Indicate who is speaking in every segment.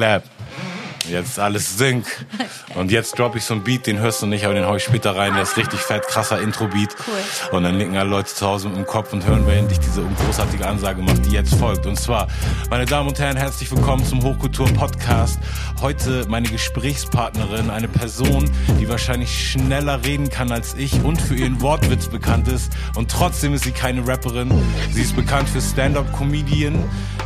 Speaker 1: clap. Jetzt alles Sync. Und jetzt droppe ich so einen Beat, den hörst du nicht, aber den hau ich später rein. Der ist richtig fett, krasser Intro-Beat.
Speaker 2: Cool.
Speaker 1: Und dann nicken alle Leute zu Hause mit dem Kopf und hören, wer endlich diese großartige Ansage macht, die jetzt folgt. Und zwar, meine Damen und Herren, herzlich willkommen zum Hochkultur-Podcast. Heute meine Gesprächspartnerin, eine Person, die wahrscheinlich schneller reden kann als ich und für ihren Wortwitz bekannt ist. Und trotzdem ist sie keine Rapperin. Sie ist bekannt für Stand-Up-Comedian,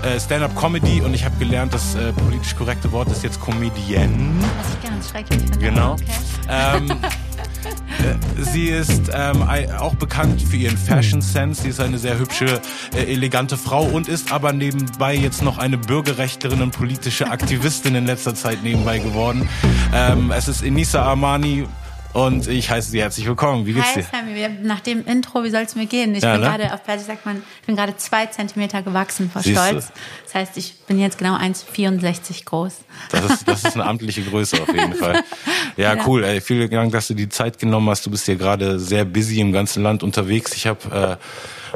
Speaker 1: äh, Stand-Up-Comedy und ich habe gelernt, das äh, politisch korrekte Wort ist jetzt Comedian.
Speaker 2: Was ich ganz schrecklich finde.
Speaker 1: Genau.
Speaker 2: Okay.
Speaker 1: Ähm, äh, sie ist ähm, auch bekannt für ihren Fashion Sense. Sie ist eine sehr hübsche, äh, elegante Frau und ist aber nebenbei jetzt noch eine Bürgerrechtlerin und politische Aktivistin in letzter Zeit nebenbei geworden. Ähm, es ist Enisa Armani und ich heiße Sie herzlich willkommen. Wie geht's dir?
Speaker 2: Sammy, nach dem Intro, wie soll es mir gehen? Ich
Speaker 1: Ja,
Speaker 2: bin
Speaker 1: ne?
Speaker 2: gerade auf Persisch sagt man, ich bin gerade zwei Zentimeter gewachsen vor
Speaker 1: Siehst du.
Speaker 2: Stolz. Das heißt, ich bin jetzt genau 1,64 groß.
Speaker 1: Das ist, das ist eine amtliche Größe auf jeden Fall. Ja,
Speaker 2: Ja.
Speaker 1: cool. Ey, vielen Dank, dass du die Zeit genommen hast. Du bist hier gerade sehr busy im ganzen Land unterwegs. Ich habe,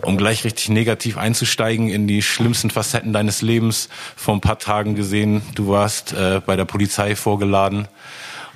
Speaker 1: äh, um gleich richtig negativ einzusteigen, in die schlimmsten Facetten deines Lebens vor ein paar Tagen gesehen. Du warst äh, bei der Polizei vorgeladen.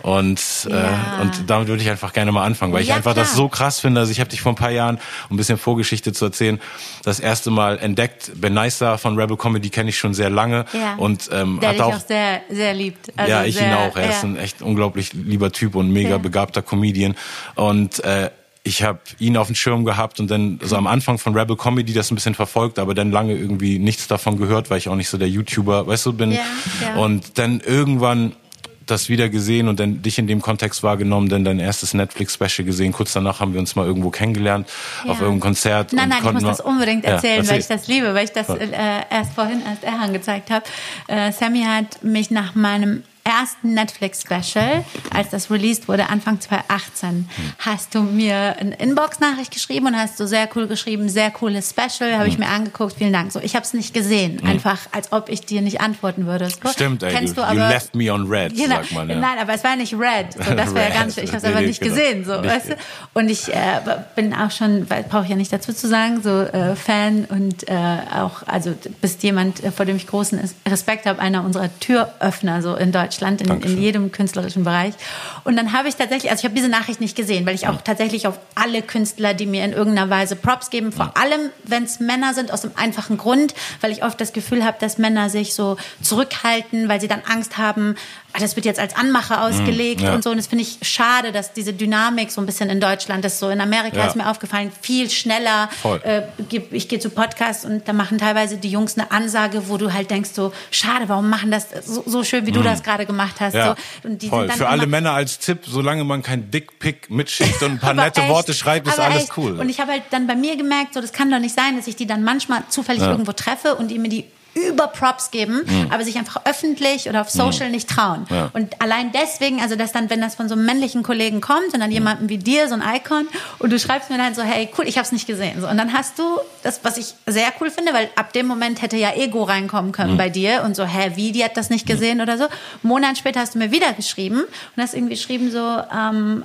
Speaker 1: Und,
Speaker 2: Ja.
Speaker 1: äh, und damit würde ich einfach gerne mal anfangen, weil ich
Speaker 2: Ja,
Speaker 1: einfach das
Speaker 2: klar.
Speaker 1: so krass finde. Also ich habe dich vor ein paar Jahren, um ein bisschen Vorgeschichte zu erzählen, das erste Mal entdeckt. Ben Nicer von Rebel Comedy kenne ich schon sehr lange.
Speaker 2: Ja.
Speaker 1: Und ähm,
Speaker 2: Der
Speaker 1: hat auch
Speaker 2: auch sehr, sehr liebt. Also
Speaker 1: ja, ich
Speaker 2: sehr,
Speaker 1: ihn auch. Er
Speaker 2: ja.
Speaker 1: ist ein echt unglaublich lieber Typ und mega begabter Comedian. Und äh, ich habe ihn auf dem Schirm gehabt und dann so am Anfang von Rebel Comedy das ein bisschen verfolgt, aber dann lange irgendwie nichts davon gehört, weil ich auch nicht so der YouTuber, weißt du, bin.
Speaker 2: Ja, ja.
Speaker 1: Und dann irgendwann das wieder gesehen und dann dich in dem Kontext wahrgenommen, dann dein erstes Netflix-Special gesehen. Kurz danach haben wir uns mal irgendwo kennengelernt auf
Speaker 2: Ja.
Speaker 1: irgendeinem Konzert.
Speaker 2: Nein,
Speaker 1: und
Speaker 2: nein, ich muss das unbedingt
Speaker 1: Ja,
Speaker 2: erzählen, weil
Speaker 1: erzähl.
Speaker 2: ich das liebe, weil ich das äh, erst vorhin als Erhan gezeigt habe. Äh, Sammy hat mich nach meinem ersten Netflix-Special, als das released wurde, Anfang 2018,
Speaker 1: Hm.
Speaker 2: hast du mir eine Inbox-Nachricht geschrieben und hast so sehr cool geschrieben, sehr cooles Special, habe ich
Speaker 1: Hm.
Speaker 2: mir angeguckt, vielen Dank. So, ich habe es nicht gesehen, einfach als ob ich dir nicht antworten würde.
Speaker 1: Stimmt, ey.
Speaker 2: Kennst
Speaker 1: du, you
Speaker 2: aber
Speaker 1: left me on red,
Speaker 2: Genau.
Speaker 1: sagt man. Ja.
Speaker 2: Nein, aber es war nicht red. So, das wäre ja ganz schön. Ich habe es
Speaker 1: Nee,
Speaker 2: aber nicht
Speaker 1: genau.
Speaker 2: gesehen. So,
Speaker 1: Nicht-
Speaker 2: weißt du? Und ich äh, bin auch schon, brauche ich ja nicht dazu zu sagen, so äh, Fan und äh, auch, also bist jemand, äh, vor dem ich großen Respekt habe, einer unserer Türöffner so in Deutschland, in, in
Speaker 1: Dankeschön.
Speaker 2: jedem künstlerischen Bereich. Und dann habe ich tatsächlich, also ich habe diese Nachricht nicht gesehen, weil ich auch tatsächlich auf alle Künstler, die mir in irgendeiner Weise Props geben, vor allem wenn es Männer sind, aus dem einfachen Grund, weil ich oft das Gefühl habe, dass Männer sich so zurückhalten, weil sie dann Angst haben, ah, das wird jetzt als Anmache ausgelegt
Speaker 1: ja.
Speaker 2: und so. Und das finde ich schade, dass diese Dynamik so ein bisschen in Deutschland ist. So in Amerika
Speaker 1: Ja.
Speaker 2: ist mir aufgefallen, viel schneller.
Speaker 1: Voll.
Speaker 2: Äh, ich gehe zu Podcasts und da machen teilweise die Jungs eine Ansage, wo du halt denkst so, schade, warum machen das so, so schön, wie du das gerade gemacht hast.
Speaker 1: Ja,
Speaker 2: So. Und die
Speaker 1: voll.
Speaker 2: sind dann
Speaker 1: Für alle Männer als Tipp, solange man kein Dickpick mitschickt und ein paar nette
Speaker 2: echt,
Speaker 1: Worte schreibt, ist alles
Speaker 2: echt.
Speaker 1: cool.
Speaker 2: Und ich habe halt dann bei mir gemerkt, so das kann doch nicht sein, dass ich die dann manchmal zufällig irgendwo treffe und die mir die über Props geben, aber sich einfach öffentlich oder auf Social nicht trauen.
Speaker 1: Mhm. Ja.
Speaker 2: Und allein deswegen, also dass dann, wenn das von so einem männlichen Kollegen kommt und dann jemandem wie dir, so ein Icon, und du schreibst mir dann so, hey, cool, ich habe es nicht gesehen. So, und dann hast du das, was ich sehr cool finde, weil ab dem Moment hätte ja Ego reinkommen
Speaker 1: Mhm.
Speaker 2: können bei dir und so, hä, wie, die hat das nicht gesehen oder so. Monat später hast du mir wieder geschrieben und hast irgendwie geschrieben so, ähm,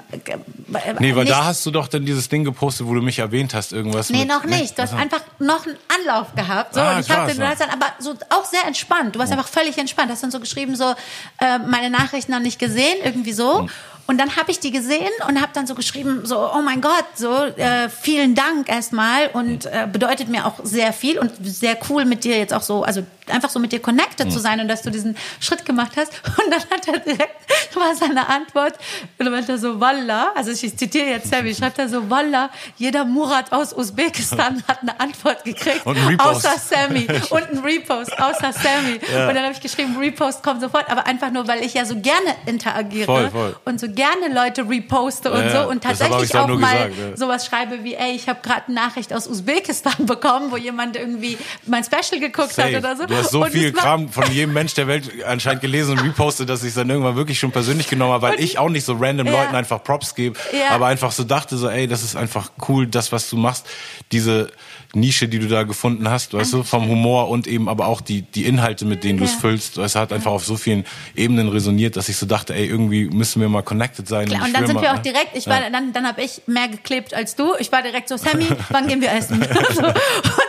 Speaker 1: nee, weil da hast du doch dann dieses Ding gepostet, wo du mich erwähnt hast, irgendwas
Speaker 2: Nee,
Speaker 1: mit,
Speaker 2: noch nicht. Du hast einfach noch einen Anlauf gehabt. So,
Speaker 1: Ah,
Speaker 2: und ich habe
Speaker 1: krass,
Speaker 2: den, du hast dann aber so auch sehr entspannt. Du warst einfach völlig entspannt. Hast dann so geschrieben, so äh, meine Nachrichten noch nicht gesehen, irgendwie so. Und dann habe ich die gesehen und habe dann so geschrieben, so, oh mein Gott, so, äh, vielen Dank erstmal und äh, bedeutet mir auch sehr viel und sehr cool mit dir jetzt auch so, also einfach so mit dir connected zu sein und dass du diesen Schritt gemacht hast. Und dann hat er direkt, war seine Antwort, und dann meinte er so, Wallah, also ich zitiere jetzt Sammy, schreibt er so, Wallah, jeder Murat aus Usbekistan hat eine Antwort gekriegt, außer Sammy und ein Repost, außer Sammy. Und dann habe ich geschrieben, Repost kommt sofort, aber einfach nur, weil ich ja so gerne interagiere
Speaker 1: Voll, voll.
Speaker 2: und so gerne Leute reposte und
Speaker 1: Ja, ja.
Speaker 2: so und tatsächlich
Speaker 1: auch
Speaker 2: mal
Speaker 1: gesagt, ja.
Speaker 2: sowas schreibe wie, ey, ich habe gerade eine Nachricht aus Usbekistan bekommen, wo jemand irgendwie mein Special geguckt hat
Speaker 1: Safe.
Speaker 2: oder so.
Speaker 1: Hast so
Speaker 2: Und
Speaker 1: viel Kram von jedem Mensch der Welt anscheinend gelesen und repostet, dass ich es dann irgendwann wirklich schon persönlich genommen habe, weil
Speaker 2: Und-
Speaker 1: ich auch nicht so random
Speaker 2: Ja.
Speaker 1: Leuten einfach Props gebe,
Speaker 2: Ja.
Speaker 1: aber einfach so dachte so, ey, das ist einfach cool, das, was du machst, diese Nische, die du da gefunden hast, weißt du, vom Humor und eben aber auch die, die Inhalte, mit denen du es
Speaker 2: Ja.
Speaker 1: füllst. Es hat einfach auf so vielen Ebenen resoniert, dass ich so dachte, ey, irgendwie müssen wir mal connected sein.
Speaker 2: Klar,
Speaker 1: ich
Speaker 2: und dann sind
Speaker 1: mal,
Speaker 2: wir auch direkt, ich war, dann, dann habe ich mehr geklebt als du. Ich war direkt so, Sammy, wann gehen wir essen? so, und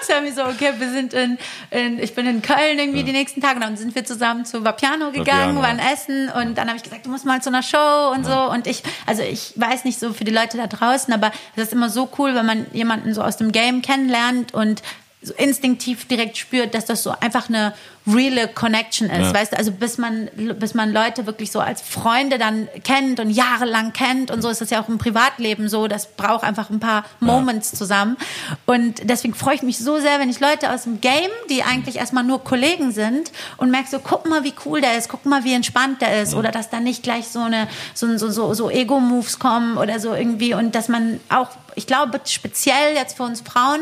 Speaker 2: Sammy so, okay, wir sind in, in ich bin in Köln irgendwie die nächsten Tage. Und dann sind wir zusammen zu Vapiano gegangen,
Speaker 1: Vapiano,
Speaker 2: waren
Speaker 1: ja.
Speaker 2: essen und dann habe ich gesagt, du musst mal zu einer Show und so. Und ich, also ich weiß nicht so für die Leute da draußen, aber es ist immer so cool, wenn man jemanden so aus dem Game kennenlernt und so instinktiv direkt spürt, dass das so einfach eine reale Connection ist,
Speaker 1: Ja.
Speaker 2: weißt du, also bis man, bis man Leute wirklich so als Freunde dann kennt und jahrelang kennt und so ist das ja auch im Privatleben so, das braucht einfach ein paar Moments zusammen. Und deswegen freue ich mich so sehr, wenn ich Leute aus dem Game, die eigentlich erstmal nur Kollegen sind und merke so, guck mal, wie cool der ist, guck mal, wie entspannt der ist oder dass da nicht gleich so eine, so, so, so, so Ego-Moves kommen oder so irgendwie und dass man auch ich glaube, speziell jetzt für uns Frauen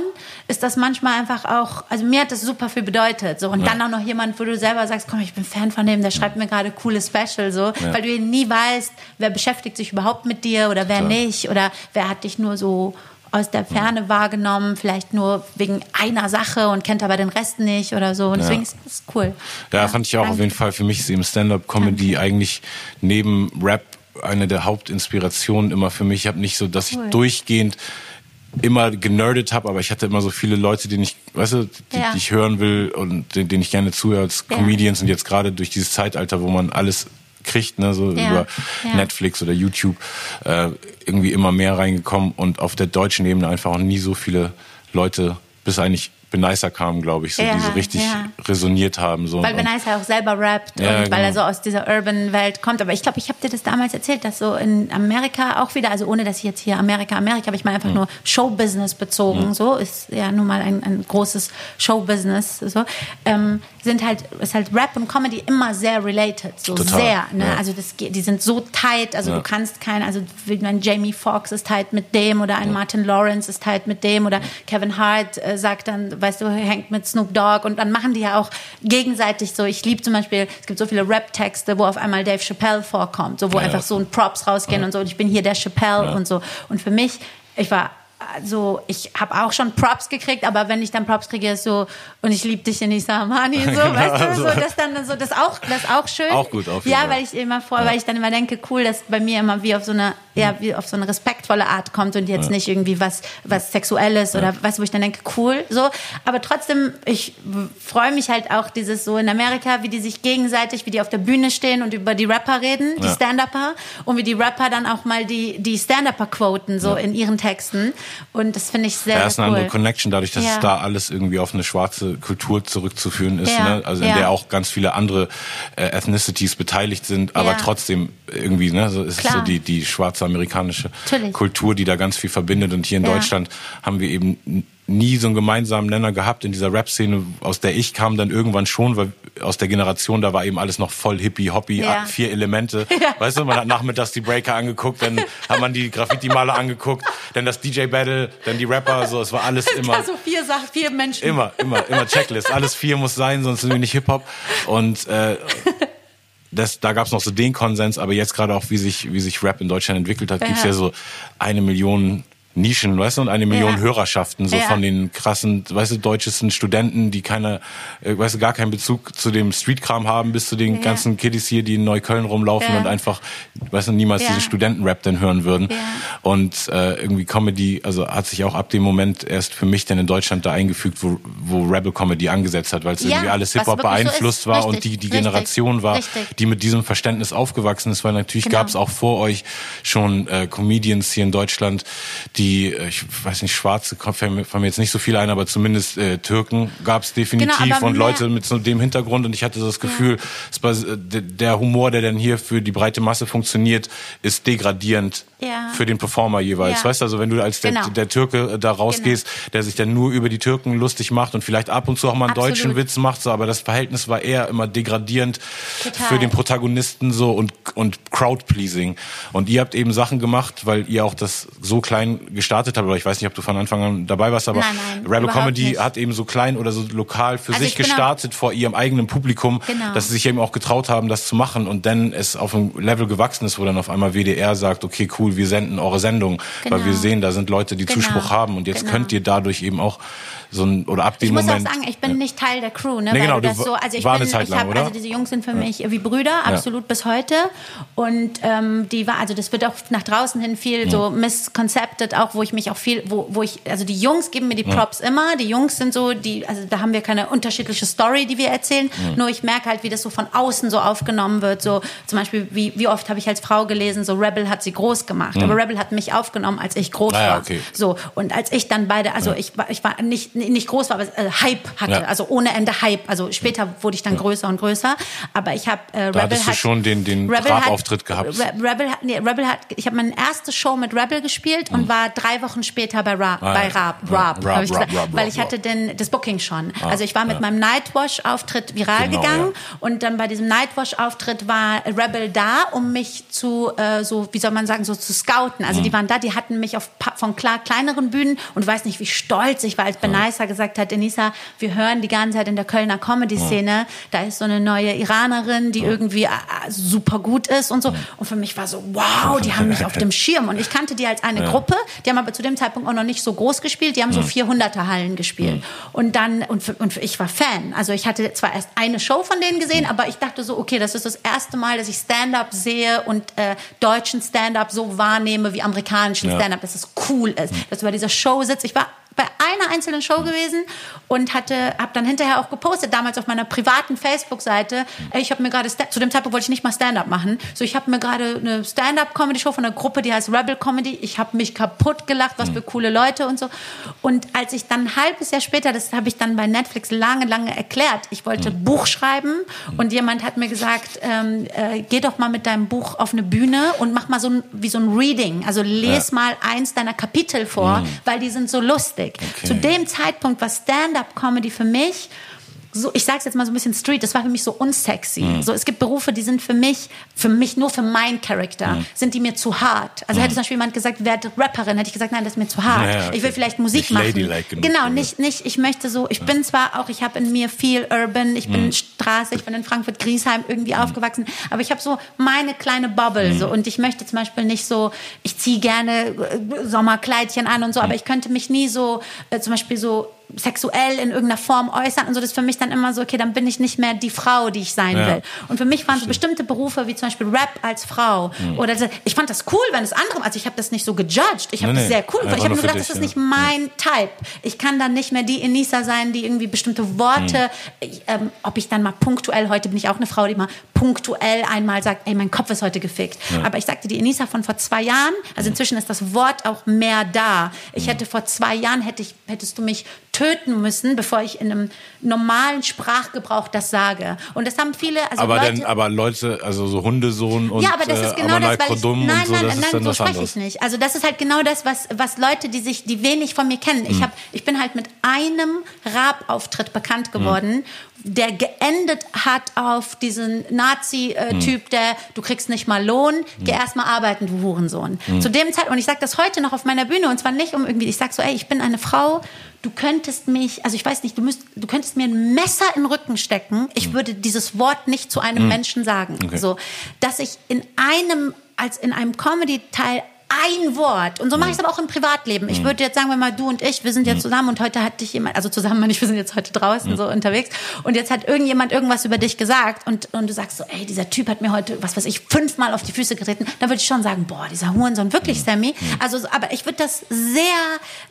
Speaker 2: ist das manchmal einfach auch, also mir hat das super viel bedeutet. So. Und dann auch noch jemand, wo du selber sagst, komm, ich bin Fan von dem, der schreibt mir gerade coole Special, so, weil du nie weißt, wer beschäftigt sich überhaupt mit dir oder wer
Speaker 1: Klar.
Speaker 2: nicht oder wer hat dich nur so aus der Ferne wahrgenommen, vielleicht nur wegen einer Sache und kennt aber den Rest nicht oder so. Und deswegen ist das cool.
Speaker 1: Ja, fand ich auch auf
Speaker 2: danke.
Speaker 1: jeden Fall. Für mich ist eben Stand-up-Comedy eigentlich neben Rap eine der Hauptinspirationen immer für mich. Ich habe nicht so, dass ich
Speaker 2: Cool.
Speaker 1: durchgehend immer generdet habe, aber ich hatte immer so viele Leute, denen ich, weißt du, die,
Speaker 2: Ja.
Speaker 1: die ich hören will und denen, ich gerne zuhöre als
Speaker 2: Ja.
Speaker 1: Comedians und jetzt gerade durch dieses Zeitalter, wo man alles kriegt, ne, so
Speaker 2: Ja.
Speaker 1: über
Speaker 2: Ja.
Speaker 1: Netflix oder YouTube, äh, irgendwie immer mehr reingekommen und auf der deutschen Ebene einfach auch nie so viele Leute, bis eigentlich Benicer kamen, glaube ich, so,
Speaker 2: Ja,
Speaker 1: die so richtig
Speaker 2: ja.
Speaker 1: resoniert haben. So.
Speaker 2: Weil
Speaker 1: Und-
Speaker 2: Benice ja auch selber rappt
Speaker 1: Ja,
Speaker 2: und weil er
Speaker 1: genau.
Speaker 2: so aus dieser Urban-Welt kommt. Aber ich glaube, ich habe dir das damals erzählt, dass so in Amerika auch wieder, also ohne dass ich jetzt hier Amerika, Amerika, aber ich meine einfach nur Showbusiness bezogen, so ist ja nun mal ein, ein großes Showbusiness, so, ähm, sind halt, ist halt Rap und Comedy immer sehr related, so
Speaker 1: Total,
Speaker 2: sehr, ne? Also das die sind so tight, also du kannst kein, also wie ein Jamie Foxx ist tight mit dem oder ein Martin Lawrence ist tight mit dem oder Kevin Hart äh, sagt dann, weißt du, hängt mit Snoop Dogg und dann machen die ja auch gegenseitig so. Ich liebe zum Beispiel, es gibt so viele Rap-Texte, wo auf einmal Dave Chappelle vorkommt, so wo
Speaker 1: Ja,
Speaker 2: einfach so ein Props rausgehen und so. Und ich bin hier der Chappelle und so. Und für mich, ich war also ich habe auch schon Props gekriegt, aber wenn ich dann Props kriege, ist so und ich liebe dich in Isa Amani, so, weißt du, so. das dann so das auch das auch schön.
Speaker 1: Auch gut, auf jeden
Speaker 2: Ja,
Speaker 1: Fall.
Speaker 2: weil ich immer vor, weil ich dann immer denke, cool, dass bei mir immer wie auf so eine ja, wie auf so eine respektvolle Art kommt und jetzt nicht irgendwie was was sexuelles oder was, wo ich dann denke, cool, so, aber trotzdem ich freue mich halt auch dieses so in Amerika, wie die sich gegenseitig, wie die auf der Bühne stehen und über die Rapper reden, die
Speaker 1: Ja.
Speaker 2: Stand-Upper und wie die Rapper dann auch mal die die Stand-Upper quoten so in ihren Texten und das finde ich sehr,
Speaker 1: Da ist eine andere. Connection, dadurch, dass
Speaker 2: Ja.
Speaker 1: es da alles irgendwie auf eine schwarze Kultur zurückzuführen ist,
Speaker 2: Ja,
Speaker 1: ne? also in
Speaker 2: ja.
Speaker 1: der auch ganz viele andere äh, Ethnicities beteiligt sind, aber
Speaker 2: Ja.
Speaker 1: trotzdem irgendwie, ne, so ist
Speaker 2: Klar.
Speaker 1: so die die schwarze amerikanische
Speaker 2: Natürlich.
Speaker 1: Kultur, die da ganz viel verbindet. Und hier in
Speaker 2: Ja.
Speaker 1: Deutschland haben wir eben nie so einen gemeinsamen Nenner gehabt in dieser Rap-Szene, aus der ich kam, dann irgendwann schon, weil aus der Generation, da war eben alles noch voll hippie, hoppy,
Speaker 2: Ja.
Speaker 1: vier Elemente.
Speaker 2: Ja.
Speaker 1: Weißt du, man hat nachmittags die Breaker angeguckt, dann hat man die Graffiti-Maler angeguckt, dann das DJ-Battle, dann die Rapper, so, es war alles immer.
Speaker 2: Also vier Sachen, vier Menschen.
Speaker 1: Immer, immer, immer Checklist. Alles vier muss sein, sonst sind wir nicht Hip-Hop. Und äh, das, da gab es noch so den Konsens, aber jetzt gerade auch, wie sich, wie sich Rap in Deutschland entwickelt hat, gibt's
Speaker 2: Ja.
Speaker 1: ja so eine Million Nischen, weißt du, und eine Million
Speaker 2: Ja.
Speaker 1: Hörerschaften, so
Speaker 2: Ja.
Speaker 1: von den krassen, weißt du, deutschesten Studenten, die keine, äh, weißt du, gar keinen Bezug zu dem Streetkram haben, bis zu den
Speaker 2: Ja.
Speaker 1: ganzen Kiddies hier, die in Neukölln rumlaufen und einfach, weißt du, niemals diesen Studentenrap dann hören würden. Und äh, irgendwie Comedy, also hat sich auch ab dem Moment erst für mich dann in Deutschland da eingefügt, wo, wo Rebel Comedy angesetzt hat, weil es irgendwie alles Hip-Hop
Speaker 2: so
Speaker 1: beeinflusst
Speaker 2: ist.
Speaker 1: war und
Speaker 2: Richtig,
Speaker 1: die, die
Speaker 2: richtig,
Speaker 1: Generation war,
Speaker 2: richtig.
Speaker 1: die mit diesem Verständnis aufgewachsen ist, weil natürlich
Speaker 2: Genau.
Speaker 1: gab es auch vor euch schon äh, Comedians hier in Deutschland, die, äh, ich weiß nicht, Schwarze, fallen mir jetzt nicht so viele ein, aber zumindest äh, Türken gab es definitiv
Speaker 2: Genau,
Speaker 1: und Leute mit so dem Hintergrund und ich hatte das Gefühl, war, äh, der- Humor, der dann hier für die breite Masse funktioniert, ist degradierend
Speaker 2: Ja.
Speaker 1: für den Performer jeweils.
Speaker 2: Ja.
Speaker 1: Weißt du, also wenn du als der,
Speaker 2: Genau.
Speaker 1: der Türke äh, da rausgehst, der sich dann nur über die Türken lustig macht und vielleicht ab und zu auch mal einen
Speaker 2: Absolut.
Speaker 1: deutschen Witz macht, so, aber das Verhältnis war eher immer degradierend
Speaker 2: Total.
Speaker 1: für den Protagonisten so und, und Crowd-pleasing. Und ihr habt eben Sachen gemacht, weil ihr auch das so klein gestartet habt, oder ich weiß nicht, ob du von Anfang an dabei warst, aber
Speaker 2: Nein, nein,
Speaker 1: Rebel Comedy
Speaker 2: nicht.
Speaker 1: hat eben so klein oder so lokal für
Speaker 2: Also
Speaker 1: sich gestartet vor ihrem eigenen Publikum,
Speaker 2: Genau.
Speaker 1: dass sie sich eben auch getraut haben, das zu machen und dann es auf ein Level gewachsen ist, wo dann auf einmal WDR sagt, okay, cool, wir senden eure Sendung, weil
Speaker 2: Genau.
Speaker 1: wir sehen, da sind Leute, die
Speaker 2: Genau.
Speaker 1: Zuspruch haben und jetzt
Speaker 2: Genau.
Speaker 1: könnt ihr dadurch eben auch so ein, oder ab dem
Speaker 2: Ich muss
Speaker 1: Moment.
Speaker 2: auch sagen, ich bin nicht Teil der Crew, ne?
Speaker 1: Nee,
Speaker 2: weil
Speaker 1: genau,
Speaker 2: du das so, also ich
Speaker 1: war
Speaker 2: bin,
Speaker 1: eine Zeit
Speaker 2: ich
Speaker 1: lang,
Speaker 2: hab,
Speaker 1: oder?
Speaker 2: also diese Jungs sind für mich wie Brüder, absolut bis heute. Und ähm, die war, also das wird auch nach draußen hin viel so misconcepted, auch wo ich mich auch viel, wo, wo ich, also die Jungs geben mir die Props immer. Die Jungs sind so, die, also da haben wir keine unterschiedliche Story, die wir erzählen. Nur ich merke halt, wie das so von außen so aufgenommen wird. So zum Beispiel, wie, wie oft habe ich als Frau gelesen, so Rebel hat sie groß gemacht, aber Rebel hat mich aufgenommen, als ich groß
Speaker 1: Ah ja,
Speaker 2: war.
Speaker 1: okay.
Speaker 2: So und als ich dann beide, also ich war, ich war nicht nicht groß war, aber äh, Hype hatte,
Speaker 1: Ja.
Speaker 2: also ohne Ende Hype. Also später wurde ich dann größer und größer, aber ich habe äh, Rebel
Speaker 1: hattest du
Speaker 2: hat
Speaker 1: schon den- den
Speaker 2: Rebel hat,
Speaker 1: gehabt.
Speaker 2: Re Rebel nee, Rebel hat, ich habe meine erste Show mit Rebel gespielt und war drei Wochen später bei Ra
Speaker 1: Ah,
Speaker 2: bei
Speaker 1: ja.
Speaker 2: Raab,
Speaker 1: Ja.
Speaker 2: Raab, hab ich gesagt,
Speaker 1: Raab,
Speaker 2: weil ich hatte den das Booking schon.
Speaker 1: Ah,
Speaker 2: also ich war mit
Speaker 1: ja.
Speaker 2: meinem Nightwash-Auftritt viral
Speaker 1: Genau,
Speaker 2: gegangen
Speaker 1: ja.
Speaker 2: und dann bei diesem Nightwash-Auftritt war Rebel da, um mich zu äh, so, wie soll man sagen, so zu scouten. Also
Speaker 1: Mhm.
Speaker 2: die waren da, die hatten mich auf von klar kleineren Bühnen und du weißt nicht, wie stolz ich war, als Benaisa gesagt hat, Denisa, wir hören die ganze Zeit in der Kölner Comedy-Szene, da ist so eine neue Iranerin, die irgendwie äh, äh, super gut ist und so. Und für mich war so, wow, die haben mich auf dem Schirm. Und ich kannte die als eine Gruppe, die haben aber zu dem Zeitpunkt auch noch nicht so groß gespielt, die haben so 400er Hallen gespielt. Und dann, und, und ich war Fan. Also ich hatte zwar erst eine Show von denen gesehen, aber ich dachte so, okay, das ist das erste Mal, dass ich Stand-up sehe und äh, deutschen Stand-up so wahrnehme wie amerikanischen
Speaker 1: Ja.
Speaker 2: Stand-up, dass es cool ist, dass du bei dieser Show sitzt. Ich war bei einer einzelnen Show gewesen und hatte habe dann hinterher auch gepostet damals auf meiner privaten Facebook-Seite ich habe mir gerade zu dem Zeitpunkt wollte ich nicht mal Stand-up machen. So ich habe mir gerade eine Stand-up-Comedy-Show von einer Gruppe die heißt Rebel Comedy. Ich habe mich kaputt gelacht was für coole Leute und so. Und als ich dann ein halbes Jahr später das habe ich dann bei Netflix lange lange erklärt. Ich wollte Buch schreiben und jemand hat mir gesagt ähm, äh, geh doch mal mit deinem Buch auf eine Bühne und mach mal so ein, wie so ein Reading. Also les mal eins deiner Kapitel vor weil die sind so lustig
Speaker 1: Okay.
Speaker 2: zu dem Zeitpunkt war Stand-up-Comedy für mich so, ich sag's jetzt mal so ein bisschen street, das war für mich so unsexy.
Speaker 1: Mhm.
Speaker 2: So, es gibt Berufe, die sind für mich, für mich nur für meinen Charakter,
Speaker 1: Mhm.
Speaker 2: sind die mir zu hart. Also hätte zum Beispiel jemand gesagt, werd Rapperin, hätte ich gesagt, nein, das ist mir zu hart.
Speaker 1: Ja, ja, okay.
Speaker 2: Ich will vielleicht Musik
Speaker 1: Nicht
Speaker 2: machen.
Speaker 1: ladylike genug,
Speaker 2: genau, nicht, nicht, ich möchte so, ich bin zwar auch, ich habe in mir viel Urban, ich
Speaker 1: Mhm.
Speaker 2: bin Straße, ich bin in Frankfurt-Griesheim irgendwie aufgewachsen, aber ich habe so meine kleine Bubble
Speaker 1: Mhm.
Speaker 2: so und ich möchte zum Beispiel nicht so, ich ziehe gerne äh, Sommerkleidchen an und so, aber ich könnte mich nie so, äh, zum Beispiel so sexuell in irgendeiner Form äußern und so, das ist für mich dann immer so, okay, dann bin ich nicht mehr die Frau, die ich sein
Speaker 1: Ja.
Speaker 2: will. Und für mich waren so bestimmte Berufe, wie zum Beispiel Rap als Frau
Speaker 1: Hm.
Speaker 2: oder ich fand das cool, wenn es andere, also ich habe das nicht so gejudged, ich habe
Speaker 1: Nee,
Speaker 2: das sehr cool.
Speaker 1: Einfach
Speaker 2: ich habe
Speaker 1: nur
Speaker 2: gedacht,
Speaker 1: dich,
Speaker 2: das ist
Speaker 1: ja.
Speaker 2: nicht mein Type. Ich kann dann nicht mehr die Enisa sein, die irgendwie bestimmte Worte, ich, ähm, ob ich dann mal punktuell, heute bin ich auch eine Frau, die mal punktuell einmal sagt, ey, mein Kopf ist heute gefickt. Aber ich sagte, die Enisa von vor zwei Jahren, also inzwischen ist das Wort auch mehr da. Ich hätte vor zwei Jahren, hätte ich, hättest du mich töten müssen, bevor ich in einem normalen Sprachgebrauch das sage. Und das haben viele, also
Speaker 1: aber
Speaker 2: Leute,
Speaker 1: dann, aber Leute, also so Hundesohn und
Speaker 2: ja, aber das
Speaker 1: äh,
Speaker 2: ist genau das,
Speaker 1: Amanal
Speaker 2: weil ich, nein,
Speaker 1: und so,
Speaker 2: nein,
Speaker 1: das
Speaker 2: nein,
Speaker 1: dann
Speaker 2: so spreche ich nicht. Also das ist halt genau das, was, was Leute, die sich, die wenig von mir kennen.
Speaker 1: Hm.
Speaker 2: Ich hab, ich bin halt mit einem Rap-Auftritt bekannt
Speaker 1: Hm.
Speaker 2: geworden, der geendet hat auf diesen Nazi-Typ,
Speaker 1: Hm.
Speaker 2: der, du kriegst nicht mal Lohn, geh erst mal arbeiten, du Hurensohn.
Speaker 1: Hm.
Speaker 2: Zu dem Zeit, und ich sage das heute noch auf meiner Bühne, und zwar nicht um irgendwie, ich sag so, ey, ich bin eine Frau, du könntest mich, also ich weiß nicht, du, müsst, du könntest mir ein Messer in den Rücken stecken, ich würde dieses Wort nicht zu einem Menschen sagen.
Speaker 1: Okay.
Speaker 2: So, dass ich in einem, als in einem Comedy-Teil ein Wort. Und so mache ich es aber auch im Privatleben. Ich würde jetzt sagen wir mal, du und ich, wir sind jetzt zusammen und heute hat dich jemand, also zusammen meine ich, wir sind jetzt heute draußen so unterwegs und jetzt hat irgendjemand irgendwas über dich gesagt und, und du sagst so, ey, dieser Typ hat mir heute, was weiß ich, fünfmal auf die Füße getreten. Dann würde ich schon sagen, boah, dieser Hurensohn, wirklich, Sammy. Also, so- aber ich würde das sehr,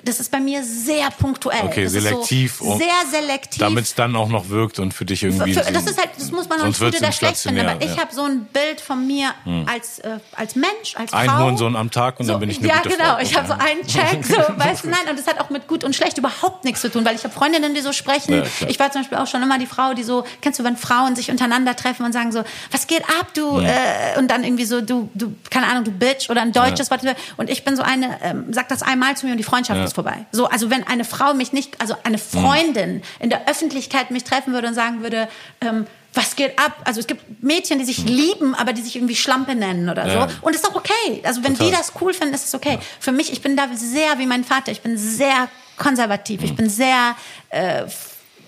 Speaker 2: das ist bei mir sehr punktuell.
Speaker 1: Okay,
Speaker 2: das
Speaker 1: selektiv
Speaker 2: So sehr selektiv.
Speaker 1: Damit es dann auch noch wirkt und für dich irgendwie.
Speaker 2: Für,
Speaker 1: so-
Speaker 2: das ist halt, das muss man auch
Speaker 1: sonst
Speaker 2: nicht gut oder schlecht finden, aber ich
Speaker 1: ja.
Speaker 2: habe so ein Bild von mir als, äh, als Mensch, als
Speaker 1: Ein
Speaker 2: Frau.
Speaker 1: Hurensohn am Tag und dann bin ich eine
Speaker 2: ja,
Speaker 1: gute
Speaker 2: genau.
Speaker 1: Frau.
Speaker 2: Ich habe so einen Check, so, weißt du, nein, und das hat auch mit gut und schlecht überhaupt nichts zu tun, weil ich habe Freundinnen, die so sprechen.
Speaker 1: Ja,
Speaker 2: ich war zum Beispiel auch schon immer die Frau, die so, kennst du, wenn Frauen sich untereinander treffen und sagen so, was geht ab, du, äh, und dann irgendwie so, du, du, keine Ahnung, du Bitch oder ein deutsches Wort. Und ich bin so eine, ähm, sag das einmal zu mir und die Freundschaft
Speaker 1: Ja.
Speaker 2: ist vorbei. So, also wenn eine Frau mich nicht, also eine Freundin in der Öffentlichkeit mich treffen würde und sagen würde, ähm, was geht ab? Also es gibt Mädchen, die sich lieben, aber die sich irgendwie Schlampe nennen oder
Speaker 1: Ja.
Speaker 2: so. Und ist auch okay. Also wenn
Speaker 1: Total.
Speaker 2: die das cool finden, ist es okay. Für mich, ich bin da sehr wie mein Vater. Ich bin sehr konservativ. Ich bin sehr äh,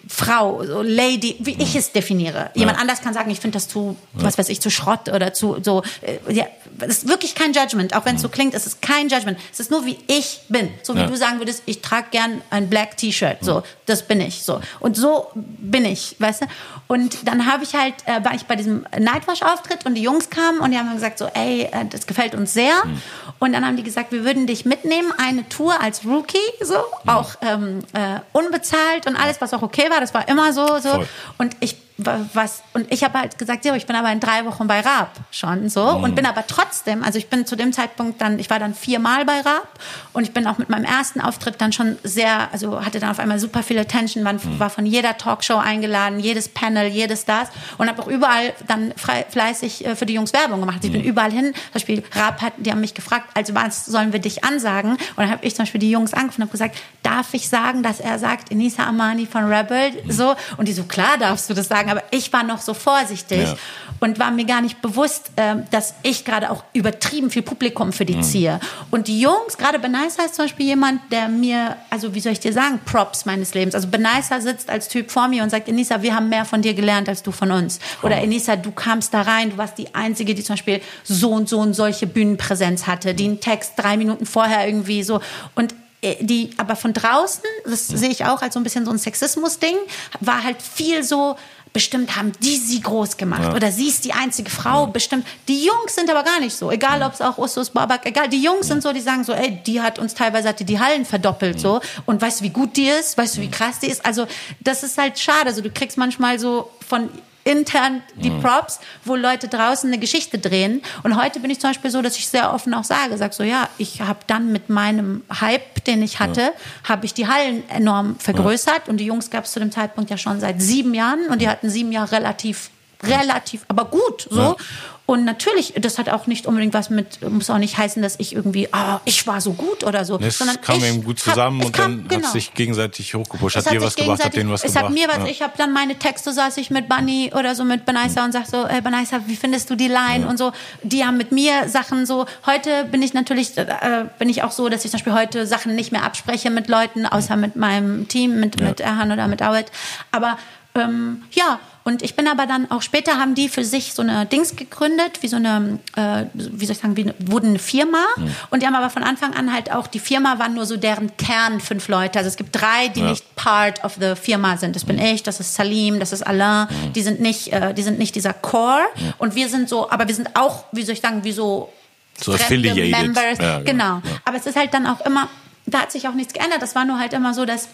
Speaker 2: Frau, so Lady, wie ich es definiere. Jemand anders kann sagen, ich finde das zu, was weiß ich, zu Schrott oder zu so. Äh, ja, es ist wirklich kein Judgment, auch wenn es so klingt. Es ist kein Judgment. Es ist nur wie ich bin. So wie
Speaker 1: Ja.
Speaker 2: du sagen würdest, ich trage gern ein Black T-Shirt. So, das bin ich. So und so bin ich, weißt du. Und dann habe ich halt, äh, war ich bei diesem Nightwash-Auftritt und die Jungs kamen und die haben gesagt so, ey, äh, das gefällt uns sehr. Und dann haben die gesagt, wir würden dich mitnehmen, eine Tour als Rookie, so auch ähm, äh, unbezahlt und alles, was auch okay war. Das war immer so, so.
Speaker 1: Voll.
Speaker 2: Und ich was und ich habe halt gesagt, ja, ich bin aber in drei Wochen bei Raab schon so und bin aber trotzdem, also ich bin zu dem Zeitpunkt dann, ich war dann viermal bei Raab und ich bin auch mit meinem ersten Auftritt dann schon sehr, also hatte dann auf einmal super viel Attention, war, war von jeder Talkshow eingeladen, jedes Panel, jedes das und habe auch überall dann frei, fleißig äh, für die Jungs Werbung gemacht. Ich bin überall hin, zum Beispiel Raab hat, die haben mich gefragt, also was sollen wir dich ansagen? Und dann habe ich zum Beispiel die Jungs angerufen und habe gesagt, darf ich sagen, dass er sagt, Enisa Amani von Rebel, so? Und die so klar darfst du das sagen, aber ich war noch so vorsichtig
Speaker 1: Ja.
Speaker 2: und war mir gar nicht bewusst, ähm, dass ich gerade auch übertrieben viel Publikum für die ziehe. Und die Jungs, gerade Benaisa ist zum Beispiel jemand, der mir, also wie soll ich dir sagen, Props meines Lebens. Also Benaisa sitzt als Typ vor mir und sagt, Enisa, wir haben mehr von dir gelernt als du von uns. Oder Enisa, du kamst da rein, du warst die Einzige, die zum Beispiel so und so und solche Bühnenpräsenz hatte, die einen Text drei Minuten vorher irgendwie so und äh, die aber von draußen, das sehe ich auch als so ein bisschen so ein Sexismus-Ding, war halt viel so, bestimmt haben die sie groß gemacht. Oder sie ist die einzige Frau, bestimmt. Die Jungs sind aber gar nicht so, egal ob es auch Usus Babak, egal, die Jungs sind so, die sagen so, ey, die hat uns teilweise hat die, die Hallen verdoppelt so. Und weißt du, wie gut die ist, weißt du, wie krass die ist, also das ist halt schade, also du kriegst manchmal so von intern die Props, wo Leute draußen eine Geschichte drehen. Und heute bin ich zum Beispiel so, dass ich sehr offen auch sage, sag so, ja, ich habe dann mit meinem Hype, den ich hatte, habe ich die Hallen enorm vergrößert. Und die Jungs gab es zu dem Zeitpunkt ja schon seit sieben Jahren und die hatten sieben Jahre relativ relativ, aber gut so.
Speaker 1: Ja.
Speaker 2: Und natürlich, das hat auch nicht unbedingt was mit, muss auch nicht heißen, dass ich irgendwie, ah, ich war so gut oder so.
Speaker 1: Es
Speaker 2: sondern
Speaker 1: kam eben gut
Speaker 2: hab-
Speaker 1: zusammen
Speaker 2: es
Speaker 1: und
Speaker 2: kam-
Speaker 1: dann
Speaker 2: genau.
Speaker 1: hat sich gegenseitig hochgepusht.
Speaker 2: Es
Speaker 1: Hat dir was gebracht, hat denen was
Speaker 2: es
Speaker 1: gebracht.
Speaker 2: hat mir was,
Speaker 1: Ja.
Speaker 2: ich habe dann meine Texte, saß ich mit Bunny oder so mit Benaisa und sag so, ey Benaisa, wie findest du die Line und so. Die haben mit mir Sachen so, heute bin ich natürlich, äh, bin ich auch so, dass ich zum Beispiel heute Sachen nicht mehr abspreche mit Leuten, außer mit meinem Team, mit, mit Erhan oder mit Awet. Aber ähm, ja, und ich bin aber dann auch später haben die für sich so eine Dings gegründet, wie so eine, äh, wie soll ich sagen, wie eine, wurden eine Firma. Und die haben aber von Anfang an halt auch, die Firma waren nur so deren Kern fünf Leute. Also es gibt drei, die
Speaker 1: Ja.
Speaker 2: nicht part of the Firma sind. Das bin ich, das ist Salim, das ist Alain. Die sind nicht, äh, die sind nicht dieser Core. Und wir sind so, aber wir sind auch, wie soll ich sagen, wie so,
Speaker 1: So affiliated.
Speaker 2: Members.
Speaker 1: Ja, genau.
Speaker 2: genau.
Speaker 1: Ja.
Speaker 2: Aber es ist halt dann auch immer, da hat sich auch nichts geändert. Das war nur halt immer so, dass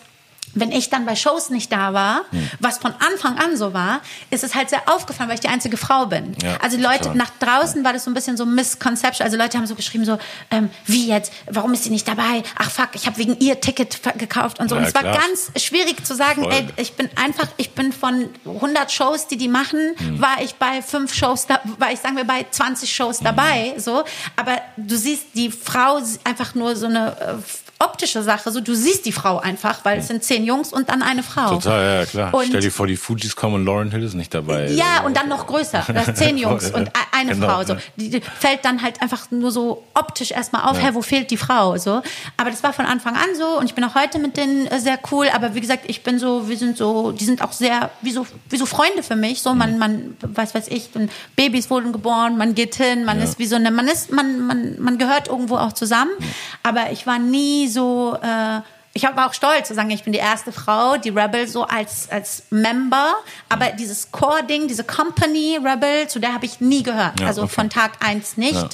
Speaker 2: wenn ich dann bei Shows nicht da war,
Speaker 1: Hm.
Speaker 2: was von Anfang an so war, ist es halt sehr aufgefallen, weil ich die einzige Frau bin.
Speaker 1: Ja,
Speaker 2: also Leute
Speaker 1: klar.
Speaker 2: nach draußen war das so ein bisschen so misconception. Also Leute haben so geschrieben so, ähm, wie jetzt? Warum ist sie nicht dabei? Ach fuck, ich habe wegen ihr Ticket gekauft und so.
Speaker 1: Ja,
Speaker 2: und es war
Speaker 1: klar.
Speaker 2: ganz schwierig zu sagen,
Speaker 1: Voll.
Speaker 2: ey, ich bin einfach, ich bin von 100 Shows, die die machen,
Speaker 1: Hm.
Speaker 2: war ich bei fünf Shows, da, war ich sagen wir bei 20 Shows
Speaker 1: Hm.
Speaker 2: dabei, so. Aber du siehst die Frau einfach nur so eine äh, optische Sache, so du siehst die Frau einfach, weil es sind zehn Jungs und dann eine Frau.
Speaker 1: Total, ja klar.
Speaker 2: Und-
Speaker 1: Stell dir vor, die Fujis kommen und Lauren Hill ist nicht dabei.
Speaker 2: Ja, und dann noch größer. Das sind zehn Jungs und eine
Speaker 1: genau,
Speaker 2: Frau. So.
Speaker 1: ja.
Speaker 2: Die, die fällt dann halt einfach nur so optisch erstmal auf, hä, wo fehlt die Frau? So. Aber das war von Anfang an so und ich bin auch heute mit denen äh, sehr cool. Aber wie gesagt, ich bin so, wir sind so, die sind auch sehr, wie so, wie so Freunde für mich. So, man, man, was weiß ich, Babys wurden geboren, man geht hin, man ist wie so eine, man ist, man, man, man gehört irgendwo auch zusammen.
Speaker 1: Mhm.
Speaker 2: Aber ich war nie so, äh, ich war auch stolz zu sagen, ich bin die erste Frau, die Rebel so als, als Member, aber dieses Core-Ding, diese Company Rebel, zu der habe ich nie gehört.
Speaker 1: Ja,
Speaker 2: also
Speaker 1: okay.
Speaker 2: von Tag eins nicht.
Speaker 1: Ja.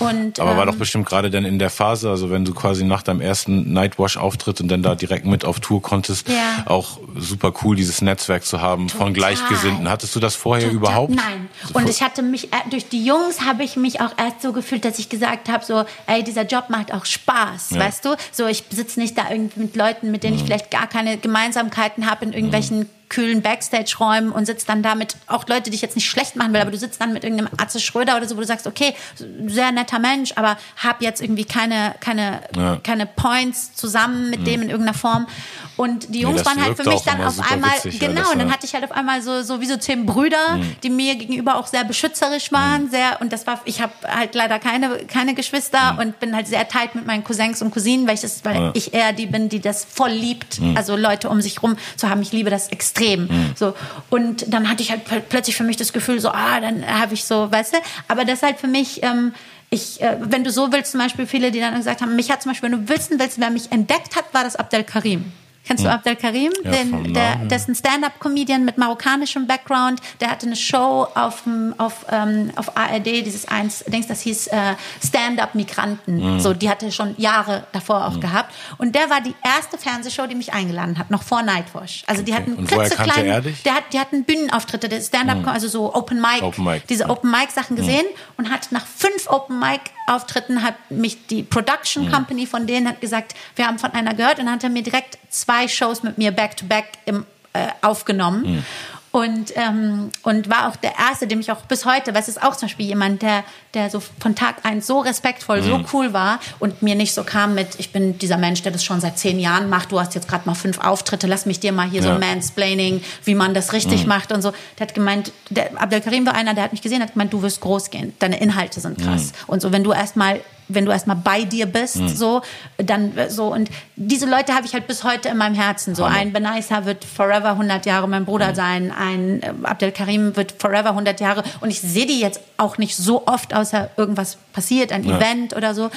Speaker 2: Und,
Speaker 1: Aber war
Speaker 2: ähm,
Speaker 1: doch bestimmt gerade dann in der Phase, also wenn du quasi nach deinem ersten Nightwash-Auftritt und dann da direkt mit auf Tour konntest,
Speaker 2: Ja.
Speaker 1: auch super cool, dieses Netzwerk zu haben von
Speaker 2: Total.
Speaker 1: Gleichgesinnten. Hattest du das vorher
Speaker 2: Total-
Speaker 1: überhaupt?
Speaker 2: Nein. Und ich hatte mich, äh, durch die Jungs habe ich mich auch erst so gefühlt, dass ich gesagt habe, so, ey, dieser Job macht auch Spaß, weißt du? So, ich sitze nicht da irgendwie mit Leuten, mit denen
Speaker 1: Mhm.
Speaker 2: ich vielleicht gar keine Gemeinsamkeiten habe in irgendwelchen kühlen Backstage-Räumen und sitzt dann da mit auch Leute, die ich jetzt nicht schlecht machen will, aber du sitzt dann mit irgendeinem Atze Schröder oder so, wo du sagst, okay, sehr netter Mensch, aber hab jetzt irgendwie keine, keine,
Speaker 1: Ja.
Speaker 2: keine Points zusammen mit dem in irgendeiner Form. Und die Jungs
Speaker 1: das
Speaker 2: waren halt für mich dann auf einmal,
Speaker 1: witzig, ja,
Speaker 2: genau,
Speaker 1: das
Speaker 2: und dann hatte ich halt auf einmal so, so wie so zehn Brüder,
Speaker 1: Mhm.
Speaker 2: die mir gegenüber auch sehr beschützerisch waren, sehr, und das war, ich habe halt leider keine, keine Geschwister und bin halt sehr tight mit meinen Cousins und Cousinen, weil ich das, weil
Speaker 1: Mhm. Ja.
Speaker 2: ich eher die bin, die das voll liebt, also Leute um sich rum zu haben. Ich liebe das extrem.
Speaker 1: Mhm.
Speaker 2: So. Und dann hatte ich halt pl- plötzlich für mich das Gefühl, so, ah, dann habe ich so, weißt du, aber das ist halt für mich, ähm, ich, äh, wenn du so willst, zum Beispiel viele, die dann gesagt haben, mich hat zum Beispiel, wenn du wissen willst, wer mich entdeckt hat, war das Abdel Karim. Kennst du Abdel Karim?
Speaker 1: Ja,
Speaker 2: Den, der, der ist ein Stand-up-Comedian mit marokkanischem Background. Der hatte eine Show auf, auf, ähm, auf ARD, dieses eins, denkst das hieß äh, Stand-up-Migranten.
Speaker 1: Mhm.
Speaker 2: So, die hatte schon Jahre davor auch gehabt. Und der war die erste Fernsehshow, die mich eingeladen hat, noch vor Nightwash. Also die
Speaker 1: Okay.
Speaker 2: hatten
Speaker 1: dich?
Speaker 2: Der hat, die hatten Bühnenauftritte, der Stand-up, also so Open Mic,
Speaker 1: Open Mic,
Speaker 2: diese
Speaker 1: ja.
Speaker 2: Open Mic Sachen gesehen und hat nach fünf Open Mic Auftritten hat mich die Production Company von denen hat gesagt, wir haben von einer gehört und dann hat er mir direkt zwei Shows mit mir back to back äh, aufgenommen. Und, ähm, und war auch der Erste, dem ich auch bis heute, es ist auch zum Beispiel jemand, der, der so von Tag eins so respektvoll, so cool war und mir nicht so kam mit, ich bin dieser Mensch, der das schon seit zehn Jahren macht, du hast jetzt gerade mal fünf Auftritte, lass mich dir mal hier
Speaker 1: Ja.
Speaker 2: so Mansplaining, wie man das richtig macht und so. Der hat gemeint, der Abdel Karim war einer, der hat mich gesehen, hat gemeint, du wirst groß gehen, deine Inhalte sind krass. Und so, wenn du erstmal wenn du erstmal bei dir bist, so, dann äh, so. Und diese Leute habe ich halt bis heute in meinem Herzen. So,
Speaker 1: Hammer.
Speaker 2: ein Benaisa wird forever 100 Jahre mein Bruder sein, ein äh, Abdel Karim wird forever 100 Jahre. Und ich sehe die jetzt auch nicht so oft, außer irgendwas passiert, ein
Speaker 1: Ja.
Speaker 2: Event oder so.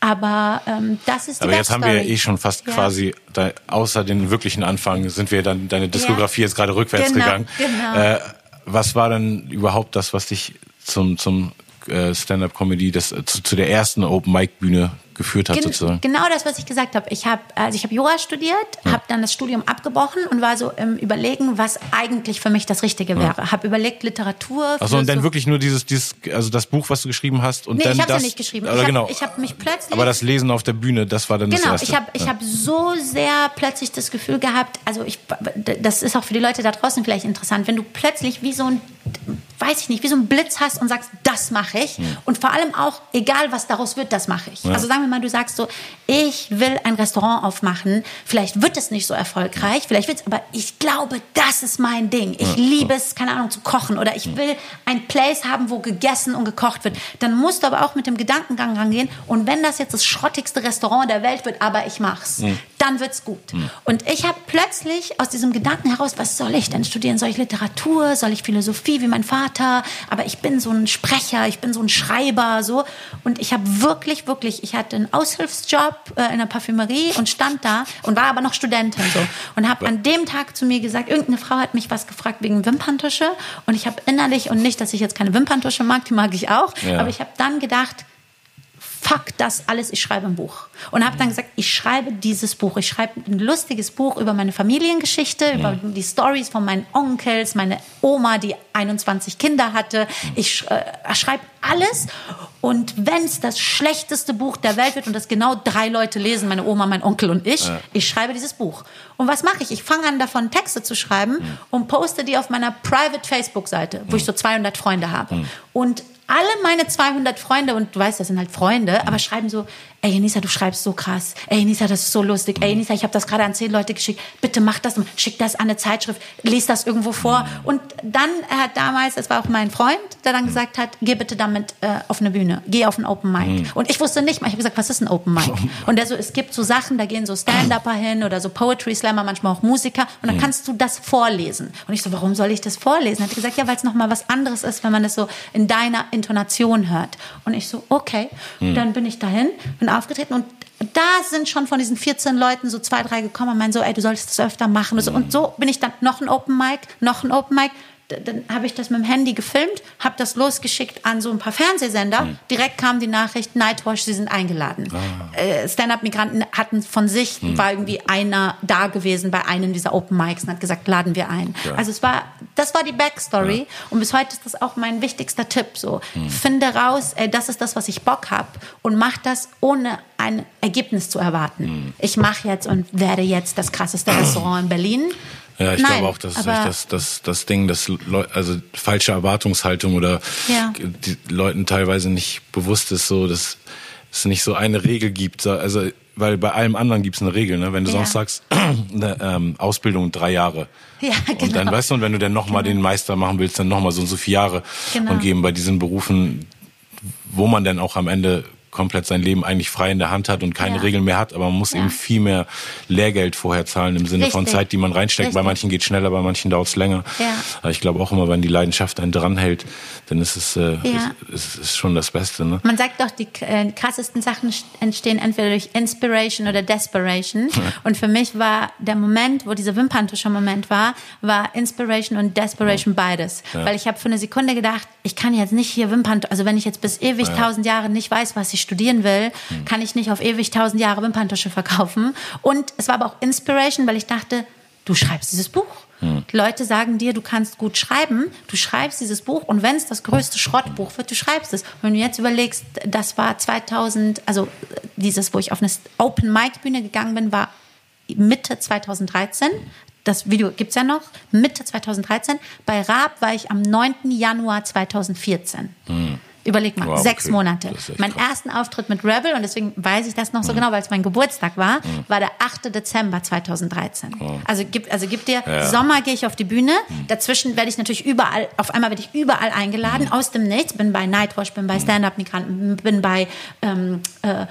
Speaker 2: Aber ähm, das ist die
Speaker 1: Aber jetzt haben wir ja eh schon fast
Speaker 2: Ja.
Speaker 1: quasi, da, außer den wirklichen Anfang, sind wir dann deine Diskografie
Speaker 2: Ja.
Speaker 1: jetzt gerade rückwärts
Speaker 2: Genau,
Speaker 1: gegangen.
Speaker 2: genau.
Speaker 1: Äh, was war denn überhaupt das, was dich zum, zum Stand-up-Comedy, das äh, zu, zu der ersten Open-Mic-Bühne geführt hat,
Speaker 2: Gen
Speaker 1: sozusagen?
Speaker 2: genau das, was ich gesagt habe. Ich habe also ich habe Jura studiert, habe dann das Studium abgebrochen und war so im Überlegen, was eigentlich für mich das Richtige wäre. Habe überlegt Literatur.
Speaker 1: Achso, und dann wirklich nur dieses, dieses, also das Buch, was du geschrieben hast und
Speaker 2: Nee,
Speaker 1: dann
Speaker 2: ich habe
Speaker 1: das.
Speaker 2: ja nicht geschrieben.
Speaker 1: Oder
Speaker 2: ich habe
Speaker 1: genau.
Speaker 2: ich hab mich plötzlich
Speaker 1: aber das Lesen auf der Bühne, das war dann das
Speaker 2: Genau,
Speaker 1: erste.
Speaker 2: ich habe
Speaker 1: ja.
Speaker 2: hab so sehr plötzlich das Gefühl gehabt, also ich, das ist auch für die Leute da draußen vielleicht interessant, wenn du plötzlich wie so ein, weiß ich nicht, wie so ein Blitz hast und sagst, das mache ich. Und vor allem auch, egal was daraus wird, das mache ich. Also sagen wir mal, du sagst so, ich will ein Restaurant aufmachen, vielleicht wird es nicht so erfolgreich, vielleicht wird es, aber ich glaube, das ist mein Ding. Ich liebe es, keine Ahnung, zu kochen oder ich will ein Place haben, wo gegessen und gekocht wird. Dann musst du aber auch mit dem Gedankengang rangehen und wenn das jetzt das schrottigste Restaurant der Welt wird, aber ich mach's, dann wird's gut. Und ich habe plötzlich aus diesem Gedanken heraus, was soll ich denn studieren? Soll ich Literatur? Soll ich Philosophie wie mein Vater? Aber ich bin so ein Sprecher, ich bin so ein Schreiber, so. Und ich habe wirklich, wirklich, ich hatte einen Aushilfsjob äh, in der Parfümerie und stand da und war aber noch Studentin so und habe an dem Tag zu mir gesagt, irgendeine Frau hat mich was gefragt wegen Wimperntusche und ich habe innerlich und nicht, dass ich jetzt keine Wimperntusche mag, die mag ich auch,
Speaker 1: Ja.
Speaker 2: aber ich habe dann gedacht, fuck das alles, ich schreibe ein Buch. Und habe dann gesagt, ich schreibe dieses Buch. Ich schreibe ein lustiges Buch über meine Familiengeschichte, über die Stories von meinen Onkels, meine Oma, die 21 Kinder hatte. Ich sch äh, schreibe alles. Und wenn es das schlechteste Buch der Welt wird und das genau drei Leute lesen, meine Oma, mein Onkel und ich, ich schreibe dieses Buch. Und was mache ich? Ich fange an, davon Texte zu schreiben und poste die auf meiner Private Facebook-Seite, wo ich so 200 Freunde habe. Und alle meine 200 Freunde, und du weißt, das sind halt Freunde, aber schreiben so, ey Enisa, du schreibst so krass. Ey Enisa, das ist so lustig. Ey Enisa, ich habe das gerade an zehn Leute geschickt. Bitte mach das, schick das an eine Zeitschrift, lies das irgendwo vor. Und dann hat damals, das war auch mein Freund, der dann gesagt hat, geh bitte damit äh, auf eine Bühne, geh auf ein Open Mic. Und ich wusste nicht mal, ich habe gesagt, was ist ein Open Mic? Und der so, es gibt so Sachen, da gehen so Stand-Upper hin oder so Poetry Slammer, manchmal auch Musiker. Und dann kannst du das vorlesen. Und ich so, warum soll ich das vorlesen? Hat er gesagt, ja, weil es nochmal was anderes ist, wenn man es so in deiner Intonation hört. Und ich so, okay. Und dann bin ich dahin, bin aufgetreten und da sind schon von diesen 14 Leuten so zwei, drei gekommen und meinen so, ey, du solltest das öfter machen. Und so, und so bin ich dann noch ein Open Mic, noch ein Open Mic. Dann habe ich das mit dem Handy gefilmt, habe das losgeschickt an so ein paar Fernsehsender. Direkt kam die Nachricht, Nightwash, sie sind eingeladen. Äh, Stand-up-Migranten hatten von sich, war irgendwie einer da gewesen bei einem dieser Open Mics und hat gesagt, laden wir ein. Also es war, das war die Backstory. Und bis heute ist das auch mein wichtigster Tipp. So, finde raus, ey, das ist das, was ich Bock hab und mach das ohne ein Ergebnis zu erwarten. Ich mache jetzt und werde jetzt das krasseste Restaurant in Berlin.
Speaker 1: Ja, ich
Speaker 2: Nein,
Speaker 1: glaube auch, dass das, das, das Ding, dass Leu also falsche Erwartungshaltung oder
Speaker 2: Ja.
Speaker 1: die Leuten teilweise nicht bewusst ist, so dass es nicht so eine Regel gibt. So, Also weil bei allem anderen gibt es eine Regel, ne? Wenn du
Speaker 2: Ja.
Speaker 1: sonst sagst, eine ähm, Ausbildung drei Jahre.
Speaker 2: Ja,
Speaker 1: Und dann
Speaker 2: genau.
Speaker 1: weißt du, und wenn du dann nochmal den Meister machen willst, dann nochmal so und so viele Jahre
Speaker 2: Genau.
Speaker 1: und geben bei diesen Berufen, wo man dann auch am Ende komplett sein Leben eigentlich frei in der Hand hat und keine
Speaker 2: Ja.
Speaker 1: Regeln mehr hat, aber man muss
Speaker 2: Ja.
Speaker 1: eben viel mehr Lehrgeld vorher zahlen im Sinne von
Speaker 2: Richtig.
Speaker 1: Zeit, die man reinsteckt. Bei
Speaker 2: Richtig.
Speaker 1: manchen geht schneller, bei manchen dauert es länger.
Speaker 2: Ja.
Speaker 1: Aber ich glaube auch immer, wenn die Leidenschaft einen dranhält, dann ist es, äh, ist, ist, schon das Beste. Ne?
Speaker 2: Man sagt doch, die äh, krassesten Sachen st- entstehen entweder durch Inspiration oder Desperation. Und für mich war der Moment, wo dieser Wimperntuscher-Moment war, war Inspiration und Desperation beides. Weil ich habe für eine Sekunde gedacht, ich kann jetzt nicht hier Wimpern, also wenn ich jetzt bis ewig tausend Jahre nicht weiß, was ich studieren will, kann ich nicht auf ewig tausend Jahre Wimperntusche verkaufen. Und es war aber auch Inspiration, weil ich dachte, du schreibst dieses Buch. Die Leute sagen dir, du kannst gut schreiben, du schreibst dieses Buch und wenn es das größte Schrottbuch wird, du schreibst es. Wenn du jetzt überlegst, das war 2000, also dieses, wo ich auf eine Open Mic Bühne gegangen bin, war Mitte 2013. Das Video gibt's ja noch. Mitte 2013. Bei Raab war ich am 9. Januar 2014. Überleg mal.
Speaker 1: Wow,
Speaker 2: sechs
Speaker 1: okay.
Speaker 2: Monate. Mein
Speaker 1: krass.
Speaker 2: ersten Auftritt mit Rebel, und deswegen weiß ich das noch so genau, weil es mein Geburtstag war, war der 8. Dezember 2013. Also gibt, also gibt dir,
Speaker 1: Ja.
Speaker 2: Sommer gehe ich auf die Bühne, dazwischen werde ich natürlich überall, auf einmal werde ich überall eingeladen, aus dem Nichts, bin bei Nightwash, bin bei Stand-Up Migranten, bin bei, ähm, äh,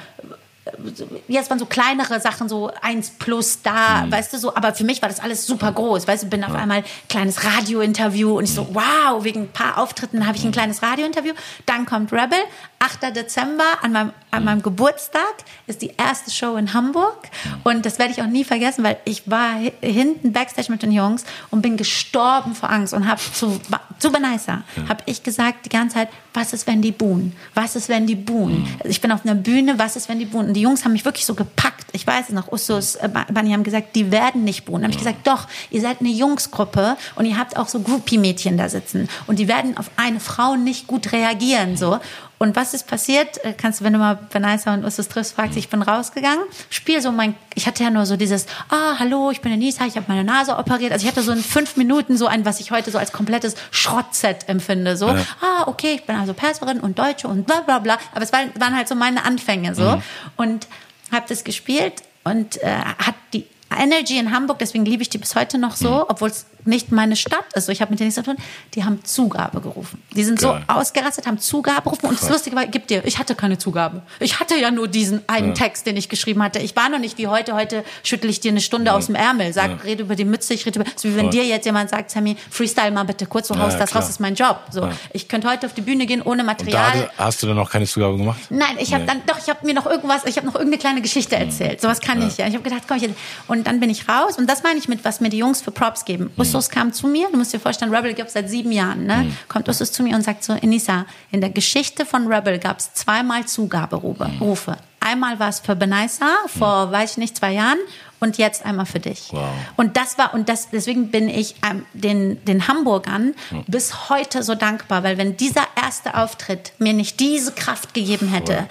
Speaker 2: jetzt waren so kleinere Sachen, so eins plus da, weißt du, so, aber für mich war das alles super groß, weißt du, bin auf einmal kleines Radiointerview und ich so, wow, wegen ein paar Auftritten habe ich ein kleines Radiointerview. Dann kommt Rebel, 8. Dezember, an meinem, an meinem Geburtstag ist die erste Show in Hamburg. Und das werde ich auch nie vergessen, weil ich war hi- hinten Backstage mit den Jungs und bin gestorben vor Angst und habe zu, zu Benaisa, habe ich gesagt die ganze Zeit, was ist, wenn die buhen? Was ist, wenn die buhen? Ich bin auf einer Bühne, was ist, wenn die buhen? Und die Jungs haben mich wirklich so gepackt. Ich weiß es noch, Usus, äh, Bunny haben gesagt, die werden nicht buhen. Dann habe ich gesagt, doch, ihr seid eine Jungsgruppe und ihr habt auch so Groupie-Mädchen da sitzen. Und die werden auf eine Frau nicht gut reagieren, so. Und was ist passiert? Äh, Kannst du, wenn du mal Benaisa und Usus triffst, fragst, ich bin rausgegangen, spiel so mein, ich hatte ja nur so dieses, ah, hallo, ich bin Anissa, ich habe meine Nase operiert. Also ich hatte so in fünf Minuten so ein, was ich heute so als komplettes Schrottset empfinde. So, ah, okay, ich bin also Perserin und Deutsche und bla bla bla. Aber es waren, waren halt so meine Anfänge so. Und habe das gespielt und äh, hat die Energy in Hamburg, deswegen liebe ich die bis heute noch so, obwohl es nicht meine Stadt ist. So, ich habe mit denen nichts zu tun. Die haben Zugabe gerufen. Die sind
Speaker 1: Geil.
Speaker 2: so ausgerastet, haben Zugabe gerufen. Und das Lustige war, gib dir, ich hatte keine Zugabe. Ich hatte ja nur diesen einen Text, den ich geschrieben hatte. Ich war noch nicht wie heute. Heute schüttel ich dir eine Stunde aus dem Ärmel, sag, rede über die Mütze, ich rede über, so wie wenn dir jetzt jemand sagt, Sammy, freestyle mal bitte kurz, du haust
Speaker 1: Ja,
Speaker 2: das
Speaker 1: klar.
Speaker 2: raus, ist mein Job. So,
Speaker 1: Ja.
Speaker 2: ich könnte heute auf die Bühne gehen ohne
Speaker 1: Und da
Speaker 2: Material.
Speaker 1: hast du dann noch keine Zugabe gemacht?
Speaker 2: Nein, ich habe
Speaker 1: Nee.
Speaker 2: dann doch, ich habe mir noch irgendwas, ich habe noch irgendeine kleine Geschichte erzählt. Sowas kann ich ja. Ich habe gedacht, komm ich jetzt. Und dann bin ich raus und das meine ich mit, was mir die Jungs für Props geben. Usus kam zu mir, du musst dir vorstellen, Rebel gibt es seit sieben Jahren, ne? Kommt Usus zu mir und sagt so, Enisa, in der Geschichte von Rebel gab es zweimal Zugaberufe. Rufe. Einmal war es für Benaisa vor, weiß ich nicht, zwei Jahren und jetzt einmal für dich.
Speaker 1: Wow.
Speaker 2: Und das war, und das, deswegen bin ich ähm, den, den Hamburgern bis heute so dankbar, weil wenn dieser erste Auftritt mir nicht diese Kraft gegeben hätte, wer,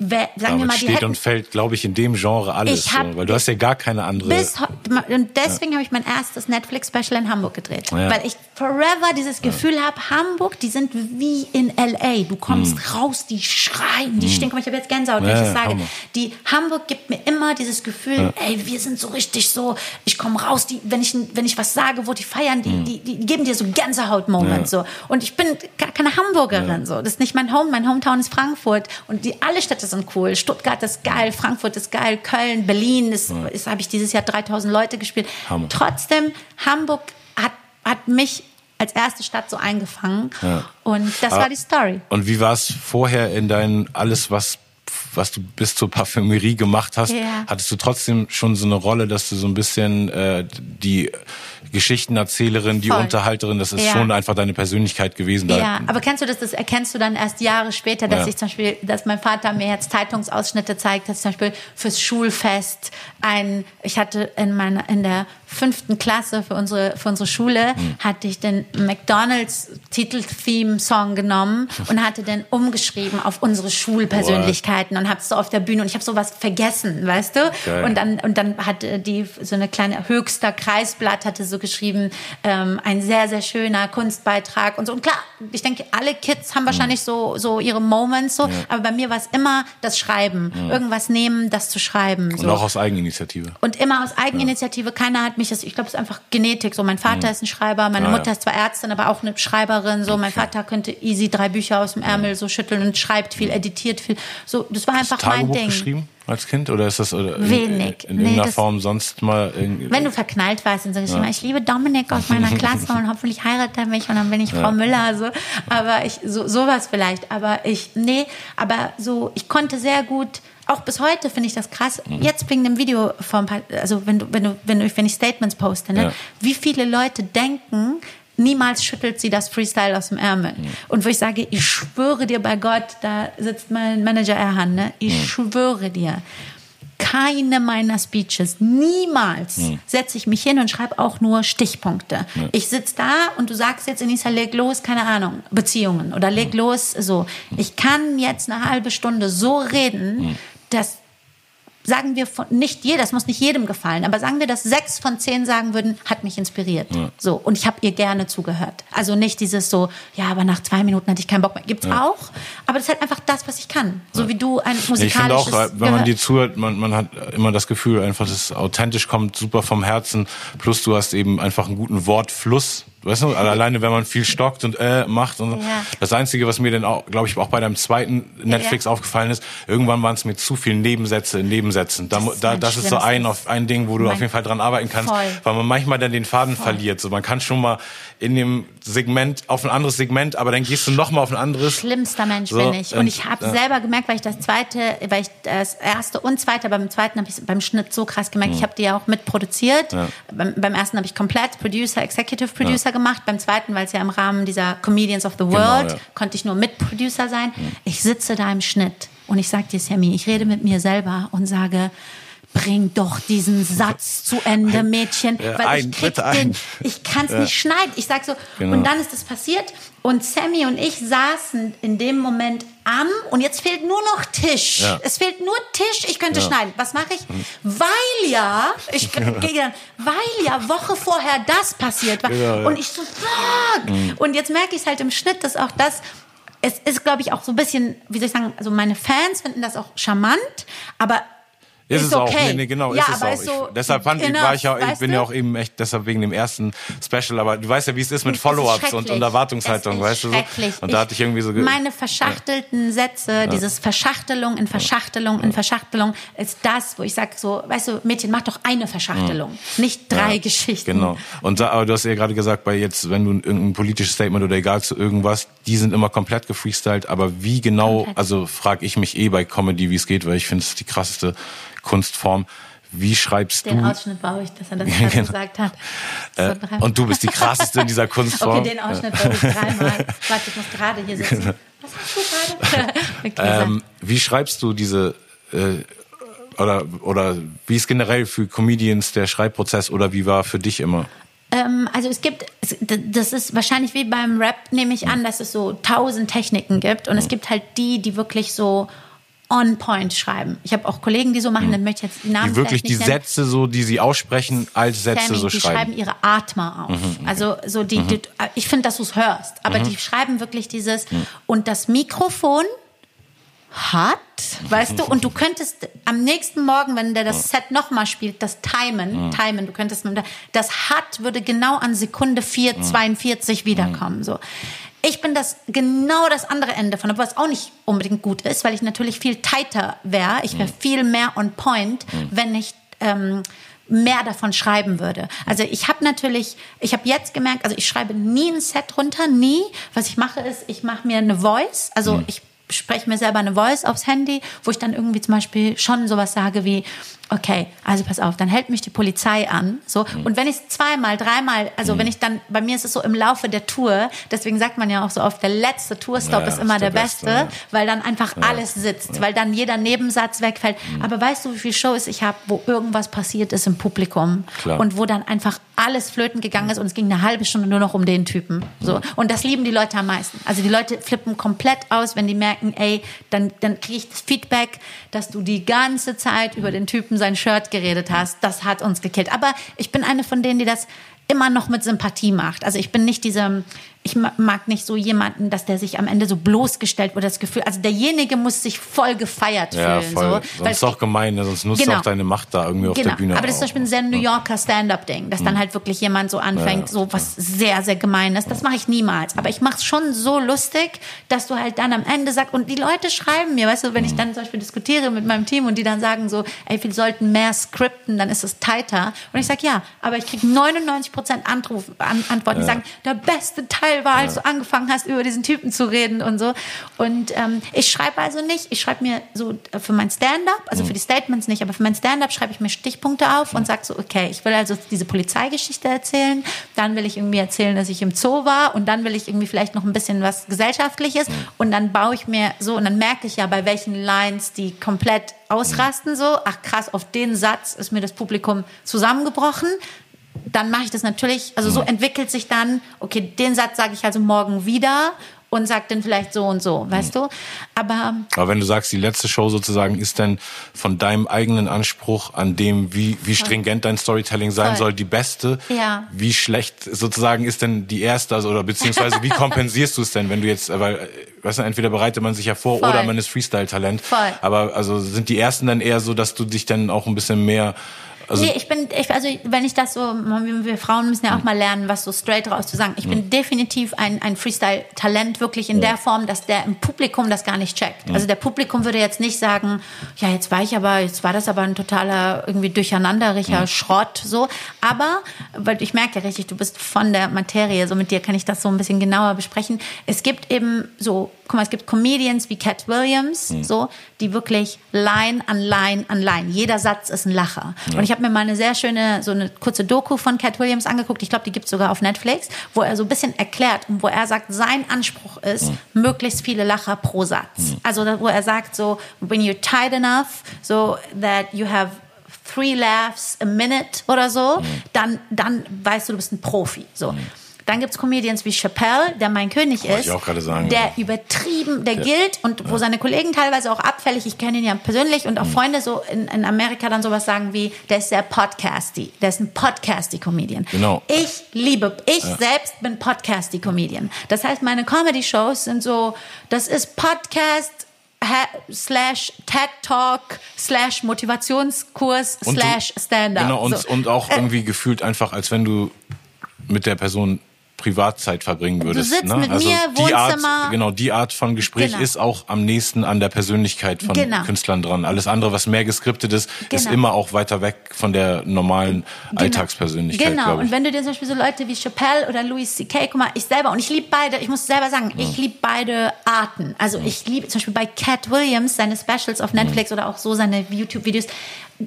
Speaker 2: sagen wir
Speaker 1: Damit
Speaker 2: mal, die
Speaker 1: steht
Speaker 2: hätten
Speaker 1: und fällt, glaube ich, in dem Genre alles. So, weil du hast ja gar keine andere.
Speaker 2: bis und deswegen habe ich mein erstes Netflix-Special in Hamburg gedreht.
Speaker 1: Ja.
Speaker 2: Weil ich forever dieses Gefühl habe, Hamburg, die sind wie in L.A. Du kommst raus, die schreien, die stehen. Guck mal, ich habe jetzt Gänsehaut, wenn
Speaker 1: Ja,
Speaker 2: ich das
Speaker 1: ja,
Speaker 2: sage.
Speaker 1: Hammer.
Speaker 2: Die Hamburg gibt mir immer dieses Gefühl, ey, wir sind so richtig so, ich komme raus, die, wenn, ich, wenn ich was sage, wo die feiern, die, die, die geben dir so Gänsehaut-Moment. So. Und ich bin gar keine Hamburgerin. So. Das ist nicht mein Home, mein Hometown ist Frankfurt. Und die, alle Städte sind cool. Stuttgart ist geil, Frankfurt ist geil, Köln, Berlin ist, ist habe ich dieses Jahr 3000 Leute gespielt.
Speaker 1: Hammer.
Speaker 2: Trotzdem, Hamburg hat, hat mich als erste Stadt so eingefangen. Und das war die Story.
Speaker 1: Und wie war es vorher in deinem alles, was was du bis zur Parfümerie gemacht hast,
Speaker 2: Ja.
Speaker 1: hattest du trotzdem schon so eine Rolle, dass du so ein bisschen äh, die Geschichtenerzählerin, die
Speaker 2: Voll.
Speaker 1: Unterhalterin, das ist
Speaker 2: Ja.
Speaker 1: schon einfach deine Persönlichkeit gewesen.
Speaker 2: Ja, aber kennst du das, das erkennst du dann erst Jahre später, dass
Speaker 1: Ja.
Speaker 2: ich zum Beispiel, dass mein Vater mir jetzt Zeitungsausschnitte zeigt, dass zum Beispiel fürs Schulfest ein, ich hatte in meiner, in der fünften Klasse für unsere, für unsere Schule, mhm. hatte ich den McDonalds Titel-Theme-Song genommen und hatte den umgeschrieben auf unsere Schulpersönlichkeiten What? und hab's so auf der Bühne und ich habe sowas vergessen, weißt du? Geil. Und dann, und dann hatte die so eine kleine höchster Kreisblatt hatte so geschrieben, ähm, ein sehr, sehr schöner Kunstbeitrag und so. Und klar, ich denke, alle Kids haben wahrscheinlich mhm. so, so ihre Moments so, ja. aber bei mir war es immer das Schreiben. Mhm. Irgendwas nehmen, das zu schreiben.
Speaker 1: Und auch aus Eigeninitiative.
Speaker 2: Und immer aus Eigeninitiative. Ja. Keiner hat mich das, ich glaube, es ist einfach Genetik. So, mein Vater mhm. ist ein Schreiber, meine ah, Mutter ja. ist zwar Ärztin, aber auch eine Schreiberin. So, mein Vater könnte easy drei Bücher aus dem Ärmel so schütteln und schreibt viel, editiert viel. So, das war einfach Hast mein Ding.
Speaker 1: geschrieben? als Kind oder ist das oder in,
Speaker 2: Wenig.
Speaker 1: in, in nee, irgendeiner Form sonst mal irgendwie?
Speaker 2: Wenn du verknallt warst und sagst, ja. ich liebe Dominik aus meiner Klasse und hoffentlich heiratet er mich und dann bin ich Frau ja. Müller so, aber ich so sowas vielleicht, aber ich nee, aber so ich konnte sehr gut auch bis heute finde ich das krass. Mhm. Jetzt wegen dem Video vom, also wenn du, wenn du, wenn du, wenn ich Statements poste, ne, ja. wie viele Leute denken, niemals schüttelt sie das Freestyle aus dem Ärmel. Mhm. Und wo ich sage, ich schwöre dir bei Gott, da sitzt mein Manager Erhan, ne, ich mhm. schwöre dir, keine meiner Speeches, niemals mhm. setze ich mich hin und schreibe auch nur Stichpunkte. Ich sitze da und du sagst jetzt, Inisa, leg los, keine Ahnung, Beziehungen oder leg mhm. los so. Ich kann jetzt eine halbe Stunde so reden, mhm dass sagen wir von, nicht jeder, das muss nicht jedem gefallen, aber sagen wir, dass sechs von zehn sagen würden, hat mich inspiriert. Ja. So und ich habe ihr gerne zugehört. Also nicht dieses so, ja, aber nach zwei Minuten hatte ich keinen Bock mehr. Gibt's ja. auch, aber das ist halt einfach das, was ich kann. So ja. wie du ein musikalisches. Ich finde auch,
Speaker 1: wenn gehört. man dir zuhört, man, man hat immer das Gefühl, einfach, dass es authentisch kommt, super vom Herzen. Plus du hast eben einfach einen guten Wortfluss Weißt du, alleine wenn man viel stockt und äh macht und ja. das einzige, was mir dann auch, glaube ich, auch bei deinem zweiten Netflix ja. aufgefallen ist, irgendwann waren es mir zu viele Nebensätze in Nebensätzen. Da, das, ist, da, das ist so ein auf ein Ding, wo du auf jeden Fall dran arbeiten kannst, voll. weil man manchmal dann den Faden voll. verliert. So, man kann schon mal in dem Segment auf ein anderes Segment, aber dann gehst du noch mal auf ein anderes.
Speaker 2: Schlimmster Mensch so, bin ich. Und ich habe ja. selber gemerkt, weil ich das zweite, weil ich das erste und zweite, beim zweiten habe ich beim Schnitt so krass gemerkt. Mhm. Ich habe die ja auch mitproduziert. Ja. Beim, beim ersten habe ich komplett Producer, Executive Producer ja. gemacht. Beim zweiten, weil es ja im Rahmen dieser Comedians of the genau, World genau, konnte ich nur Mitproducer sein. Mhm. Ich sitze da im Schnitt und ich sage dir, Sammy, ich rede mit mir selber und sage, bring doch diesen Satz zu Ende, Mädchen, ja, weil ein, ich krieg den, ich kann es ja. nicht schneiden. Ich sag so, genau. und dann ist es passiert und Sammy und ich saßen in dem Moment am und jetzt fehlt nur noch Tisch. Ja. Es fehlt nur Tisch, ich könnte schneiden. Was mache ich? Mhm. Weil ja, ich gehe dann, weil ja Woche vorher das passiert war genau, und ich so fuck. Mhm. Und jetzt merke ich es halt im Schnitt, dass auch das es ist, glaube ich, auch so ein bisschen, wie soll ich sagen, also meine Fans finden das auch charmant, aber
Speaker 1: ist, ist es okay. auch. Nee, nee, genau, ja, ist es auch. So ich, deshalb fand ich, war ich ja, ich bin du? ja auch eben echt deshalb wegen dem ersten Special, aber du weißt ja, wie es ist mit Follow-ups und, und Erwartungshaltung, weißt du so? Und da hatte ich irgendwie so
Speaker 2: meine verschachtelten ja. Sätze, ja. dieses Verschachtelung in Verschachtelung in Verschachtelung ist das, wo ich sag so, weißt du, Mädchen, mach doch eine Verschachtelung, nicht drei Geschichten.
Speaker 1: Genau. Und da, aber du hast ja gerade gesagt, bei jetzt, wenn du irgendein politisches Statement oder egal zu irgendwas, die sind immer komplett gefreestylt, aber wie genau, komplett. also frage ich mich eh bei Comedy, wie es geht, weil ich finde es die krasseste Kunstform. Wie schreibst
Speaker 2: den
Speaker 1: du?
Speaker 2: Den Ausschnitt brauche ich, dass er das genau. gesagt hat.
Speaker 1: Äh, und du bist die krasseste in dieser Kunstform.
Speaker 2: Okay, den Ausschnitt brauche ich dreimal. Warte, ich muss gerade hier sitzen. Was hast du gerade?
Speaker 1: ähm, wie schreibst du diese äh, oder oder wie ist generell für Comedians der Schreibprozess oder wie war für dich immer?
Speaker 2: Ähm, also es gibt, das ist wahrscheinlich wie beim Rap, nehme ich an, dass es so tausend Techniken gibt und es gibt halt die, die wirklich so on point schreiben. Ich habe auch Kollegen, die so machen, mhm. dann möchte ich jetzt die Namen
Speaker 1: Die wirklich die nennen. Sätze so, die sie aussprechen, als Sätze Sammy, so
Speaker 2: die
Speaker 1: schreiben.
Speaker 2: Die schreiben ihre Atmer auf. Mhm, okay. Also so die, mhm. die ich finde, dass du es hörst, aber mhm. die schreiben wirklich dieses mhm. und das Mikrofon hat, weißt du, und du könntest am nächsten Morgen, wenn der das Set nochmal spielt, das Timen, Timen, du könntest, das hat würde genau an Sekunde 4,42 wiederkommen, so. Ich bin das genau das andere Ende von, was auch nicht unbedingt gut ist, weil ich natürlich viel tighter wäre. Ich wäre mhm. viel mehr on point, mhm. wenn ich ähm, mehr davon schreiben würde. Also ich habe natürlich, ich habe jetzt gemerkt, also ich schreibe nie ein Set runter, nie. Was ich mache ist, ich mache mir eine Voice, also mhm. ich spreche mir selber eine Voice aufs Handy, wo ich dann irgendwie zum Beispiel schon sowas sage wie, okay, also pass auf, dann hält mich die Polizei an. So.
Speaker 1: Mhm.
Speaker 2: Und wenn ich es zweimal, dreimal, also wenn ich dann, bei mir ist es so im Laufe der Tour, deswegen sagt man ja auch so oft, der letzte Tourstop
Speaker 1: Ja,
Speaker 2: ist immer
Speaker 1: ist
Speaker 2: der,
Speaker 1: der
Speaker 2: beste,
Speaker 1: Beste, ja.
Speaker 2: weil dann einfach alles sitzt, weil dann jeder Nebensatz wegfällt.
Speaker 1: Mhm.
Speaker 2: Aber weißt du, wie viele Shows ich habe, wo irgendwas passiert ist im Publikum
Speaker 1: Klar.
Speaker 2: und wo dann einfach alles flöten gegangen ist und es ging eine halbe Stunde nur noch um den Typen. So. Und das lieben die Leute am meisten. Also die Leute flippen komplett aus, wenn die merken, ey, dann, dann kriege ich das Feedback, dass du die ganze Zeit über den Typen sein Shirt geredet hast. Das hat uns gekillt. Aber ich bin eine von denen, die das immer noch mit Sympathie macht. Also ich bin nicht diese, ich ma- mag nicht so jemanden, dass der sich am Ende so bloßgestellt wird, das Gefühl, also derjenige muss sich voll gefeiert
Speaker 1: Ja,
Speaker 2: fühlen.
Speaker 1: voll.
Speaker 2: So,
Speaker 1: Sonst ist auch gemein, ne? sonst nutzt du
Speaker 2: Genau.
Speaker 1: auch deine Macht da irgendwie auf
Speaker 2: Genau,
Speaker 1: der Bühne.
Speaker 2: aber das ist zum Beispiel ein sehr New Yorker Stand-up-Ding, dass dann halt wirklich jemand so anfängt, so was sehr, sehr gemein ist. Das mache ich niemals. Aber ich mache es schon so lustig, dass du halt dann am Ende sagst, und die Leute schreiben mir, weißt du, wenn ich dann zum Beispiel diskutiere mit meinem Team und die dann sagen so, ey, wir sollten mehr skripten, dann ist es tighter. Und ich sage, ja, aber ich kriege 99 Prozent an, Antworten, die sagen, der beste Teil war, als du angefangen hast, über diesen Typen zu reden und so. Und ähm, ich schreibe also nicht, ich schreibe mir so äh, für mein Stand-up, also für die Statements nicht, aber für mein Stand-up schreibe ich mir Stichpunkte auf und sage so, okay, ich will also diese Polizeigeschichte erzählen, dann will ich irgendwie erzählen, dass ich im Zoo war und dann will ich irgendwie vielleicht noch ein bisschen was Gesellschaftliches. Und dann baue ich mir so und dann merke ich ja, bei welchen Lines die komplett ausrasten so, ach krass, auf den Satz ist mir das Publikum zusammengebrochen dann mache ich das natürlich, also so entwickelt sich dann, okay, den Satz sage ich also morgen wieder und sage dann vielleicht so und so, weißt du? Aber
Speaker 1: Aber wenn du sagst, die letzte Show sozusagen ist dann von deinem eigenen Anspruch an dem, wie, wie stringent dein Storytelling sein
Speaker 2: Voll.
Speaker 1: soll, die beste,
Speaker 2: Ja.
Speaker 1: wie schlecht sozusagen ist denn die erste, also, oder beziehungsweise wie kompensierst du es denn, wenn du jetzt, weil, äh, weißt du, entweder bereitet man sich ja vor
Speaker 2: Voll.
Speaker 1: oder man ist Freestyle-Talent.
Speaker 2: Voll.
Speaker 1: Aber also sind die ersten dann eher so, dass du dich dann auch ein bisschen mehr, also
Speaker 2: nee, ich bin, ich, also wenn ich das so, wir Frauen müssen ja auch mal lernen, was so straight raus zu sagen. Ich bin definitiv ein, ein Freestyle-Talent, wirklich in der Form, dass der im Publikum das gar nicht checkt. Also der Publikum würde jetzt nicht sagen, ja, jetzt war ich aber, jetzt war das aber ein totaler irgendwie durcheinanderiger Schrott, so. Aber, weil ich merke ja richtig, du bist von der Materie, so mit dir kann ich das so ein bisschen genauer besprechen. Es gibt eben so, guck mal, es gibt Comedians wie Cat Williams, so, die wirklich Line an Line an Line. Jeder Satz ist ein Lacher. Und ich habe mir mal eine sehr schöne, so eine kurze Doku von Cat Williams angeguckt. Ich glaube, die gibt's sogar auf Netflix, wo er so ein bisschen erklärt und wo er sagt, sein Anspruch ist, möglichst viele Lacher pro Satz. Also, da- wo er sagt so, when you're tight enough, so that you have three laughs a minute oder so, dann, dann weißt du, du bist ein Profi. So. Dann gibt's Comedians wie Chappelle, der mein König ist,
Speaker 1: ich auch gerade sagen,
Speaker 2: der
Speaker 1: ja.
Speaker 2: übertrieben, der gilt und wo seine Kollegen teilweise auch abfällig, ich kenne ihn ja persönlich und auch
Speaker 1: Mhm.
Speaker 2: Freunde so in, in Amerika dann sowas sagen wie, der ist sehr podcasty, der ist ein podcasty-Comedian.
Speaker 1: Genau.
Speaker 2: Ich liebe, ich selbst bin podcasty-Comedian. Das heißt, meine Comedy-Shows sind so, das ist Podcast, slash TED Talk slash Motivationskurs slash Stand-up.
Speaker 1: Genau, und,
Speaker 2: so.
Speaker 1: und auch irgendwie gefühlt einfach, als wenn du mit der Person Privatzeit verbringen würdest.
Speaker 2: sitzt
Speaker 1: ne?
Speaker 2: mit
Speaker 1: also
Speaker 2: mir,
Speaker 1: die Art,
Speaker 2: Wohnzimmer.
Speaker 1: genau, die Art von Gespräch
Speaker 2: Genau.
Speaker 1: ist auch am nächsten an der Persönlichkeit von
Speaker 2: Genau.
Speaker 1: Künstlern dran. Alles andere, was mehr geskriptet ist, ist
Speaker 2: Genau.
Speaker 1: immer auch weiter weg von der normalen Alltagspersönlichkeit,
Speaker 2: Genau, und wenn du dir zum Beispiel so Leute wie Chappelle oder Louis C.K., guck mal, ich selber, und ich liebe beide, ich muss selber sagen, ich liebe beide Arten. Also ich liebe zum Beispiel bei Cat Williams, seine Specials auf Netflix oder auch so seine YouTube-Videos,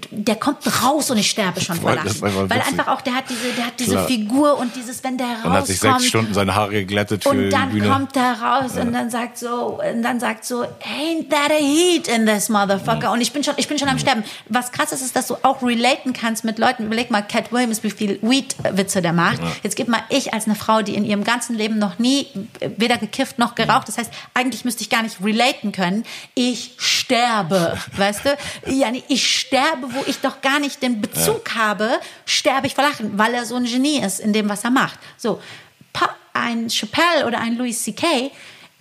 Speaker 2: der kommt raus und ich sterbe schon vor Lachen. Weil
Speaker 1: witzig.
Speaker 2: einfach auch, der hat diese, der hat diese
Speaker 1: Klar.
Speaker 2: Figur und dieses, wenn der rauskommt.
Speaker 1: Und hat sich sechs Stunden seine Haare geglättet für
Speaker 2: Und
Speaker 1: die
Speaker 2: dann
Speaker 1: Bühne.
Speaker 2: kommt er raus und dann sagt so, und dann sagt so, ain't that a heat in this motherfucker? Und ich bin schon, ich bin schon am Sterben. Was krass ist, ist, dass du auch relaten kannst mit Leuten. Überleg mal, Cat Williams, wie viel Weed-Witze der macht. Jetzt gib mal ich als eine Frau, die in ihrem ganzen Leben noch nie weder gekifft noch geraucht. Das heißt, eigentlich müsste ich gar nicht relaten können. Ich sterbe, weißt du? Ja, ich sterbe, wo ich doch gar nicht den Bezug habe, sterbe ich vor Lachen, weil er so ein Genie ist in dem, was er macht. So, ein Chappelle oder ein Louis C.K.,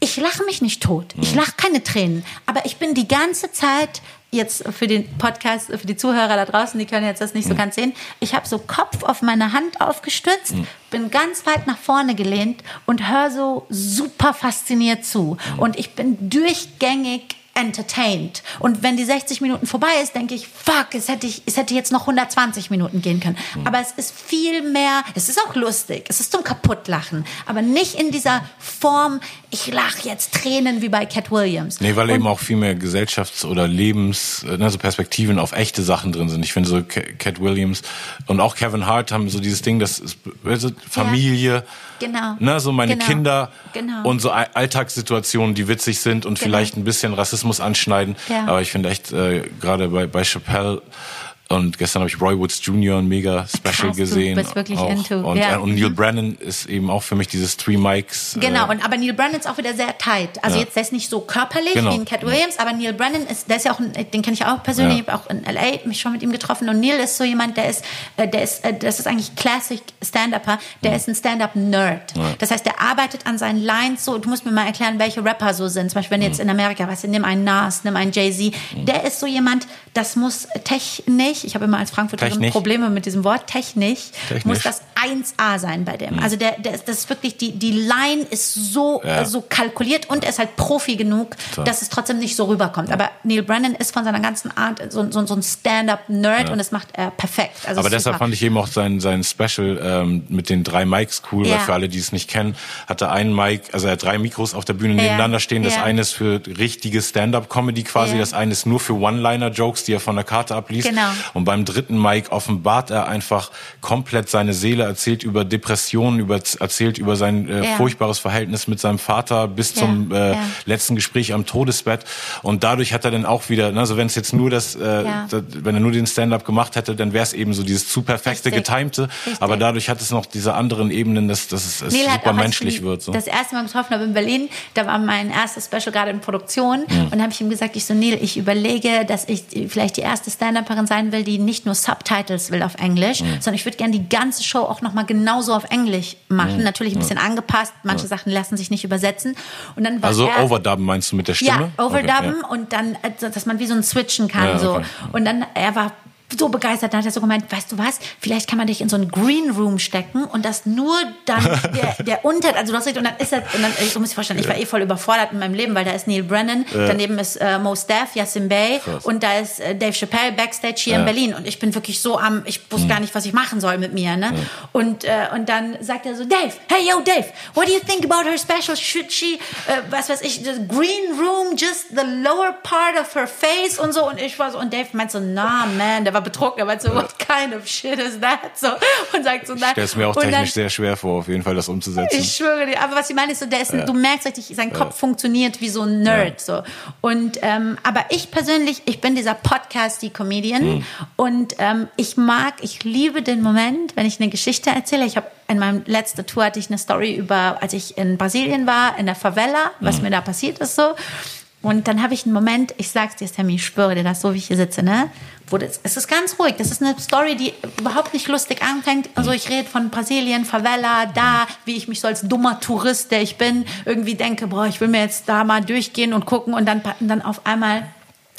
Speaker 2: ich lache mich nicht tot. Ich lache keine Tränen. Aber ich bin die ganze Zeit, jetzt für den Podcast, für die Zuhörer da draußen, die können jetzt das nicht so ganz sehen, ich habe so Kopf auf meine Hand aufgestützt, bin ganz weit nach vorne gelehnt und höre so super fasziniert zu. Und ich bin durchgängig entertained. Und wenn die 60 Minuten vorbei ist, denke ich, fuck, es hätte, ich, es hätte jetzt noch 120 Minuten gehen können. Mhm. Aber es ist viel mehr, es ist auch lustig, es ist zum Kaputtlachen, aber nicht in dieser Form, ich lache jetzt Tränen wie bei Cat Williams.
Speaker 1: Nee, weil und, eben auch viel mehr Gesellschafts- oder Lebens, äh, ne, so Perspektiven auf echte Sachen drin sind. Ich finde so Cat Williams und auch Kevin Hart haben so dieses Ding, das ist Familie, ja,
Speaker 2: genau,
Speaker 1: ne, so meine
Speaker 2: genau,
Speaker 1: Kinder
Speaker 2: genau.
Speaker 1: und so Alltagssituationen, die witzig sind und genau. vielleicht ein bisschen Rassismus anschneiden. Ja. Aber ich finde echt, äh, gerade bei, bei Chappelle, und gestern habe ich Roy Woods Jr. ein mega Special
Speaker 2: Krass,
Speaker 1: gesehen.
Speaker 2: Du bist wirklich auch. into.
Speaker 1: Und,
Speaker 2: ja.
Speaker 1: und Neil mhm. Brennan ist eben auch für mich dieses Three Mics.
Speaker 2: Genau, äh, und aber Neil Brennan ist auch wieder sehr tight. Also ja. jetzt, der ist nicht so körperlich genau. wie ein Cat Williams, aber Neil Brennan ist, der ist ja auch, den kenne ich auch persönlich, ja. ich habe auch in L.A. mich schon mit ihm getroffen und Neil ist so jemand, der ist, äh, der ist, äh, das ist eigentlich Classic Stand-Upper, der mhm. ist ein Stand-Up-Nerd. Das heißt, der arbeitet an seinen Lines so, du musst mir mal erklären, welche Rapper so sind. Zum Beispiel, wenn jetzt mhm. in Amerika, weißt du, nimm einen Nas, nimm einen Jay-Z, mhm. der ist so jemand, das muss ich habe immer als Frankfurter Technisch. Probleme mit diesem Wort, technisch, technisch. muss das 1A sein bei dem. Mhm. Also der, der, das ist wirklich, die, die Line ist so, ja. so kalkuliert und er ist halt Profi genug, so. dass es trotzdem nicht so rüberkommt. Ja. Aber Neil Brennan ist von seiner ganzen Art so, so, so ein Stand-up-Nerd ja. und das macht er perfekt.
Speaker 1: Also Aber deshalb fand ich eben auch sein, sein Special ähm, mit den drei Mics cool, weil für alle, die es nicht kennen, hat er einen Mic, also er hat drei Mikros auf der Bühne nebeneinander stehen. Das eine ist für richtige Stand-up-Comedy quasi, das eine ist nur für One-Liner-Jokes, die er von der Karte abliest.
Speaker 2: Genau.
Speaker 1: Und beim dritten Mike offenbart er einfach komplett seine Seele, erzählt über Depressionen, über, erzählt über sein äh, ja. furchtbares Verhältnis mit seinem Vater bis ja. zum äh, ja. letzten Gespräch am Todesbett. Und dadurch hat er dann auch wieder, ne, also wenn es jetzt nur das, äh, das wenn er nur den Stand-up gemacht hätte, dann wäre es eben so dieses zu perfekte, Richtig. getimte. Richtig. Aber dadurch hat es noch diese anderen Ebenen, dass, dass es, es super menschlich wird. So.
Speaker 2: Das erste Mal getroffen habe in Berlin, da war mein erstes Special gerade in Produktion mhm. und habe ich ihm gesagt, ich so Neil, ich überlege, dass ich vielleicht die erste Stand-Upperin sein will, die nicht nur Sub Subtitles will auf Englisch, mhm. sondern ich würde gerne die ganze Show auch nochmal genauso auf Englisch machen. Mhm. Natürlich ein bisschen mhm. angepasst. Manche Sachen lassen sich nicht übersetzen. Und dann
Speaker 1: also
Speaker 2: er,
Speaker 1: overdubben meinst du mit der Stimme?
Speaker 2: Ja, overdubben okay, und dann, äh, dass man wie so ein switchen kann. Okay. so. Und dann, er war so begeistert, dann hat er so gemeint, weißt du was, vielleicht kann man dich in so einen Green Room stecken und das nur dann der, der unter, also du hast recht, und dann ist er, und dann, ich muss dir vorstellen, ich war eh voll überfordert in meinem Leben, weil da ist Neil Brennan, ja. daneben ist äh, Mos Def, Yassin Bey Krass. und da ist äh, Dave Chappelle Backstage hier ja. in Berlin und ich bin wirklich so am, ich wusste mhm. gar nicht, was ich machen soll mit mir, ne? Mhm. Und, äh, und dann sagt er so, Dave, hey yo Dave, what do you think about her special? Should she, äh, was weiß ich, the Green Room, just the lower part of her face und so und ich war so, und Dave meint so, nah man, der war betrunken, er meint so, what kind of shit is that? So, und sagt so,
Speaker 1: nein. Ich stelle es mir auch technisch dann, sehr schwer vor, auf jeden Fall das umzusetzen.
Speaker 2: Ich schwöre dir, aber was ich meine ist so, der ist, ja. du merkst richtig, sein Kopf ja. funktioniert wie so ein Nerd, ja. so. Und, ähm, aber ich persönlich, ich bin dieser Podcast, die Comedian mhm. und ähm, ich mag, ich liebe den Moment, wenn ich eine Geschichte erzähle. Ich habe in meinem letzten Tour hatte ich eine Story über, als ich in Brasilien war, in der Favela, was mhm. mir da passiert ist so. Und dann habe ich einen Moment, ich sag's dir, Sammy, ich schwöre dir das, so wie ich hier sitze, ne? Wo das, es ist ganz ruhig. Das ist eine Story, die überhaupt nicht lustig anfängt. Also ich rede von Brasilien, Favela, da, wie ich mich so als dummer Tourist, der ich bin, irgendwie denke, boah, ich will mir jetzt da mal durchgehen und gucken und dann, dann auf einmal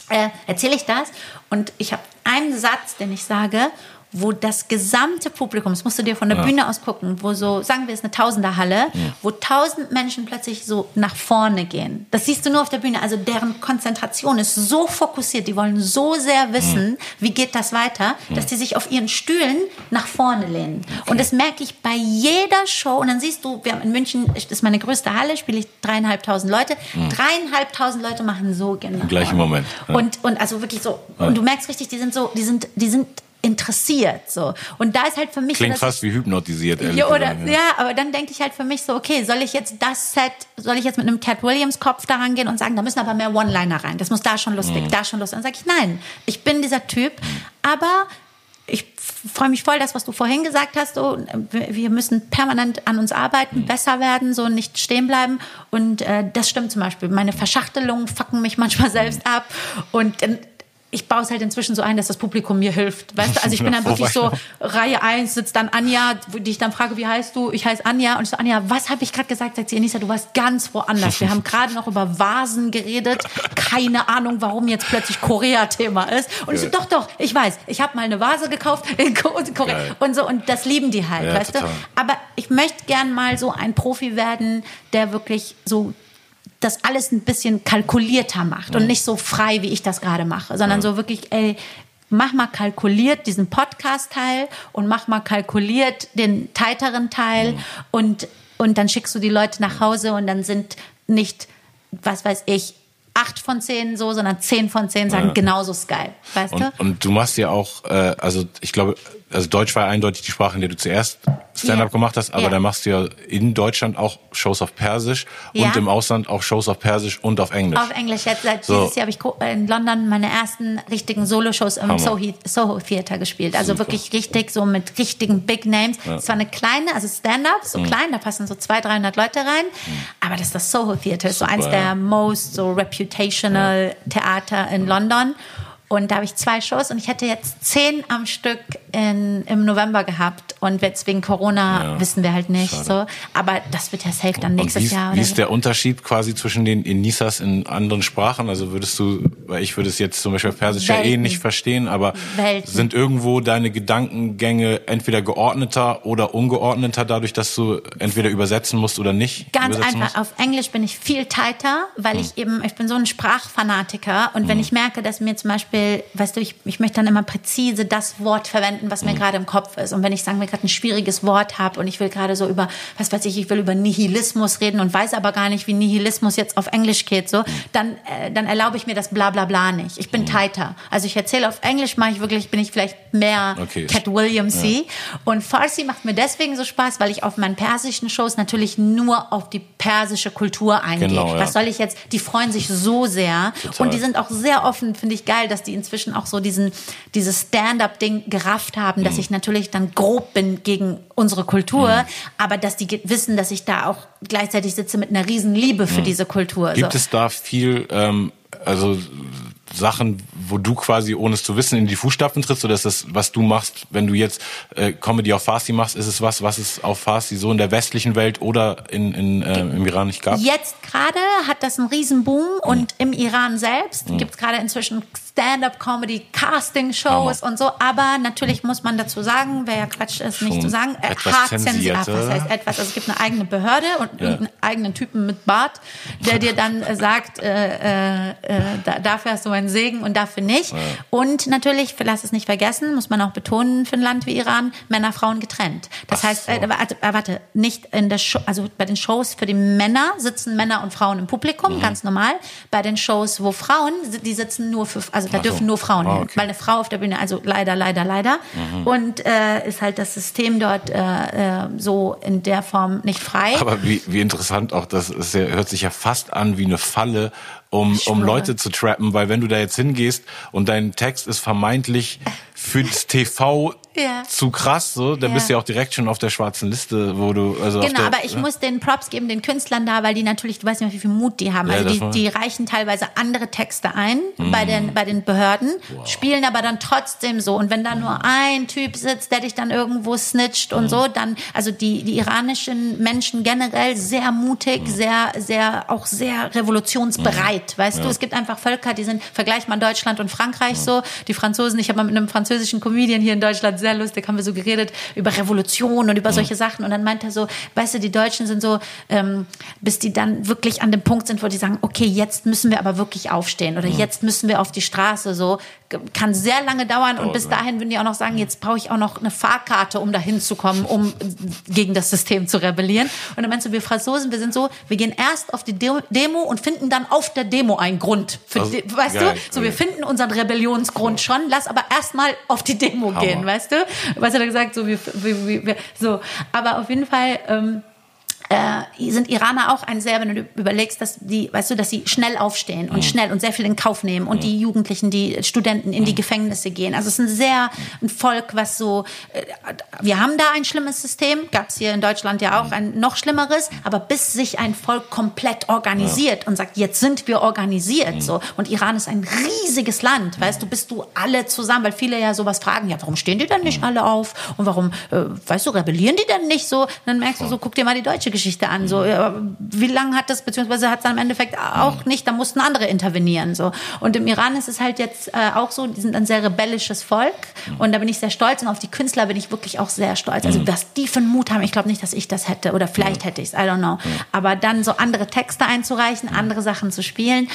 Speaker 2: äh, erzähle ich das und ich habe einen Satz, den ich sage wo das gesamte Publikum, das musst du dir von der ja. Bühne aus gucken, wo so, sagen wir es eine Tausenderhalle, ja. wo tausend Menschen plötzlich so nach vorne gehen. Das siehst du nur auf der Bühne. Also deren Konzentration ist so fokussiert, die wollen so sehr wissen, ja. wie geht das weiter, dass die sich auf ihren Stühlen nach vorne lehnen. Okay. Und das merke ich bei jeder Show. Und dann siehst du, wir haben in München, das ist meine größte Halle, spiele ich dreieinhalbtausend Leute. Dreieinhalbtausend Leute machen so genau.
Speaker 1: Im gleichen Moment.
Speaker 2: Und, und also wirklich so, und du merkst richtig, die sind so, die sind, die sind interessiert. So. Und da ist halt für mich.
Speaker 1: Klingt fast wie hypnotisiert,
Speaker 2: ehrlich ja, oder, gesagt, ja. ja, aber dann denke ich halt für mich so, okay, soll ich jetzt das Set, soll ich jetzt mit einem Cat Williams Kopf da rangehen und sagen, da müssen aber mehr One-Liner rein. Das muss da schon lustig, mhm. da schon lustig. Dann sage ich, nein, ich bin dieser Typ, aber ich freue mich voll, das, was du vorhin gesagt hast. So, wir müssen permanent an uns arbeiten, mhm. besser werden, so nicht stehen bleiben. Und äh, das stimmt zum Beispiel. Meine Verschachtelungen fucken mich manchmal selbst ab. Und ich baue es halt inzwischen so ein, dass das Publikum mir hilft. Weißt du? Also ich bin dann wirklich so, Reihe 1 sitzt dann Anja, die ich dann frage, wie heißt du? Ich heiße Anja. Und ich so, Anja, was habe ich gerade gesagt? Sagt sie, Anissa, du warst ganz woanders. Wir haben gerade noch über Vasen geredet. Keine Ahnung, warum jetzt plötzlich Korea-Thema ist. Und ich so, doch, doch, ich weiß. Ich habe mal eine Vase gekauft in Korea. Und so, und das lieben die halt, ja, weißt total. du? Aber ich möchte gern mal so ein Profi werden, der wirklich so das alles ein bisschen kalkulierter macht und nicht so frei, wie ich das gerade mache, sondern so wirklich, ey, mach mal kalkuliert diesen Podcast-Teil und mach mal kalkuliert den tighteren Teil und, und dann schickst du die Leute nach Hause und dann sind nicht, was weiß ich, acht von zehn so, sondern zehn von zehn sagen,
Speaker 1: Ja.
Speaker 2: genauso ist geil. Weißt
Speaker 1: Und,
Speaker 2: du?
Speaker 1: und du machst ja auch, äh, also ich glaube, also Deutsch war eindeutig die Sprache, in der du zuerst Stand-up
Speaker 2: Ja.
Speaker 1: gemacht hast, aber
Speaker 2: Ja.
Speaker 1: dann machst du ja in Deutschland auch Shows auf Persisch
Speaker 2: Ja.
Speaker 1: und im Ausland auch Shows auf Persisch und auf Englisch.
Speaker 2: Auf Englisch. Jetzt, seit
Speaker 1: So.
Speaker 2: dieses Jahr habe ich in London meine ersten richtigen Solo-Shows im. Soho, Soho Theater gespielt. Also
Speaker 1: Super.
Speaker 2: wirklich richtig so mit richtigen Big Names. Es war eine kleine, also Stand-up,
Speaker 1: Mhm.
Speaker 2: so klein, da passen so 200, 300 Leute rein. Aber das ist das Soho Theater, ist so eins der most so reputational Theater in London. Und da habe ich zwei Shows und ich hätte jetzt zehn am Stück in, im November gehabt. Und jetzt wegen Corona
Speaker 1: Ja.
Speaker 2: wissen wir halt nicht
Speaker 1: Schade.
Speaker 2: so. Aber das wird ja safe dann
Speaker 1: Und
Speaker 2: nächstes
Speaker 1: wie, ist-
Speaker 2: Jahr.
Speaker 1: wie ist der Unterschied quasi zwischen den Inisas in anderen Sprachen? Also würdest du, weil ich würde es jetzt zum Beispiel auf Persisch ja eh
Speaker 2: Welten.
Speaker 1: nicht verstehen, aber
Speaker 2: Welten.
Speaker 1: sind irgendwo deine Gedankengänge entweder geordneter oder ungeordneter, dadurch, dass du entweder übersetzen musst oder nicht?
Speaker 2: Ganz einfach.
Speaker 1: Musst?
Speaker 2: Auf Englisch bin ich viel tighter, weil ich eben, ich bin so ein Sprachfanatiker und wenn ich merke, dass mir zum Beispiel, weißt du, ich, ich möchte dann immer präzise das Wort verwenden, was mir gerade im Kopf ist. Und wenn ich sagen wir gerade ein schwieriges Wort habe und ich will gerade so über, was weiß ich, ich will über Nihilismus reden und weiß aber gar nicht, wie Nihilismus jetzt auf Englisch geht, so, dann, äh, dann erlaube ich mir das bla bla bla nicht. Ich bin tighter. Also ich erzähle auf Englisch, mache ich wirklich, bin ich vielleicht mehr
Speaker 1: Okay.
Speaker 2: Cat Williams sie. Und Farsi macht mir deswegen so Spaß, weil ich auf meinen persischen Shows natürlich nur auf die persische Kultur eingehe.
Speaker 1: Genau, ja.
Speaker 2: Was soll ich jetzt? Die freuen sich so sehr
Speaker 1: Total.
Speaker 2: und die sind auch sehr offen, finde ich geil, dass die inzwischen auch so diesen dieses Stand-up-Ding gerafft haben,
Speaker 1: Mhm.
Speaker 2: dass ich natürlich dann grob bin gegen unsere Kultur, aber dass die wissen, dass ich da auch gleichzeitig sitze mit einer riesen Liebe für diese Kultur.
Speaker 1: Mhm. Gibt
Speaker 2: so.
Speaker 1: es da viel, ähm, also Sachen, wo du quasi, ohne es zu wissen, in die Fußstapfen trittst, oder ist das, was du machst, wenn du jetzt äh, Comedy auf Farsi machst, ist es was, was es auf Farsi so in der westlichen Welt oder in, in, äh, im Iran nicht gab?
Speaker 2: Jetzt gerade hat das einen Riesenboom
Speaker 1: Mhm.
Speaker 2: und im Iran selbst gibt es gerade inzwischen Stand-up-Comedy, Casting-Shows und so. Aber natürlich muss man dazu sagen, wäre ja Quatsch, es nicht
Speaker 1: Schon
Speaker 2: zu sagen, äh,
Speaker 1: etwas
Speaker 2: hart zensiert. Was heißt etwas? Also es gibt eine eigene Behörde und
Speaker 1: Ja.
Speaker 2: einen eigenen Typen mit Bart, der dir dann äh, sagt, äh, äh, äh, da, dafür hast du einen Segen und dafür nicht. Und natürlich, lass es nicht vergessen, muss man auch betonen für ein Land wie Iran, Männer, Frauen getrennt. Das
Speaker 1: Ach
Speaker 2: heißt,
Speaker 1: so.
Speaker 2: äh, warte, äh, warte, nicht in der Show, also bei den Shows für die Männer sitzen Männer und Frauen im
Speaker 1: Mhm.
Speaker 2: Publikum, ganz normal. Bei den Shows, wo Frauen, die sitzen nur für, also da
Speaker 1: Ach so.
Speaker 2: dürfen nur Frauen
Speaker 1: Ah,
Speaker 2: hin,
Speaker 1: okay.
Speaker 2: weil eine Frau auf der Bühne, also leider, leider, leider.
Speaker 1: Mhm.
Speaker 2: Und äh, ist halt das System dort äh, äh, so in der Form nicht frei.
Speaker 1: Aber wie, wie interessant auch, das ist ja, hört sich ja fast an wie eine Falle, um, um. Leute zu trappen, weil wenn du da jetzt hingehst und dein Text ist vermeintlich für das TV
Speaker 2: Ja.
Speaker 1: zu krass, so, dann
Speaker 2: Ja.
Speaker 1: bist du ja auch direkt schon auf der schwarzen Liste, wo du, also
Speaker 2: Genau,
Speaker 1: der,
Speaker 2: aber ich muss den Props geben, den Künstlern da, weil die natürlich, du weißt nicht, wie viel Mut die haben.
Speaker 1: Ja,
Speaker 2: also die, die reichen teilweise andere Texte ein bei, den, bei den Behörden, spielen aber dann trotzdem so. Und wenn da nur ein Typ sitzt, der dich dann irgendwo snitcht und so, dann, also die, die iranischen Menschen generell sehr mutig, sehr, sehr, auch sehr revolutionsbereit. Weißt du, es gibt einfach Völker, die sind, vergleicht man Deutschland und Frankreich so. Die Franzosen, ich habe mal mit einem französischen Comedian hier in Deutschland, sehr lustig, haben wir so geredet über Revolution und über solche Sachen. Und dann meint er so, weißt du, die Deutschen sind so, ähm, bis die dann wirklich an dem Punkt sind, wo die sagen, okay, jetzt müssen wir aber wirklich aufstehen oder jetzt müssen wir auf die Straße. So kann sehr lange dauern und bis dahin würden die auch noch sagen, jetzt brauche ich auch noch eine Fahrkarte, um da hinzukommen, um gegen das System zu rebellieren. Und dann meinst du, wir Franzosen, wir sind so, wir gehen erst auf die De- Demo und finden dann auf der Demo einen Grund. Für
Speaker 1: Also,
Speaker 2: die, weißt
Speaker 1: geil,
Speaker 2: du? So,
Speaker 1: geil.
Speaker 2: wir finden unseren Rebellionsgrund schon, lass aber erstmal auf die Demo
Speaker 1: Hammer.
Speaker 2: gehen, weißt du? Was hat er gesagt? So, wir, wir, wir, so. Aber auf jeden Fall, ähm, äh, sind Iraner auch ein sehr, wenn du überlegst, dass die, weißt du, dass sie schnell aufstehen und schnell und sehr viel in Kauf nehmen und die Jugendlichen, die Studenten in die Gefängnisse gehen. Also es ist ein sehr ein Volk, was so, äh, wir haben da ein schlimmes System, gab es hier in Deutschland ja auch ein noch schlimmeres, aber bis sich ein Volk komplett organisiert und sagt, jetzt sind wir organisiert, so. Und Iran ist ein riesiges Land, weißt du, bist du alle zusammen, weil viele ja sowas fragen, ja, warum stehen die denn nicht alle auf? Und warum, äh, weißt du, rebellieren die denn nicht so? Und dann merkst du so, guck dir mal die deutsche Geschichte Geschichte an. So, wie lange hat das, beziehungsweise hat es dann im Endeffekt auch nicht, da mussten andere intervenieren. So. Und im Iran ist es halt jetzt äh, auch so, die sind ein sehr rebellisches Volk und da bin ich sehr stolz und auf die Künstler bin ich wirklich auch sehr stolz. Also, was die für einen Mut haben, ich glaube nicht, dass ich das hätte oder vielleicht hätte ich es, I don't know. Aber dann so andere Texte einzureichen, andere Sachen zu spielen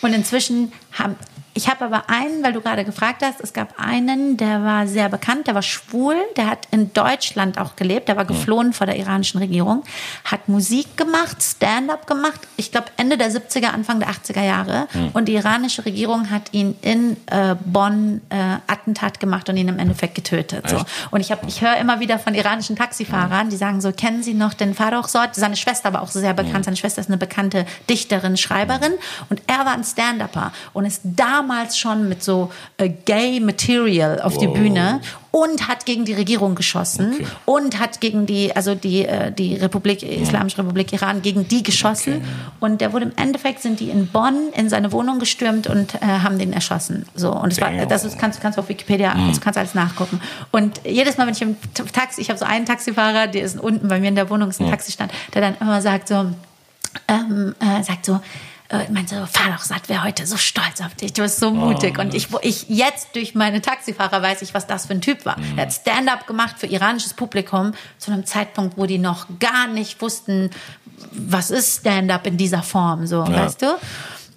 Speaker 2: und inzwischen haben ich habe aber einen, weil du gerade gefragt hast, es gab einen, der war sehr bekannt, der war schwul, der hat in Deutschland auch gelebt, der war geflohen vor der iranischen Regierung, hat Musik gemacht, Stand-up gemacht, ich glaube Ende der 70er, Anfang der 80er Jahre. Und die iranische Regierung hat ihn in äh, Bonn äh, Attentat gemacht und ihn im Endeffekt getötet. So. Und ich, hab, ich höre immer wieder von iranischen Taxifahrern, die sagen so, kennen Sie noch den Farouk Sort? Seine Schwester war auch sehr bekannt, seine Schwester ist eine bekannte Dichterin, Schreiberin und er war ein Stand-Upper und ist da damals schon mit so äh, Gay Material auf wow. die Bühne und hat gegen die Regierung geschossen okay. und hat gegen die, also die, äh, die Republik, Islamische Republik Iran, gegen die geschossen. Okay. Und der wurde im Endeffekt, sind die in Bonn in seine Wohnung gestürmt und äh, haben den erschossen. So. Und es war, das ist, kannst, kannst du auf Wikipedia, mhm. das kannst du alles nachgucken. Und jedes Mal, wenn ich im Taxi, ich habe so einen Taxifahrer, der ist unten bei mir in der Wohnung, ist ein mhm. Taxistand, der dann immer sagt so, ähm, äh, sagt so, äh, meinte so, fahr doch satt, wäre heute so stolz auf dich, du bist so mutig. Oh, und ich, wo ich jetzt durch meine Taxifahrer weiß ich, was das für ein Typ war. Mhm. Er hat Stand-up gemacht für iranisches Publikum zu einem Zeitpunkt, wo die noch gar nicht wussten, was ist Stand-up in dieser Form, so, ja. weißt du?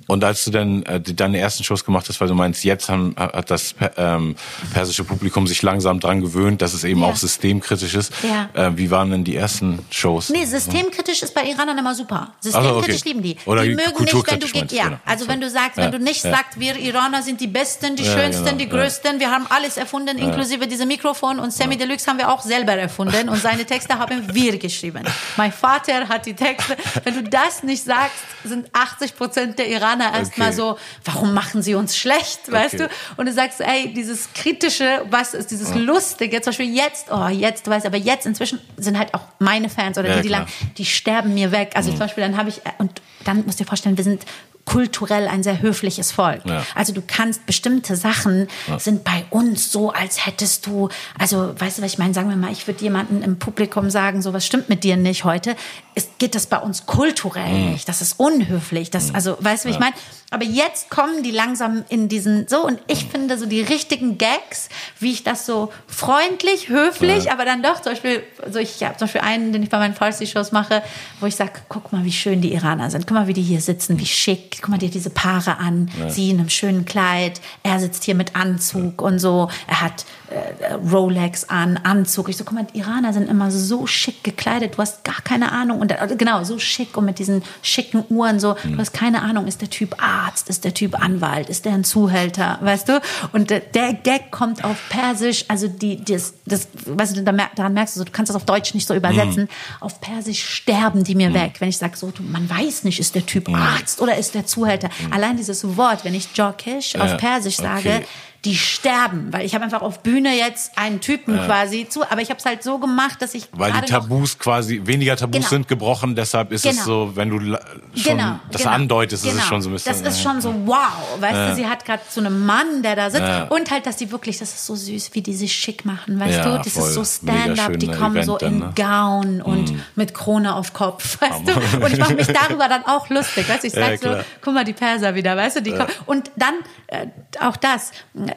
Speaker 1: Und als du dann äh, deine ersten Shows gemacht hast, weil du meinst, jetzt haben, hat das ähm, persische Publikum sich langsam dran gewöhnt, dass es eben ja. auch systemkritisch ist. Ja. Äh, wie waren denn die ersten Shows?
Speaker 2: Nee, systemkritisch ist bei Iranern immer super. Systemkritisch also, okay. lieben die. Oder die mögen nicht, wenn du gehst. Ja, genau. also wenn du sagst, wenn du nicht ja. sagst, wir Iraner sind die Besten, die Schönsten, genau. die Größten, wir haben alles erfunden, inklusive diese Mikrofon und Semi Deluxe haben wir auch selber erfunden und seine Texte haben wir geschrieben. Mein Vater hat die Texte. Wenn du das nicht sagst, sind 80 Prozent der Iraner Amerikaner erstmal okay. so, warum machen sie uns schlecht, weißt okay. du? Und du sagst, ey, dieses kritische, was ist dieses ja. lustige, zum Beispiel jetzt, oh, jetzt, du weißt, aber jetzt inzwischen sind halt auch meine Fans oder ja, die, die lang, die sterben mir weg. Also mhm. zum Beispiel, dann habe ich, und dann musst du dir vorstellen, wir sind kulturell ein sehr höfliches Volk. Ja. Also du kannst bestimmte Sachen ja. sind bei uns so, als hättest du, also weißt du, was ich meine? Sagen wir mal, ich würde jemanden im Publikum sagen, so was stimmt mit dir nicht heute ist, geht das bei uns kulturell mhm. nicht. Das ist unhöflich. Das, mhm. also, weißt du, wie ja. ich meine? Aber jetzt kommen die langsam in diesen, so, und ich finde so die richtigen Gags, wie ich das so freundlich, höflich, aber dann doch, zum Beispiel, so ich habe zum Beispiel einen, den ich bei meinen Farsi-Shows mache, wo ich sage, guck mal, wie schön die Iraner sind. Guck mal, wie die hier sitzen, wie schick. Guck mal dir diese Paare an. Ja. Sie in einem schönen Kleid. Er sitzt hier mit Anzug und so. Er hat äh, Rolex an, Anzug. Ich so, guck mal, die Iraner sind immer so schick gekleidet. Du hast gar keine Ahnung. Und äh, genau, so schick und mit diesen schicken Uhren so. Du hast keine Ahnung, ist der Typ Arzt, ist der Typ Anwalt, ist der ein Zuhälter, weißt du? Und der, der Gag kommt auf Persisch, also die, das, das, weißt du, daran merkst du, so, du kannst das auf Deutsch nicht so übersetzen. Mhm. Auf Persisch sterben die mir mhm. weg, wenn ich sage, so, du, man weiß nicht, ist der Typ mhm. Arzt oder ist der Zuhälter. Mhm. Allein dieses Wort, wenn ich Jokish ja. auf Persisch sage, okay die sterben, weil ich habe einfach auf Bühne jetzt einen Typen ja. quasi zu, aber ich habe es halt so gemacht, dass ich
Speaker 1: weil die Tabus quasi weniger Tabus genau. sind gebrochen, deshalb ist genau. es so, wenn du schon genau. das genau. andeutest, genau. ist es schon so ein bisschen.
Speaker 2: Das ist schon so wow, weißt ja. du, sie hat gerade so einen Mann, der da sitzt und halt, dass die wirklich, das ist so süß, wie die sich schick machen, weißt du, das voll. ist so Stand-up, die kommen Event so in dann, ne? Gown und mm. mit Krone auf Kopf, weißt du, und ich mache mich darüber dann auch lustig, weißt du, ich sag so, guck mal die Perser wieder, weißt du, die kommen und dann äh, auch das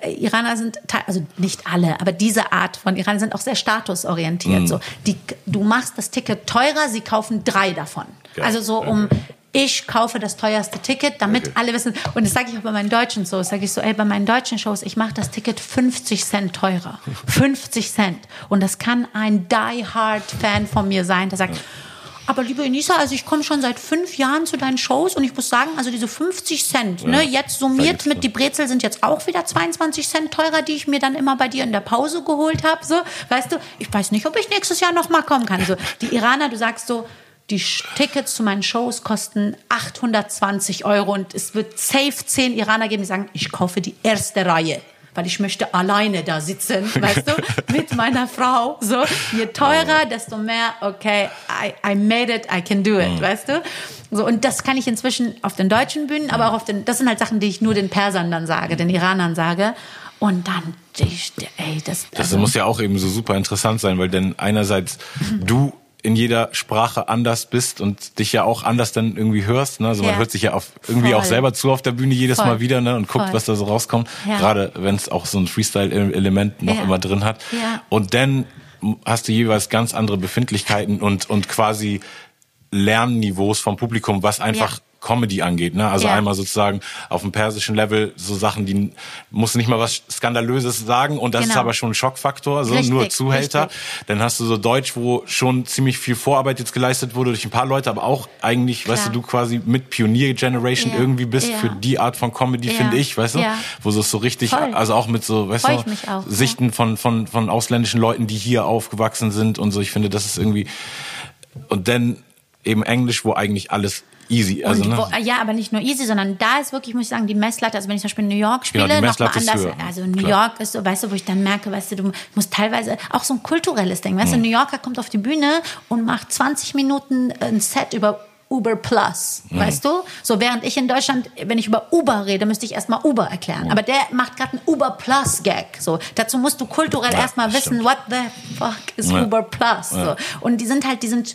Speaker 2: Iraner sind, also nicht alle, aber diese Art von Iraner sind auch sehr statusorientiert. Mhm. So, die, du machst das Ticket teurer, sie kaufen drei davon. Ja. Also so um ich kaufe das teuerste Ticket, damit okay. alle wissen. Und das sage ich auch bei meinen deutschen Shows. Sage ich so, ey, bei meinen deutschen Shows, ich mache das Ticket 50 Cent teurer. 50 Cent. Und das kann ein Die-Hard-Fan von mir sein, der sagt, ja aber liebe Enisa, also ich komme schon seit fünf Jahren zu deinen Shows und ich muss sagen, also diese 50 Cent, ne, ja, ne, jetzt summiert mit die Brezel sind jetzt auch wieder 22 Cent teurer, die ich mir dann immer bei dir in der Pause geholt habe. So, weißt du, ich weiß nicht, ob ich nächstes Jahr noch mal kommen kann. So, die Iraner, du sagst so, die Tickets zu meinen Shows kosten 820 Euro und es wird safe zehn Iraner geben, die sagen, ich kaufe die erste Reihe weil ich möchte alleine da sitzen, weißt du, mit meiner Frau. So, je teurer, desto mehr, okay, I, I made it, I can do it, mhm. weißt du? So, und das kann ich inzwischen auf den deutschen Bühnen, aber auch auf den, das sind halt Sachen, die ich nur den Persern dann sage, den Iranern sage. Und dann, ey,
Speaker 1: das. Das also, muss ja auch eben so super interessant sein, weil denn einerseits du in jeder Sprache anders bist und dich ja auch anders dann irgendwie hörst. Ne? Also man
Speaker 2: Ja.
Speaker 1: hört sich ja auf, irgendwie
Speaker 2: Voll.
Speaker 1: auch selber zu auf der Bühne jedes
Speaker 2: Voll.
Speaker 1: Mal wieder ne? und guckt,
Speaker 2: Voll.
Speaker 1: was da so rauskommt.
Speaker 2: Ja.
Speaker 1: Gerade wenn es auch so ein Freestyle-Element noch
Speaker 2: Ja.
Speaker 1: immer drin hat. Und dann hast du jeweils ganz andere Befindlichkeiten und, und quasi Lernniveaus vom Publikum, was einfach. Comedy angeht. Ne? Also
Speaker 2: Ja.
Speaker 1: einmal sozusagen auf dem persischen Level so Sachen, die musst du nicht mal was Skandalöses sagen und das ist
Speaker 2: Genau.
Speaker 1: aber schon ein Schockfaktor, so
Speaker 2: Richtig,
Speaker 1: nur Zuhälter.
Speaker 2: richtig.
Speaker 1: Dann hast du so Deutsch, wo schon ziemlich viel Vorarbeit jetzt geleistet wurde durch ein paar Leute, aber auch eigentlich,
Speaker 2: Klar.
Speaker 1: weißt du, du quasi mit Pionier-Generation
Speaker 2: Ja.
Speaker 1: irgendwie bist
Speaker 2: Ja.
Speaker 1: für die Art von Comedy, finde ich, weißt du? Wo so es so richtig,
Speaker 2: Voll.
Speaker 1: also auch mit so, weißt
Speaker 2: Freu
Speaker 1: du,
Speaker 2: auch,
Speaker 1: Sichten von, von, von ausländischen Leuten, die hier aufgewachsen sind und so. Ich finde, das ist irgendwie, und dann eben Englisch, wo eigentlich alles easy, also, ne?
Speaker 2: wo, ja, aber nicht nur easy, sondern da ist wirklich, muss ich sagen, die Messlatte, also wenn ich zum Beispiel in New York spiele,
Speaker 1: Genau, die
Speaker 2: noch mal
Speaker 1: Messlatte ist
Speaker 2: anders.
Speaker 1: höher,
Speaker 2: also New
Speaker 1: klar.
Speaker 2: York ist so, weißt du, wo ich dann merke, weißt du, du musst teilweise auch so ein kulturelles Ding,
Speaker 1: Mhm.
Speaker 2: weißt du, ein New Yorker kommt auf die Bühne und macht 20 Minuten ein Set über Uber Plus,
Speaker 1: Mhm.
Speaker 2: weißt du? So während ich in Deutschland, wenn ich über Uber rede, müsste ich erstmal Uber erklären. Aber der macht gerade einen Uber Plus Gag. So, dazu musst du kulturell
Speaker 1: Ja,
Speaker 2: erstmal wissen, what the fuck is
Speaker 1: Ja.
Speaker 2: Uber Plus? So. Und die sind halt, die sind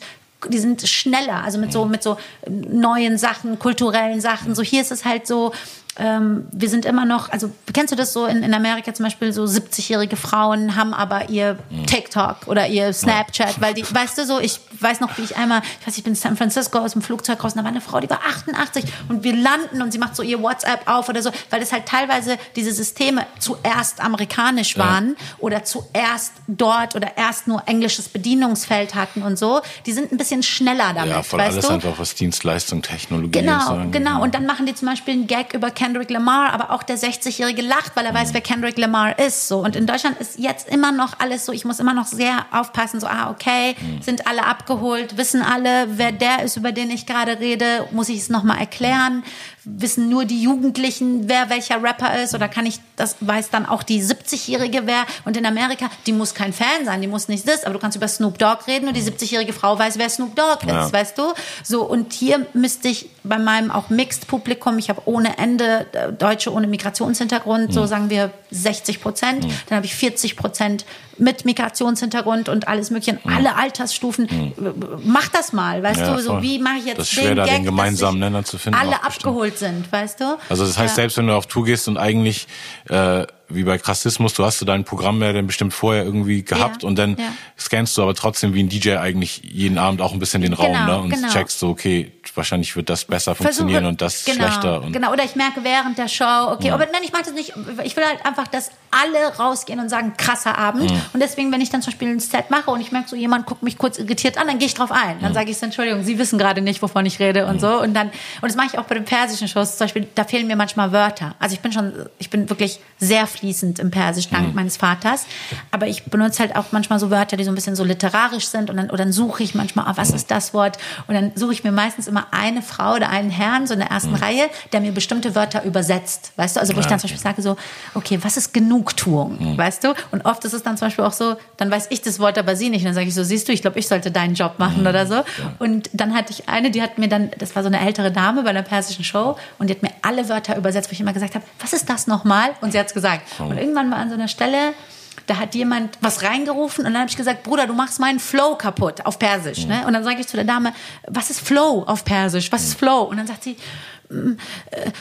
Speaker 2: die sind schneller, also mit so mit so neuen Sachen, kulturellen Sachen. So hier ist es halt so, ähm, wir sind immer noch, also kennst du das so in, in Amerika zum Beispiel, so 70-jährige Frauen haben aber ihr TikTok oder ihr Snapchat, weil die, weißt du so, ich weiß noch, wie ich einmal, ich weiß, ich bin in San Francisco aus dem Flugzeug raus und da war eine Frau, die war 88 und wir landen und sie macht so ihr WhatsApp auf oder so, weil das halt teilweise diese Systeme zuerst amerikanisch waren oder zuerst dort oder erst nur englisches Bedienungsfeld hatten und so. Die sind ein bisschen schneller damit,
Speaker 1: ja, voll
Speaker 2: weißt
Speaker 1: alles
Speaker 2: du?
Speaker 1: einfach was Dienstleistung, Technologie
Speaker 2: Genau,
Speaker 1: so.
Speaker 2: genau. Und dann machen die zum Beispiel einen Gag über Kendrick Lamar, aber auch der 60-Jährige lacht, weil er weiß, wer Kendrick Lamar ist. So. Und in Deutschland ist jetzt immer noch alles so, ich muss immer noch sehr aufpassen, so, ah, okay, sind alle abgeholt, wissen alle, wer der ist, über den ich gerade rede, muss ich es nochmal erklären? Wissen nur die Jugendlichen, wer welcher Rapper ist? Oder kann ich, das weiß dann auch die 70-Jährige wer? Und in Amerika, die muss kein Fan sein, die muss nicht das, aber du kannst über Snoop Dogg reden und die 70-jährige Frau weiß, wer Snoop Dogg
Speaker 1: Ja.
Speaker 2: ist, weißt du? So, und hier müsste ich bei meinem auch Mixed-Publikum, ich habe ohne Ende Deutsche ohne Migrationshintergrund,
Speaker 1: Mhm.
Speaker 2: so sagen wir 60 Prozent. Dann habe ich 40 Prozent mit Migrationshintergrund und alles Mögliche, alle Altersstufen. Mach das mal, weißt
Speaker 1: Mhm. Ja,
Speaker 2: du? So,
Speaker 1: voll.
Speaker 2: wie mache ich jetzt
Speaker 1: Das ist schwer,
Speaker 2: den
Speaker 1: da
Speaker 2: Gag,
Speaker 1: den gemeinsamen Nenner zu finden,
Speaker 2: Alle
Speaker 1: bestimmt.
Speaker 2: abgeholt sind, weißt du?
Speaker 1: Also das heißt,
Speaker 2: Ja.
Speaker 1: selbst wenn du auf Tour gehst und eigentlich äh, wie bei Krassismus, du hast du dein Programm ja dann bestimmt vorher irgendwie gehabt
Speaker 2: Ja,
Speaker 1: und dann
Speaker 2: ja.
Speaker 1: scannst du aber trotzdem wie ein DJ eigentlich jeden Abend auch ein bisschen den Raum
Speaker 2: Genau,
Speaker 1: ne? und
Speaker 2: genau.
Speaker 1: checkst so, okay, wahrscheinlich wird das besser
Speaker 2: Versuche-
Speaker 1: funktionieren und das
Speaker 2: genau,
Speaker 1: schlechter. Und
Speaker 2: genau, oder ich merke während der Show, okay, aber nein, ich mache das nicht. Ich will halt einfach, dass alle rausgehen und sagen, krasser Abend. Und deswegen, wenn ich dann zum Beispiel ein Set mache und ich merke so, jemand guckt mich kurz irritiert an, dann gehe ich drauf ein. Dann sage ich so, Entschuldigung, Sie wissen gerade nicht, wovon ich rede und so. Und dann, und das mache ich auch bei den persischen Shows. Zum Beispiel, da fehlen mir manchmal Wörter. Also ich bin schon, ich bin wirklich sehr fließend im Persisch, dank meines Vaters. Aber ich benutze halt auch manchmal so Wörter, die so ein bisschen so literarisch sind. Und dann, oder dann suche ich manchmal, ah, was ist das Wort? Und dann suche ich mir meistens immer eine Frau oder einen Herrn, so in der ersten Reihe, der mir bestimmte Wörter übersetzt. Weißt du? Also wo ich dann zum Beispiel sage so, okay, was ist Genugtuung? Weißt du? Und oft ist es dann zum Beispiel auch so, dann weiß ich das Wort, aber sie nicht. Und dann sage ich so, siehst du, ich glaube, ich sollte deinen Job machen oder so. Und dann hatte ich eine, die hat mir dann, das war so eine ältere Dame bei einer persischen Show und die hat mir alle Wörter übersetzt, wo ich immer gesagt habe, was ist das nochmal? Und sie hat es gesagt. Und irgendwann war an so einer Stelle, da hat jemand was reingerufen und dann habe ich gesagt, Bruder, du machst meinen Flow kaputt auf Persisch. Ne? Und dann sage ich zu der Dame, was ist Flow auf Persisch? Was ist Flow? Und dann sagt sie, äh,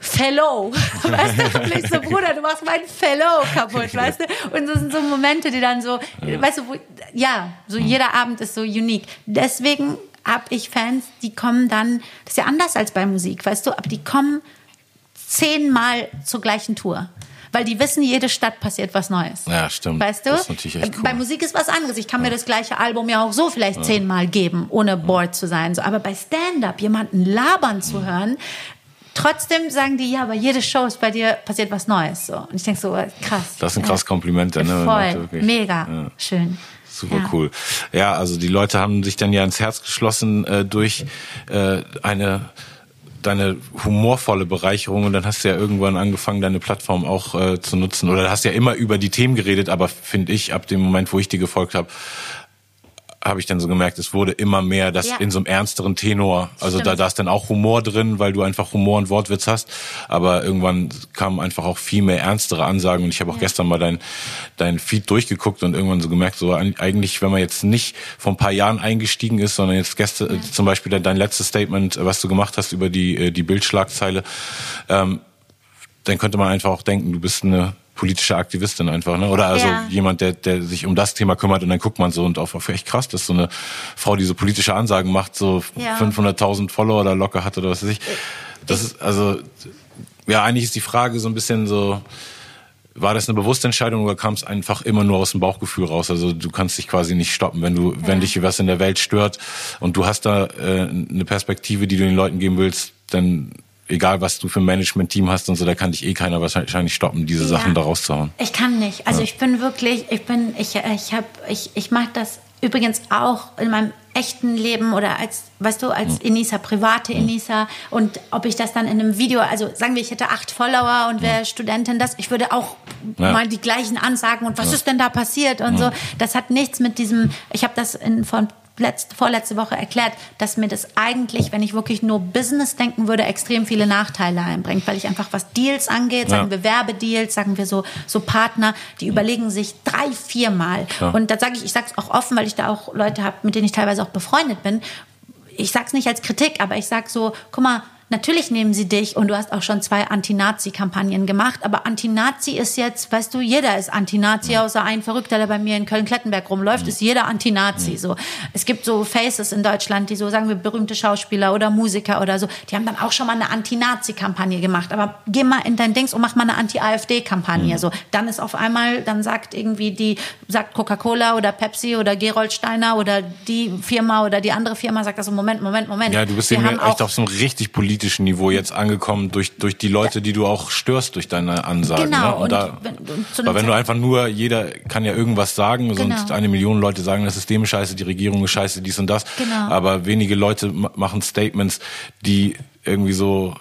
Speaker 2: Fellow. Weißt du, und ich so, Bruder, du machst meinen Fellow kaputt, weißt du? Und das sind so Momente, die dann so, weißt du, wo, ja, so jeder Abend ist so unique. Deswegen habe ich Fans, die kommen dann, das ist ja anders als bei Musik, weißt du, aber die kommen zehnmal zur gleichen Tour. Weil die wissen, jede Stadt passiert was Neues.
Speaker 1: Ja, stimmt.
Speaker 2: Weißt du?
Speaker 1: Das ist natürlich echt cool.
Speaker 2: Bei Musik ist was anderes. Ich kann mir das gleiche Album ja auch so vielleicht zehnmal geben, ohne bored zu sein. So, aber bei Stand-up jemanden labern zu hören, trotzdem sagen die, ja, aber jede Show ist bei dir passiert was Neues. So. Und ich denke so, krass.
Speaker 1: Das sind krass Komplimente, ne?
Speaker 2: Voll, mega,
Speaker 1: Ja.
Speaker 2: schön.
Speaker 1: Super
Speaker 2: Ja.
Speaker 1: cool. Ja, also die Leute haben sich dann ja ins Herz geschlossen äh, durch äh, eine deine humorvolle Bereicherung und dann hast du ja irgendwann angefangen, deine Plattform auch äh, zu nutzen. Oder hast ja immer über die Themen geredet, aber finde ich, ab dem Moment, wo ich dir gefolgt habe, habe ich dann so gemerkt, es wurde immer mehr das
Speaker 2: Ja.
Speaker 1: in so einem ernsteren Tenor. Also
Speaker 2: Stimmt.
Speaker 1: da, da ist dann auch Humor drin, weil du einfach Humor und Wortwitz hast. Aber irgendwann kamen einfach auch viel mehr ernstere Ansagen. Und ich habe auch gestern mal dein, dein Feed durchgeguckt und irgendwann so gemerkt, so eig- eigentlich, wenn man jetzt nicht vor ein paar Jahren eingestiegen ist, sondern jetzt gestern äh, zum Beispiel dein, dein letztes Statement, äh, was du gemacht hast über die, äh, die Bildschlagzeile, ähm, dann könnte man einfach auch denken, du bist eine politische Aktivistin einfach, ne? Oder also
Speaker 2: Ja.
Speaker 1: jemand, der, der sich um das Thema kümmert und dann guckt man so und auf, auf echt krass, dass so eine Frau, die so politische Ansagen macht, so
Speaker 2: Ja.
Speaker 1: 500.000 Follower da locker hat oder was weiß ich. Das ist also ja eigentlich ist die Frage so ein bisschen so war das eine bewusste Entscheidung oder kam es einfach immer nur aus dem Bauchgefühl raus? Also du kannst dich quasi nicht stoppen, wenn du, wenn dich was in der Welt stört und du hast da äh, eine Perspektive, die du den Leuten geben willst, dann egal was du für ein Management-Team hast und so, da kann dich eh keiner wahrscheinlich stoppen, diese
Speaker 2: Ja.
Speaker 1: Sachen da rauszuhauen.
Speaker 2: Ich kann nicht. Also ich bin wirklich, ich bin, ich, ich habe, ich, ich mache das übrigens auch in meinem echten Leben oder als, weißt du, als Enisa, private Enisa und ob ich das dann in einem Video, also sagen wir, ich hätte acht Follower und wäre Studentin, das, ich würde auch
Speaker 1: Ja.
Speaker 2: mal die gleichen Ansagen und was ist denn da passiert und so. Das hat nichts mit diesem, ich habe das in, von letzte, vorletzte Woche erklärt, dass mir das eigentlich, wenn ich wirklich nur Business denken würde, extrem viele Nachteile einbringt, weil ich einfach was Deals angeht, sagen
Speaker 1: Ja.
Speaker 2: wir Werbedeals, sagen wir so, so Partner, die überlegen sich drei, viermal.
Speaker 1: Ja.
Speaker 2: Und da sage ich, ich sage es auch offen, weil ich da auch Leute habe, mit denen ich teilweise auch befreundet bin. Ich sage es nicht als Kritik, aber ich sage so, guck mal, Natürlich nehmen sie dich und du hast auch schon zwei Anti-Nazi-Kampagnen gemacht, aber Anti-Nazi ist jetzt, weißt du, jeder ist Anti-Nazi, außer ein Verrückter, der bei mir in Köln-Klettenberg rumläuft, ist jeder Anti-Nazi. So. Es gibt so Faces in Deutschland, die so, sagen wir, berühmte Schauspieler oder Musiker oder so, die haben dann auch schon mal eine Anti-Nazi-Kampagne gemacht. Aber geh mal in dein Dings und mach mal eine Anti-AfD-Kampagne. So. Dann ist auf einmal, dann sagt irgendwie die, sagt Coca-Cola oder Pepsi oder Gerold Steiner oder die Firma oder die andere Firma sagt das so, Moment, Moment, Moment.
Speaker 1: Ja, du bist eben echt
Speaker 2: auch-
Speaker 1: auf so einem richtig politischen Niveau jetzt angekommen durch, durch die Leute, die du auch störst durch deine Ansagen.
Speaker 2: Genau,
Speaker 1: Ne? Und
Speaker 2: und
Speaker 1: da,
Speaker 2: wenn- und
Speaker 1: weil wenn du einfach nur, jeder kann ja irgendwas sagen,
Speaker 2: Genau.
Speaker 1: sonst eine Million Leute sagen, das System ist scheiße, die Regierung ist scheiße, dies und das.
Speaker 2: Genau.
Speaker 1: Aber wenige Leute ma- machen Statements, die irgendwie so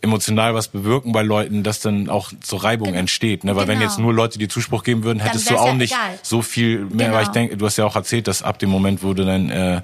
Speaker 1: emotional was bewirken bei Leuten, dass dann auch so Reibung
Speaker 2: Genau.
Speaker 1: entsteht. Ne? Weil wenn
Speaker 2: Genau.
Speaker 1: jetzt nur Leute dir Zuspruch geben würden,
Speaker 2: Dann
Speaker 1: hättest du auch
Speaker 2: ja
Speaker 1: nicht
Speaker 2: egal.
Speaker 1: so viel mehr.
Speaker 2: Genau.
Speaker 1: Weil ich denke, du hast ja auch erzählt, dass ab dem Moment, wo du dein äh,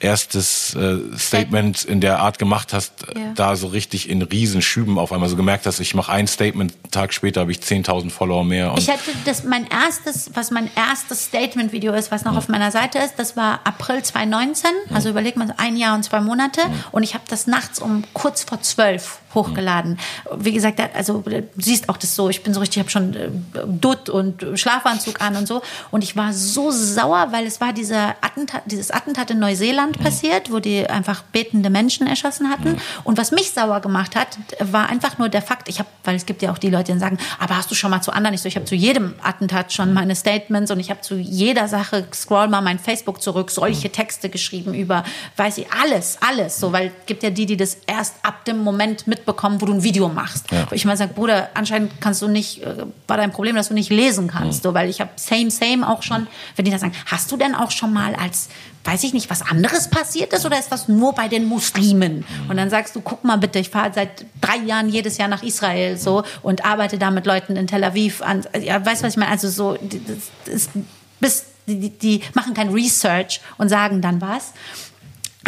Speaker 1: erstes äh, Statement in der Art gemacht hast, äh,
Speaker 2: Ja.
Speaker 1: da so richtig in Riesenschüben auf einmal so gemerkt hast, ich mache ein Statement, einen Tag später habe ich 10.000 Follower mehr.
Speaker 2: Ich hatte das, mein erstes, was mein erstes Statement-Video ist, was noch auf meiner Seite ist, das war April 2019. Also überleg mal, ein Jahr und zwei Monate. Und ich habe das nachts um kurz vor zwölf hochgeladen. Wie gesagt, also du siehst auch das so, ich bin so richtig, ich habe schon äh, Dutt und Schlafanzug an und so. Und ich war so sauer, weil es war dieser Attentat, dieses Attentat in Neuseeland passiert, wo die einfach betende Menschen erschossen hatten. Und was mich sauer gemacht hat, war einfach nur der Fakt, ich habe, weil es gibt ja auch die Leute, die sagen, aber hast du schon mal zu anderen? Ich so, ich habe zu jedem Attentat schon meine Statements und ich habe zu jeder Sache, scroll mal mein Facebook zurück, solche Texte geschrieben über, weiß ich, alles, alles. So, weil es gibt ja die, die das erst ab dem Moment mitbekommen, wo du ein Video machst.
Speaker 1: Ja.
Speaker 2: Wo ich mal sage, Bruder, anscheinend kannst du nicht, äh, war dein Problem, dass du nicht lesen kannst. So, weil ich habe same, same auch schon, wenn die da sagen, hast du denn auch schon mal als, weiß ich nicht, was anderes passiert ist oder ist das nur bei den Muslimen? Und dann sagst du, guck mal bitte, ich fahre seit drei Jahren jedes Jahr nach Israel so und arbeite da mit Leuten in Tel Aviv an. Ja, weißt du, was ich meine? Also so, das ist bis die, die, die machen kein Research und sagen dann was.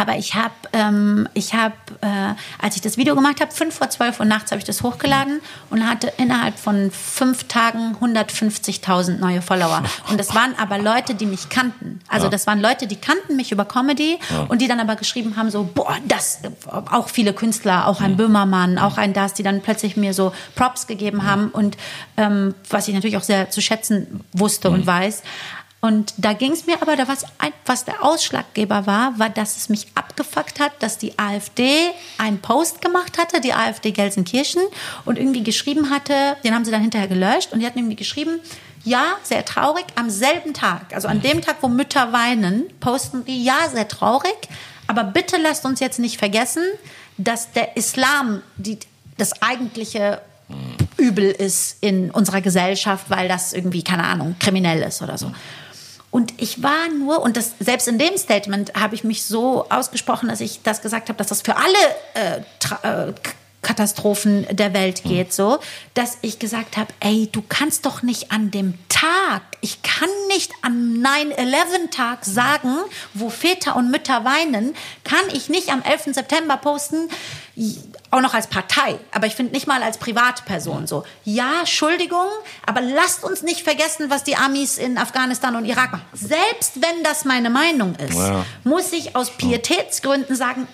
Speaker 2: Aber ich habe, ähm, ich habe, äh, als ich das Video gemacht habe, fünf vor zwölf Uhr nachts habe ich das hochgeladen und hatte innerhalb von fünf Tagen 150.000 neue Follower. Und das waren aber Leute, die mich kannten. Also
Speaker 1: Ja.
Speaker 2: das waren Leute, die kannten mich über Comedy und die dann aber geschrieben haben so, boah, das, auch viele Künstler, auch ein Böhmermann, auch ein das, die dann plötzlich mir so Props gegeben haben und ähm, was ich natürlich auch sehr zu schätzen wusste und weiß. Und da ging es mir aber, da was, was der Ausschlaggeber war, war, dass es mich abgefuckt hat, dass die AfD einen Post gemacht hatte, die AfD Gelsenkirchen, und irgendwie geschrieben hatte, den haben sie dann hinterher gelöscht, und die hatten irgendwie geschrieben, ja, sehr traurig, am selben Tag, also an dem Tag, wo Mütter weinen, posten die, ja, sehr traurig, aber bitte lasst uns jetzt nicht vergessen, dass der Islam die, das eigentliche Übel ist in unserer Gesellschaft, weil das irgendwie, keine Ahnung, kriminell ist oder so. Und ich war nur, und das, selbst in dem Statement habe ich mich so ausgesprochen, dass ich das gesagt habe, dass das für alle äh, äh, K- Naturkatastrophen der Welt geht, so, dass ich gesagt habe, ey, du kannst doch nicht an dem Tag, ich kann nicht am 9-11-Tag sagen, wo Väter und Mütter weinen, kann ich nicht am 11. September posten, auch noch als Partei, aber ich finde nicht mal als Privatperson so. Ja, Entschuldigung, aber lasst uns nicht vergessen, was die Amis in Afghanistan und Irak machen. Selbst wenn das meine Meinung ist, ja. muss ich aus Pietätsgründen sagen,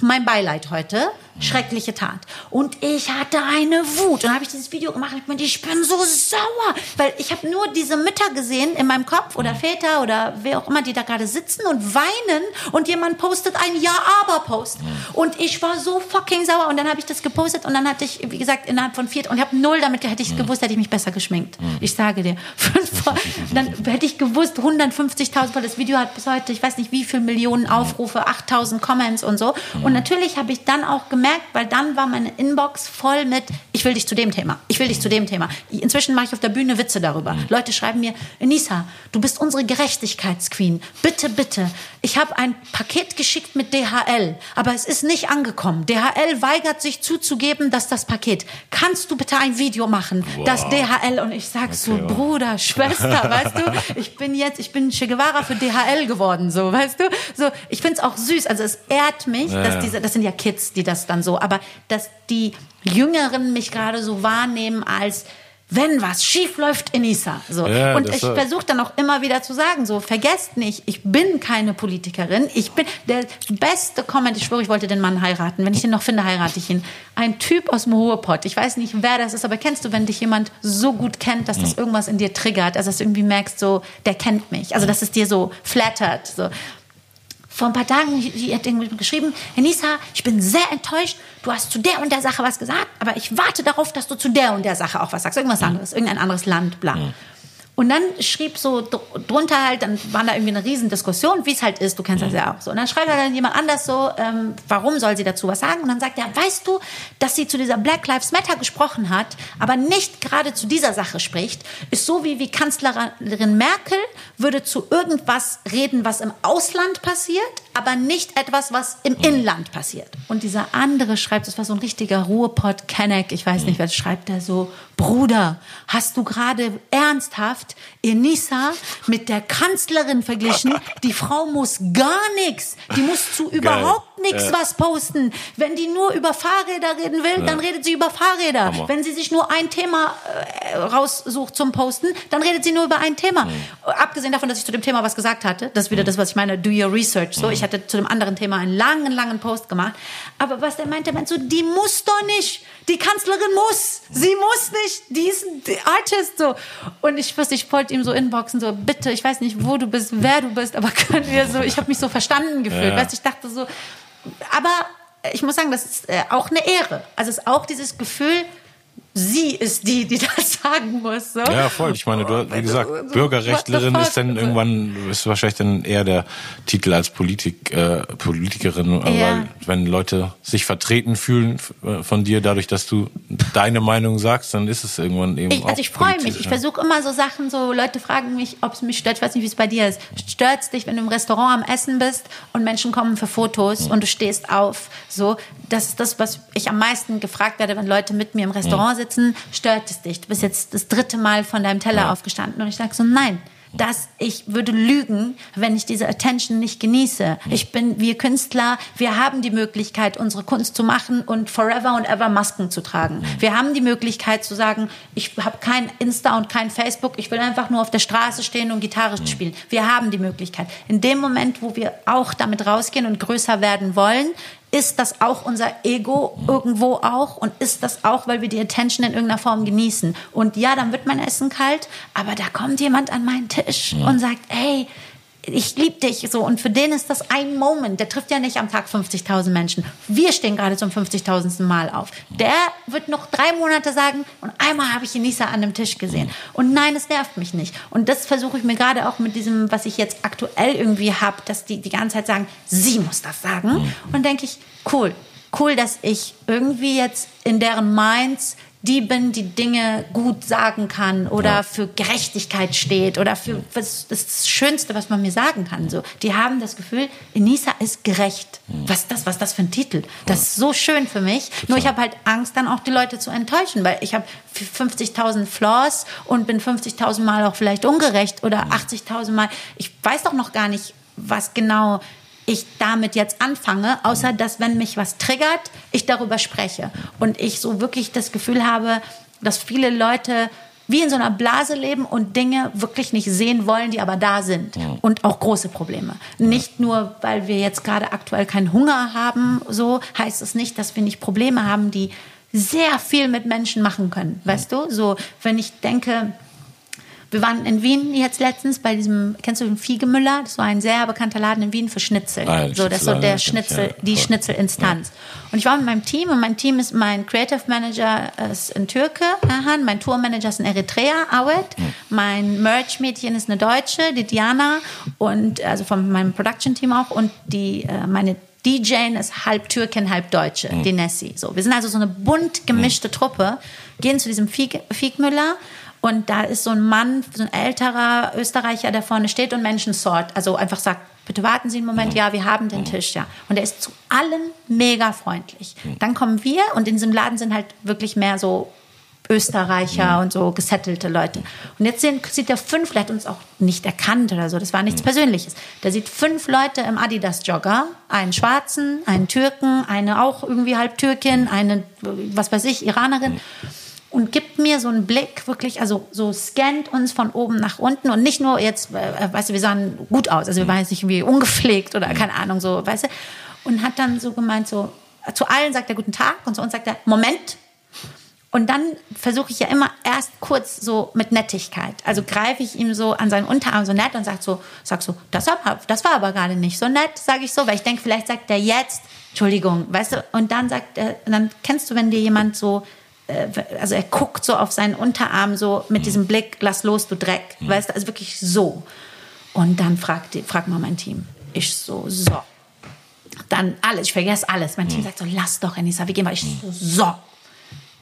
Speaker 2: mein Beileid heute. Schreckliche Tat. Und ich hatte eine Wut. Und dann habe ich dieses Video gemacht. Ich meinte, ich bin so sauer. Weil ich habe nur diese Mütter gesehen in meinem Kopf oder Väter oder wer auch immer, die da gerade sitzen und weinen. Und jemand postet ein Ja-Aber-Post. Und ich war so fucking sauer. Und dann habe ich das gepostet. Und dann hatte ich, wie gesagt, innerhalb von vier, und ich habe null damit, hätte ich gewusst, hätte ich mich besser geschminkt. Ich sage dir. dann hätte ich gewusst, 150.000, weil das Video hat bis heute, ich weiß nicht wie viele Millionen Aufrufe, 8.000 Comments und so. Und natürlich habe ich dann auch gemerkt, weil dann war meine Inbox voll mit, ich will dich zu dem Thema, ich will dich zu dem Thema. Inzwischen mache ich auf der Bühne Witze darüber. Mhm. Leute schreiben mir, Enisa, du bist unsere Gerechtigkeitsqueen. Bitte, bitte. Ich habe ein Paket geschickt mit DHL, aber es ist nicht angekommen. DHL weigert sich zuzugeben, dass das Paket. Kannst du bitte ein Video machen, wow. das DHL und ich sag okay, so, Bruder, Schwester, weißt du, ich bin jetzt, ich bin Che Guevara für DHL geworden, so, weißt du? So, ich find's auch süß. Also es ehrt mich, ja, dass diese, das sind ja Kids, die das dann so, aber dass die Jüngeren mich gerade so wahrnehmen als wenn was schief läuft, Enisa. So. Ja, und ich versuche dann auch immer wieder zu sagen, so, vergesst nicht, ich bin keine Politikerin. Ich bin der beste Comment. Ich schwöre, ich wollte den Mann heiraten. Wenn ich ihn noch finde, heirate ich ihn. Ein Typ aus dem Ruhrpott. Ich weiß nicht, wer das ist, aber kennst du, wenn dich jemand so gut kennt, dass das hm. irgendwas in dir triggert, also dass du irgendwie merkst, so, der kennt mich. Also, dass es dir so flattert. So vor ein paar Tagen die hat irgendwie geschrieben, Henisa, ich bin sehr enttäuscht, du hast zu der und der Sache was gesagt, aber ich warte darauf, dass du zu der und der Sache auch was sagst. Irgendwas anderes, irgendein anderes Land, bla. Ja. Und dann schrieb so drunter halt, dann war da irgendwie eine Riesendiskussion, wie es halt ist, du kennst das ja auch so. Und dann schreibt dann jemand anders so, ähm, warum soll sie dazu was sagen? Und dann sagt er, weißt du, dass sie zu dieser Black Lives Matter gesprochen hat, aber nicht gerade zu dieser Sache spricht, ist so wie, wie Kanzlerin Merkel würde zu irgendwas reden, was im Ausland passiert, aber nicht etwas, was im Inland passiert. Und dieser andere schreibt, das war so ein richtiger Ruhrpott-Kenneck, ich weiß nicht, wer schreibt da so, Bruder, hast du gerade ernsthaft Enisa mit der Kanzlerin verglichen? Die Frau muss gar nichts. Die muss zu überhaupt nichts ja. was posten. Wenn die nur über Fahrräder reden will, ja. dann redet sie über Fahrräder. Hammer. Wenn sie sich nur ein Thema äh, raussucht zum Posten, dann redet sie nur über ein Thema. Mhm. Abgesehen davon, dass ich zu dem Thema was gesagt hatte, das ist wieder mhm. das, was ich meine, do your research. So, mhm. ich hatte zu dem anderen Thema einen langen, langen Post gemacht. Aber was der meinte, meinte so, die muss doch nicht. Die Kanzlerin muss. Sie muss nicht. Die ist ein Artist so. Und ich wusste, ich wollte ihm so inboxen, so, bitte, ich weiß nicht, wo du bist, wer du bist, aber können wir so, ich habe mich so verstanden gefühlt. Ja. Weißt, ich dachte so, aber ich muss sagen, das ist äh, auch eine Ehre. Also es ist auch dieses Gefühl, sie ist die, die das sagen muss. So.
Speaker 1: Ja, voll. Ich meine, du, wie gesagt, Bürgerrechtlerin ist dann irgendwann, ist wahrscheinlich dann eher der Titel als Politik, äh, Politikerin, ja. weil wenn Leute sich vertreten fühlen äh, von dir, dadurch, dass du deine Meinung sagst, dann ist es irgendwann eben
Speaker 2: ich, Also ich freue mich. Ich versuche immer so Sachen, so Leute fragen mich, ob es mich stört. Ich weiß nicht, wie es bei dir ist. Stört es dich, wenn du im Restaurant am Essen bist und Menschen kommen für Fotos mhm. und du stehst auf? So, das ist das, was ich am meisten gefragt werde, wenn Leute mit mir im Restaurant mhm sitzen, stört es dich. Du bist jetzt das dritte Mal von deinem Teller ja. aufgestanden. Und ich sage so, nein, dass ich würde lügen, wenn ich diese Attention nicht genieße. Ich bin, wir Künstler, wir haben die Möglichkeit, unsere Kunst zu machen und forever and ever Masken zu tragen. Wir haben die Möglichkeit zu sagen, ich habe kein Insta und kein Facebook, ich will einfach nur auf der Straße stehen und Gitarre spielen. Wir haben die Möglichkeit. In dem Moment, wo wir auch damit rausgehen und größer werden wollen, ist das auch unser Ego irgendwo auch und ist das auch, weil wir die Attention in irgendeiner Form genießen. Und ja, dann wird mein Essen kalt, aber da kommt jemand an meinen Tisch ja. und sagt, hey, ich liebe dich so und für den ist das ein Moment. Der trifft ja nicht am Tag 50.000 Menschen. Wir stehen gerade zum 50.000. Mal auf. Der wird noch drei Monate sagen und einmal habe ich Enisa an dem Tisch gesehen. Und nein, es nervt mich nicht. Und das versuche ich mir gerade auch mit diesem, was ich jetzt aktuell irgendwie habe, dass die die ganze Zeit sagen, sie muss das sagen. Und denke ich, cool, cool, dass ich irgendwie jetzt in deren Minds die bin, die Dinge gut sagen kann oder
Speaker 1: Ja.
Speaker 2: für Gerechtigkeit steht oder für was das, Schönste, was man mir sagen kann. So, die haben das Gefühl, Enisa ist gerecht. Was ist das? Was das für ein Titel? Das ist so schön für mich. Nur ich habe halt Angst, dann auch die Leute zu enttäuschen, weil ich habe 50.000 Flaws und bin 50.000 Mal auch vielleicht ungerecht oder 80.000 Mal. Ich weiß doch noch gar nicht, was genau ich damit jetzt anfange, außer dass, wenn mich was triggert, ich darüber spreche. Und ich so wirklich das Gefühl habe, dass viele Leute wie in so einer Blase leben und Dinge wirklich nicht sehen wollen, die aber da sind. Und auch große Probleme. Nicht nur, weil wir jetzt gerade aktuell keinen Hunger haben, so heißt es nicht, dass wir nicht Probleme haben, die sehr viel mit Menschen machen können. Weißt du? So, wenn ich denke, wir waren in Wien jetzt letztens bei diesem, kennst du den Fiegemüller? Das war ein sehr bekannter Laden in Wien für Schnitzel.
Speaker 1: Ah,
Speaker 2: so, das ist so der
Speaker 1: ja,
Speaker 2: Schnitzel,
Speaker 1: ja.
Speaker 2: die. Schnitzelinstanz. Und ich war mit meinem Team und mein Team ist mein Creative Manager ist ein Türke, Erhan, mein Tourmanager ist ein Eritreer, Awed, mein Merch-Mädchen ist eine Deutsche, die Diana und also von meinem Production-Team auch und die äh, meine DJ ist halb Türkin, halb Deutsche, die Nessie. So, wir sind also so eine bunt gemischte Truppe, gehen zu diesem Fieg, Fiegmüller und da ist so ein Mann, so ein älterer Österreicher, der vorne steht und Menschen sort. Also einfach sagt, bitte warten Sie einen Moment, ja, wir haben den Tisch, ja. Und er ist zu allen mega freundlich. Dann kommen wir und in diesem Laden sind halt wirklich mehr so Österreicher und so gesettelte Leute. Und jetzt sehen, sieht er fünf, hat uns auch nicht erkannt oder so, das war nichts Persönliches. Der sieht fünf Leute im Adidas-Jogger, einen Schwarzen, einen Türken, eine auch irgendwie halb Türkin, eine, was weiß ich, Iranerin und gibt mir so einen Blick, wirklich, also so scannt uns von oben nach unten und nicht nur jetzt, äh, weißt du, wir sahen gut aus, also wir waren jetzt nicht irgendwie ungepflegt oder keine Ahnung, so, weißt du, und hat dann so gemeint, so, zu allen sagt er guten Tag und zu uns sagt er, Moment. Und dann versuche ich ja immer erst kurz so mit Nettigkeit. Also greife ich ihm so an seinen Unterarm so nett und sag so, sag so, das war, das war aber gerade nicht so nett, sage ich so, weil ich denke, vielleicht sagt er jetzt, Entschuldigung, weißt du, und dann sagt er, dann kennst du, wenn dir jemand so äh, also er guckt so auf seinen Unterarm so mit diesem Blick, lass los, du Dreck, weißt du, also wirklich so. Und dann fragt, fragt mal mein Team. Ich so, so. Dann alles, ich vergesse alles. Mein Team sagt so, lass doch, Anissa, wie gehen wir? Ich so, so.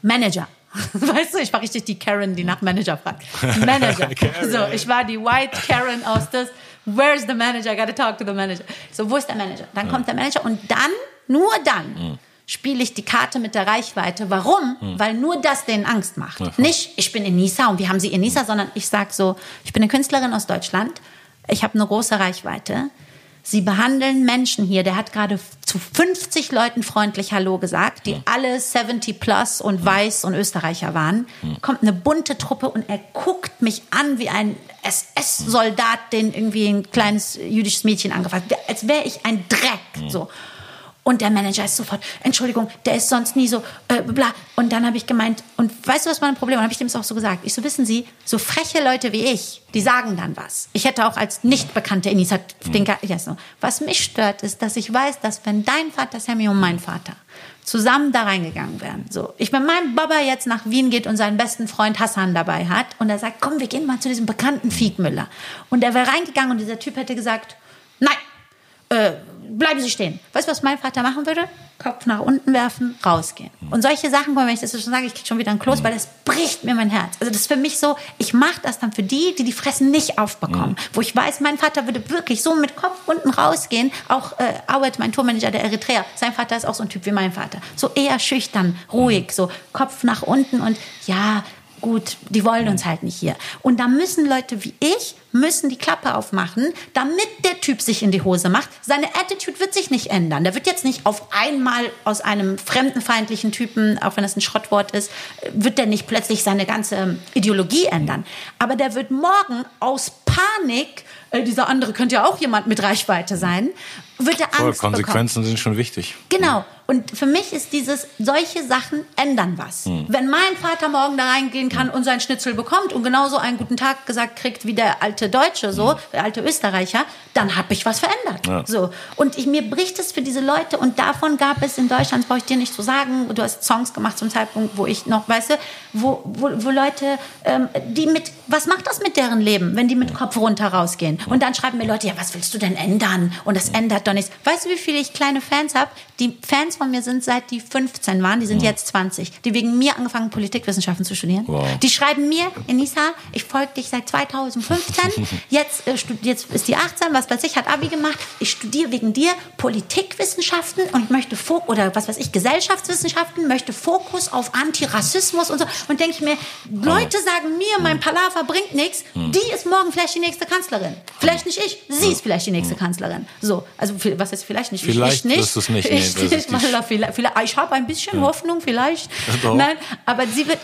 Speaker 2: Manager. Weißt du, ich war richtig die Karen, die nach Manager fragt. Manager. So, ich war die White Karen aus das. Where's the manager? I gotta talk to the manager. So, wo ist der Manager? Dann kommt der Manager und dann, nur dann, spiele ich die Karte mit der Reichweite. Warum? Weil nur das denen Angst macht. Nicht, ich bin Enisa und wir haben sie Enisa, sondern ich sag so, ich bin eine Künstlerin aus Deutschland. Ich habe eine große Reichweite. Sie behandeln Menschen hier. Der hat gerade zu 50 Leuten freundlich Hallo gesagt, die alle 70 plus und weiß und Österreicher waren. Kommt eine bunte Truppe und er guckt mich an wie ein SS-Soldat, den irgendwie ein kleines jüdisches Mädchen angefasst hat. Als wäre ich ein Dreck. So. Und der Manager ist sofort, Entschuldigung, der ist sonst nie so, äh, bla. Und dann habe ich gemeint, und weißt du, was mein Problem war? Habe ich dem das auch so gesagt. Ich so, wissen Sie, so freche Leute wie ich, die sagen dann was. Ich hätte auch als nicht bekannte den, Ga- ja, so. Was mich stört, ist, dass ich weiß, dass wenn dein Vater Sammy und mein Vater zusammen da reingegangen wären, so. Ich mit meinem Baba jetzt nach Wien geht und seinen besten Freund Hassan dabei hat und er sagt, komm, wir gehen mal zu diesem bekannten Fiegmüller. Und er wäre reingegangen und dieser Typ hätte gesagt, nein, äh, bleiben Sie stehen. Weißt du, was mein Vater machen würde? Kopf nach unten werfen, rausgehen. Und solche Sachen, wenn ich das schon sage, ich krieg schon wieder ein Kloß, weil das bricht mir mein Herz. Also das ist für mich so, ich mache das dann für die, die die Fressen nicht aufbekommen. Wo ich weiß, mein Vater würde wirklich so mit Kopf unten rausgehen. Auch äh, Awed, mein Tourmanager der Eritreer, sein Vater ist auch so ein Typ wie mein Vater. So eher schüchtern, ruhig, so Kopf nach unten und ja, gut, die wollen uns halt nicht hier. Und da müssen Leute wie ich, müssen die Klappe aufmachen, damit der Typ sich in die Hose macht. Seine Attitude wird sich nicht ändern. Der wird jetzt nicht auf einmal aus einem fremdenfeindlichen Typen, auch wenn das ein Schrottwort ist, wird der nicht plötzlich seine ganze Ideologie ändern. Aber der wird morgen aus Panik, äh, dieser andere könnte ja auch jemand mit Reichweite sein, wird er
Speaker 1: Voll,
Speaker 2: Angst bekommen.
Speaker 1: Konsequenzen sind schon wichtig.
Speaker 2: Genau. Und für mich ist dieses, solche Sachen ändern was. Wenn mein Vater morgen da reingehen kann und seinen Schnitzel bekommt und genauso einen guten Tag gesagt kriegt wie der alte Deutsche, so, der alte Österreicher, dann habe ich was verändert.
Speaker 1: Ja.
Speaker 2: So. Und ich, mir bricht es für diese Leute und davon gab es in Deutschland, das brauche ich dir nicht zu sagen, du hast Songs gemacht zum Zeitpunkt, wo ich noch, weißt du, wo, wo, wo Leute, ähm, die mit, was macht das mit deren Leben, wenn die mit Kopf runter rausgehen? Und dann schreiben mir Leute, ja, was willst du denn ändern? Und das ändert doch nichts. Weißt du, wie viele ich kleine Fans habe? Die Fans von mir sind seit die 15 waren, die sind jetzt 20, die wegen mir angefangen Politikwissenschaften zu studieren.
Speaker 1: Wow.
Speaker 2: Die schreiben mir, Enisa, ich folge dich seit 2015, jetzt, äh, jetzt ist die 18, was weiß ich, hat Abi gemacht, ich studiere wegen dir Politikwissenschaften und möchte Fok oder was weiß ich, Gesellschaftswissenschaften, möchte Fokus auf Antirassismus und so. Und denke ich mir, Leute sagen mir, mein Palaver bringt nichts, die ist morgen vielleicht die nächste Kanzlerin. Vielleicht nicht ich, sie ist vielleicht die nächste Kanzlerin. So, also was ist vielleicht nicht?
Speaker 1: Vielleicht
Speaker 2: ich nicht.
Speaker 1: wirst du es nicht, nee,
Speaker 2: ich
Speaker 1: ist
Speaker 2: nicht. Mal, vielleicht, vielleicht, ich habe ein bisschen Hoffnung, vielleicht.
Speaker 1: Doch.
Speaker 2: Nein, aber sie wird,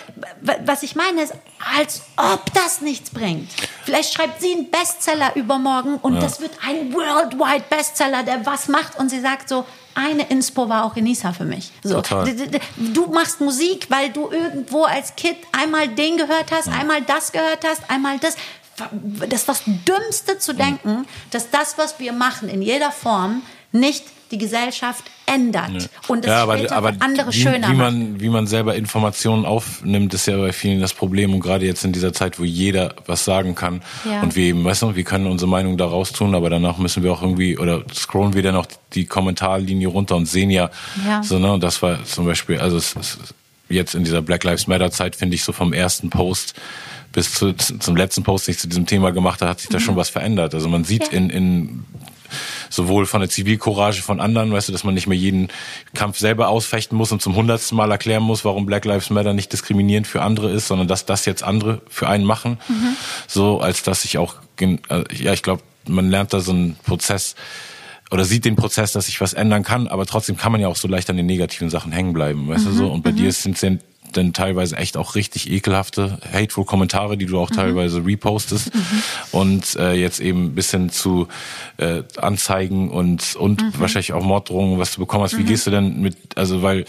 Speaker 2: was ich meine ist, als ob das nichts bringt. Vielleicht schreibt sie einen Bestseller übermorgen und das wird ein worldwide Bestseller, der was macht und sie sagt so, eine Inspo war auch Enisa für mich. So, Du machst Musik, weil du irgendwo als Kind einmal den gehört hast, einmal das gehört hast, einmal das. Das ist das Dümmste zu denken, dass das, was wir machen, in jeder Form nicht die Gesellschaft ändert und es
Speaker 1: ja, aber, aber
Speaker 2: andere
Speaker 1: wie,
Speaker 2: schöner
Speaker 1: wie
Speaker 2: macht.
Speaker 1: man wie man selber Informationen aufnimmt, ist ja bei vielen das Problem und gerade jetzt in dieser Zeit, wo jeder was sagen kann
Speaker 2: Ja.
Speaker 1: und wir eben, weißt du, wir können unsere Meinung da raus tun, aber danach müssen wir auch irgendwie oder scrollen wir dann auch die Kommentarlinie runter und sehen ja,
Speaker 2: Ja.
Speaker 1: so ne, und das war zum Beispiel, also es, es, jetzt in dieser Black Lives Matter Zeit finde ich so vom ersten Post bis zu, zum letzten Post, den ich zu diesem Thema gemacht habe, hat sich da schon was verändert. Also man sieht
Speaker 2: Mhm. Ja.
Speaker 1: in, in sowohl von der Zivilcourage von anderen, weißt du, dass man nicht mehr jeden Kampf selber ausfechten muss und zum hundertsten Mal erklären muss, warum Black Lives Matter nicht diskriminierend für andere ist, sondern dass das jetzt andere für einen machen. So, als dass ich auch, äh, ja, ich glaube, man lernt da so einen Prozess oder sieht den Prozess, dass sich was ändern kann, aber trotzdem kann man ja auch so leicht an den negativen Sachen hängen bleiben, weißt du so? Und bei dir sind es dann teilweise echt auch richtig ekelhafte, hateful Kommentare, die du auch teilweise repostest und äh, jetzt eben bis hin zu äh, Anzeigen und und wahrscheinlich auch Morddrohungen, was du bekommen hast. Wie gehst du denn mit, also weil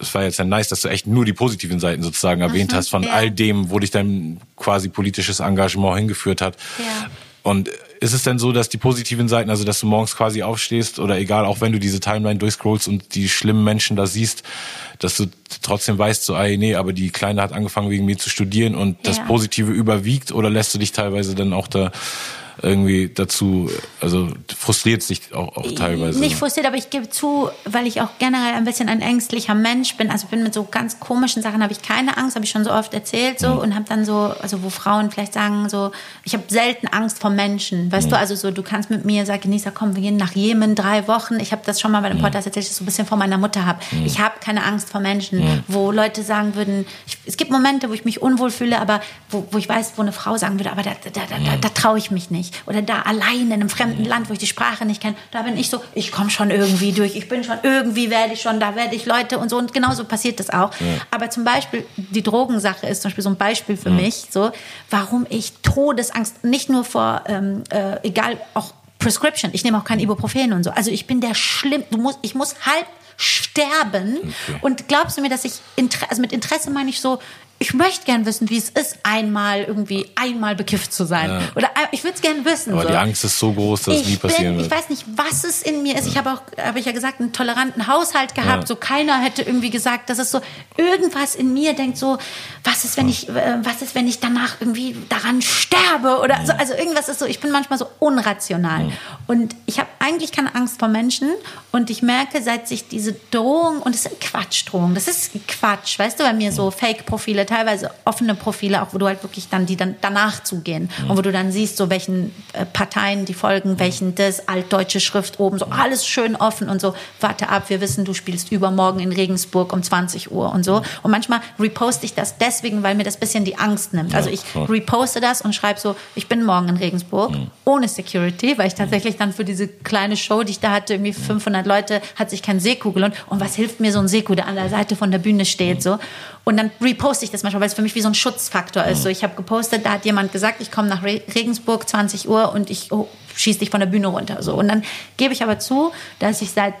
Speaker 1: es war jetzt ja nice, dass du echt nur die positiven Seiten sozusagen erwähnt hast von
Speaker 2: ja.
Speaker 1: all dem, wo dich dein quasi politisches Engagement hingeführt hat.
Speaker 2: Ja.
Speaker 1: Und ist es denn so, dass die positiven Seiten, also dass du morgens quasi aufstehst oder egal, auch wenn du diese Timeline durchscrollst und die schlimmen Menschen da siehst, dass du trotzdem weißt, so, ey, nee, aber die Kleine hat angefangen wegen mir zu studieren und das
Speaker 2: Ja.
Speaker 1: Positive überwiegt oder lässt du dich teilweise dann auch da irgendwie dazu, also frustriert dich auch, auch teilweise?
Speaker 2: Nicht frustriert, aber ich gebe zu, weil ich auch generell ein bisschen ein ängstlicher Mensch bin. Also ich bin mit so ganz komischen Sachen habe ich keine Angst, habe ich schon so oft erzählt so
Speaker 1: Mhm.
Speaker 2: und habe dann so, also wo Frauen vielleicht sagen so, ich habe selten Angst vor Menschen, weißt
Speaker 1: Mhm.
Speaker 2: du? Also so, du kannst mit mir sagen, Nisa, komm, wir gehen nach Jemen drei Wochen. Ich habe das schon mal
Speaker 1: Mhm.
Speaker 2: bei dem Podcast erzählt, dass ich das so ein bisschen vor meiner Mutter habe. Ich habe keine Angst vor Menschen,
Speaker 1: Mhm.
Speaker 2: wo Leute sagen würden, ich, es gibt Momente, wo ich mich unwohl fühle, aber wo, wo ich weiß, wo eine Frau sagen würde, aber da, da, da, da, da traue ich mich nicht. Oder da allein in einem fremden Land, wo ich die Sprache nicht kenne, da bin ich so, ich komme schon irgendwie durch, ich bin schon, irgendwie werde ich schon, da werde ich Leute und so. Und genauso passiert das auch. Aber zum Beispiel, die Drogensache ist zum Beispiel so ein Beispiel für mich, so, warum ich Todesangst, nicht nur vor, ähm, äh, egal, auch Prescription, ich nehme auch kein Ibuprofen und so. Also ich bin der schlimm, du musst, ich muss halb sterben.
Speaker 1: Okay.
Speaker 2: Und glaubst du mir, dass ich, Inter also mit Interesse meine ich so, ich möchte gern wissen, wie es ist, einmal irgendwie einmal bekifft zu sein.
Speaker 1: Ja.
Speaker 2: Oder ein- ich würde es gern wissen.
Speaker 1: aber
Speaker 2: so.
Speaker 1: die Angst ist so groß, dass es nie
Speaker 2: ich
Speaker 1: passieren
Speaker 2: bin,
Speaker 1: wird.
Speaker 2: ich weiß nicht, was es in mir ist. Ich habe auch, habe ich ja gesagt, einen toleranten Haushalt gehabt.
Speaker 1: Ja.
Speaker 2: So keiner hätte irgendwie gesagt, dass es so irgendwas in mir denkt so, was ist, wenn ich, äh, was ist, wenn ich danach irgendwie daran sterbe oder so. Also irgendwas ist so. Ich bin manchmal so unrational und ich habe eigentlich keine Angst vor Menschen und ich merke, seit sich diese Drohung und es sind Quatschdrohungen, das ist Quatsch, weißt du, bei mir so Fake-Profile, teilweise offene Profile, auch wo du halt wirklich dann die dann danach zugehen und wo du dann siehst, so welchen äh, Parteien die folgen, welchen das altdeutsche Schrift oben, so alles schön offen und so. Warte ab, wir wissen, du spielst übermorgen in Regensburg um 20 Uhr und so. Und manchmal reposte ich das deswegen, weil mir das bisschen die Angst nimmt. Also ich reposte das und schreibe so, ich bin morgen in Regensburg
Speaker 1: Mhm.
Speaker 2: ohne Security, weil ich tatsächlich dann für diese kleine Show, die ich da hatte, irgendwie 500 Leute, hat sich kein Seku gelohnt. Und was hilft mir so ein Seku, der an der Seite von der Bühne steht, so. Und dann reposte ich das manchmal, weil es für mich wie so ein Schutzfaktor ist. So, ich habe gepostet, da hat jemand gesagt, ich komme nach Re Regensburg 20 Uhr und ich oh, schieße dich von der Bühne runter. So. Und dann gebe ich aber zu, dass ich seit,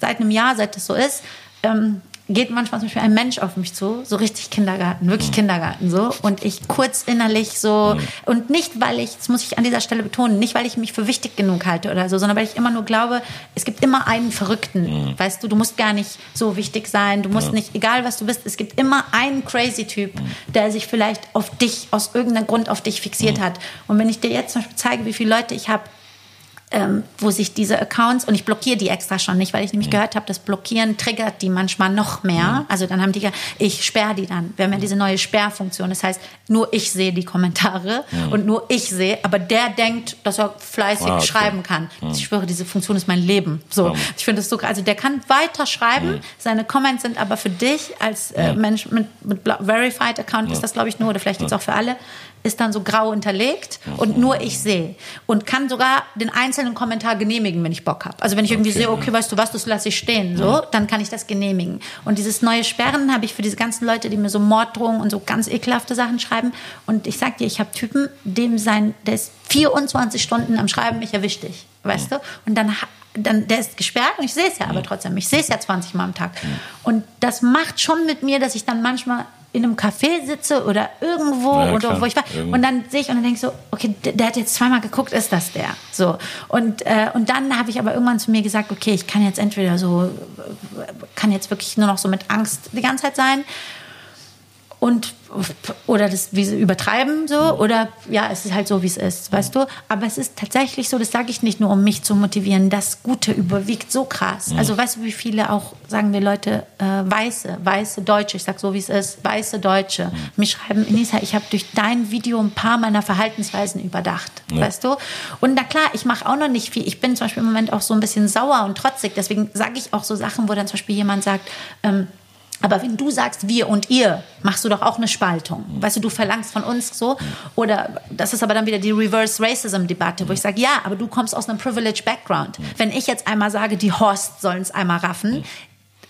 Speaker 2: seit einem Jahr, seit das so ist, ähm, geht manchmal zum Beispiel ein Mensch auf mich zu, so richtig Kindergarten, wirklich Kindergarten so. Und ich kurz innerlich so, und nicht, weil ich, das muss ich an dieser Stelle betonen, nicht, weil ich mich für wichtig genug halte oder so, sondern weil ich immer nur glaube, es gibt immer einen Verrückten. Weißt du, du musst gar nicht so wichtig sein, du musst nicht, egal was du bist, es gibt immer einen crazy Typ, der sich vielleicht auf dich, aus irgendeinem Grund auf dich fixiert hat. Und wenn ich dir jetzt zum Beispiel zeige, wie viele Leute ich habe, ähm, wo sich diese Accounts, und ich blockiere die extra schon nicht, weil ich nämlich mhm. gehört habe, das Blockieren triggert die manchmal noch mehr. Mhm. Also dann haben die, ich sperre die dann. Wir haben ja diese neue Sperrfunktion. Das heißt, nur ich sehe die Kommentare mhm. und nur ich sehe, aber der denkt, dass er fleißig ah, okay. schreiben kann. Ich schwöre, diese Funktion ist mein Leben. So, ich finde es so, also der kann weiter schreiben, seine Comments sind aber für dich als äh, Mensch mit, mit Verified Account ist das, glaube ich, nur, oder vielleicht gibt es auch für alle, ist dann so grau unterlegt und nur ich sehe. Und kann sogar den einzelnen Kommentar genehmigen, wenn ich Bock habe. Also wenn ich irgendwie okay, sehe, okay, weißt du was, das lasse ich stehen, so, dann kann ich das genehmigen. Und dieses neue Sperren habe ich für diese ganzen Leute, die mir so Morddrohungen und so ganz ekelhafte Sachen schreiben. Und ich sag dir, ich habe Typen, dem sein, der ist 24 Stunden am Schreiben, ich erwische dich, weißt du? Und dann dann, der ist gesperrt und ich sehe es ja aber trotzdem. Ich sehe es ja 20 Mal am Tag. Und das macht schon mit mir, dass ich dann manchmal in einem Café sitze oder irgendwo ja, oder wo ich war Irgendwo. und dann sehe ich und dann denke ich so, okay, der, der, hat jetzt zweimal geguckt, ist das der? So und äh, und dann habe ich aber irgendwann zu mir gesagt, okay, ich kann jetzt entweder so kann jetzt wirklich nur noch so mit Angst die ganze Zeit sein und oder das wie sie übertreiben so oder ja es ist halt so wie es ist weißt du aber es ist tatsächlich so das sage ich nicht nur um mich zu motivieren das Gute überwiegt so krass mhm. also weißt du wie viele auch sagen wir Leute äh, weiße weiße Deutsche ich sag so wie es ist weiße Deutsche mhm. mich schreiben Inisa ich habe durch dein Video ein paar meiner Verhaltensweisen überdacht ja. weißt du und na klar ich mache auch noch nicht viel ich bin zum Beispiel im Moment auch so ein bisschen sauer und trotzig deswegen sage ich auch so Sachen wo dann zum Beispiel jemand sagt ähm, aber wenn du sagst wir und ihr, machst du doch auch eine Spaltung. Weißt du, du verlangst von uns so. Oder das ist aber dann wieder die Reverse Racism-Debatte, wo ich sage, ja, aber du kommst aus einem Privileged Background. Wenn ich jetzt einmal sage, die Horst sollen es einmal raffen,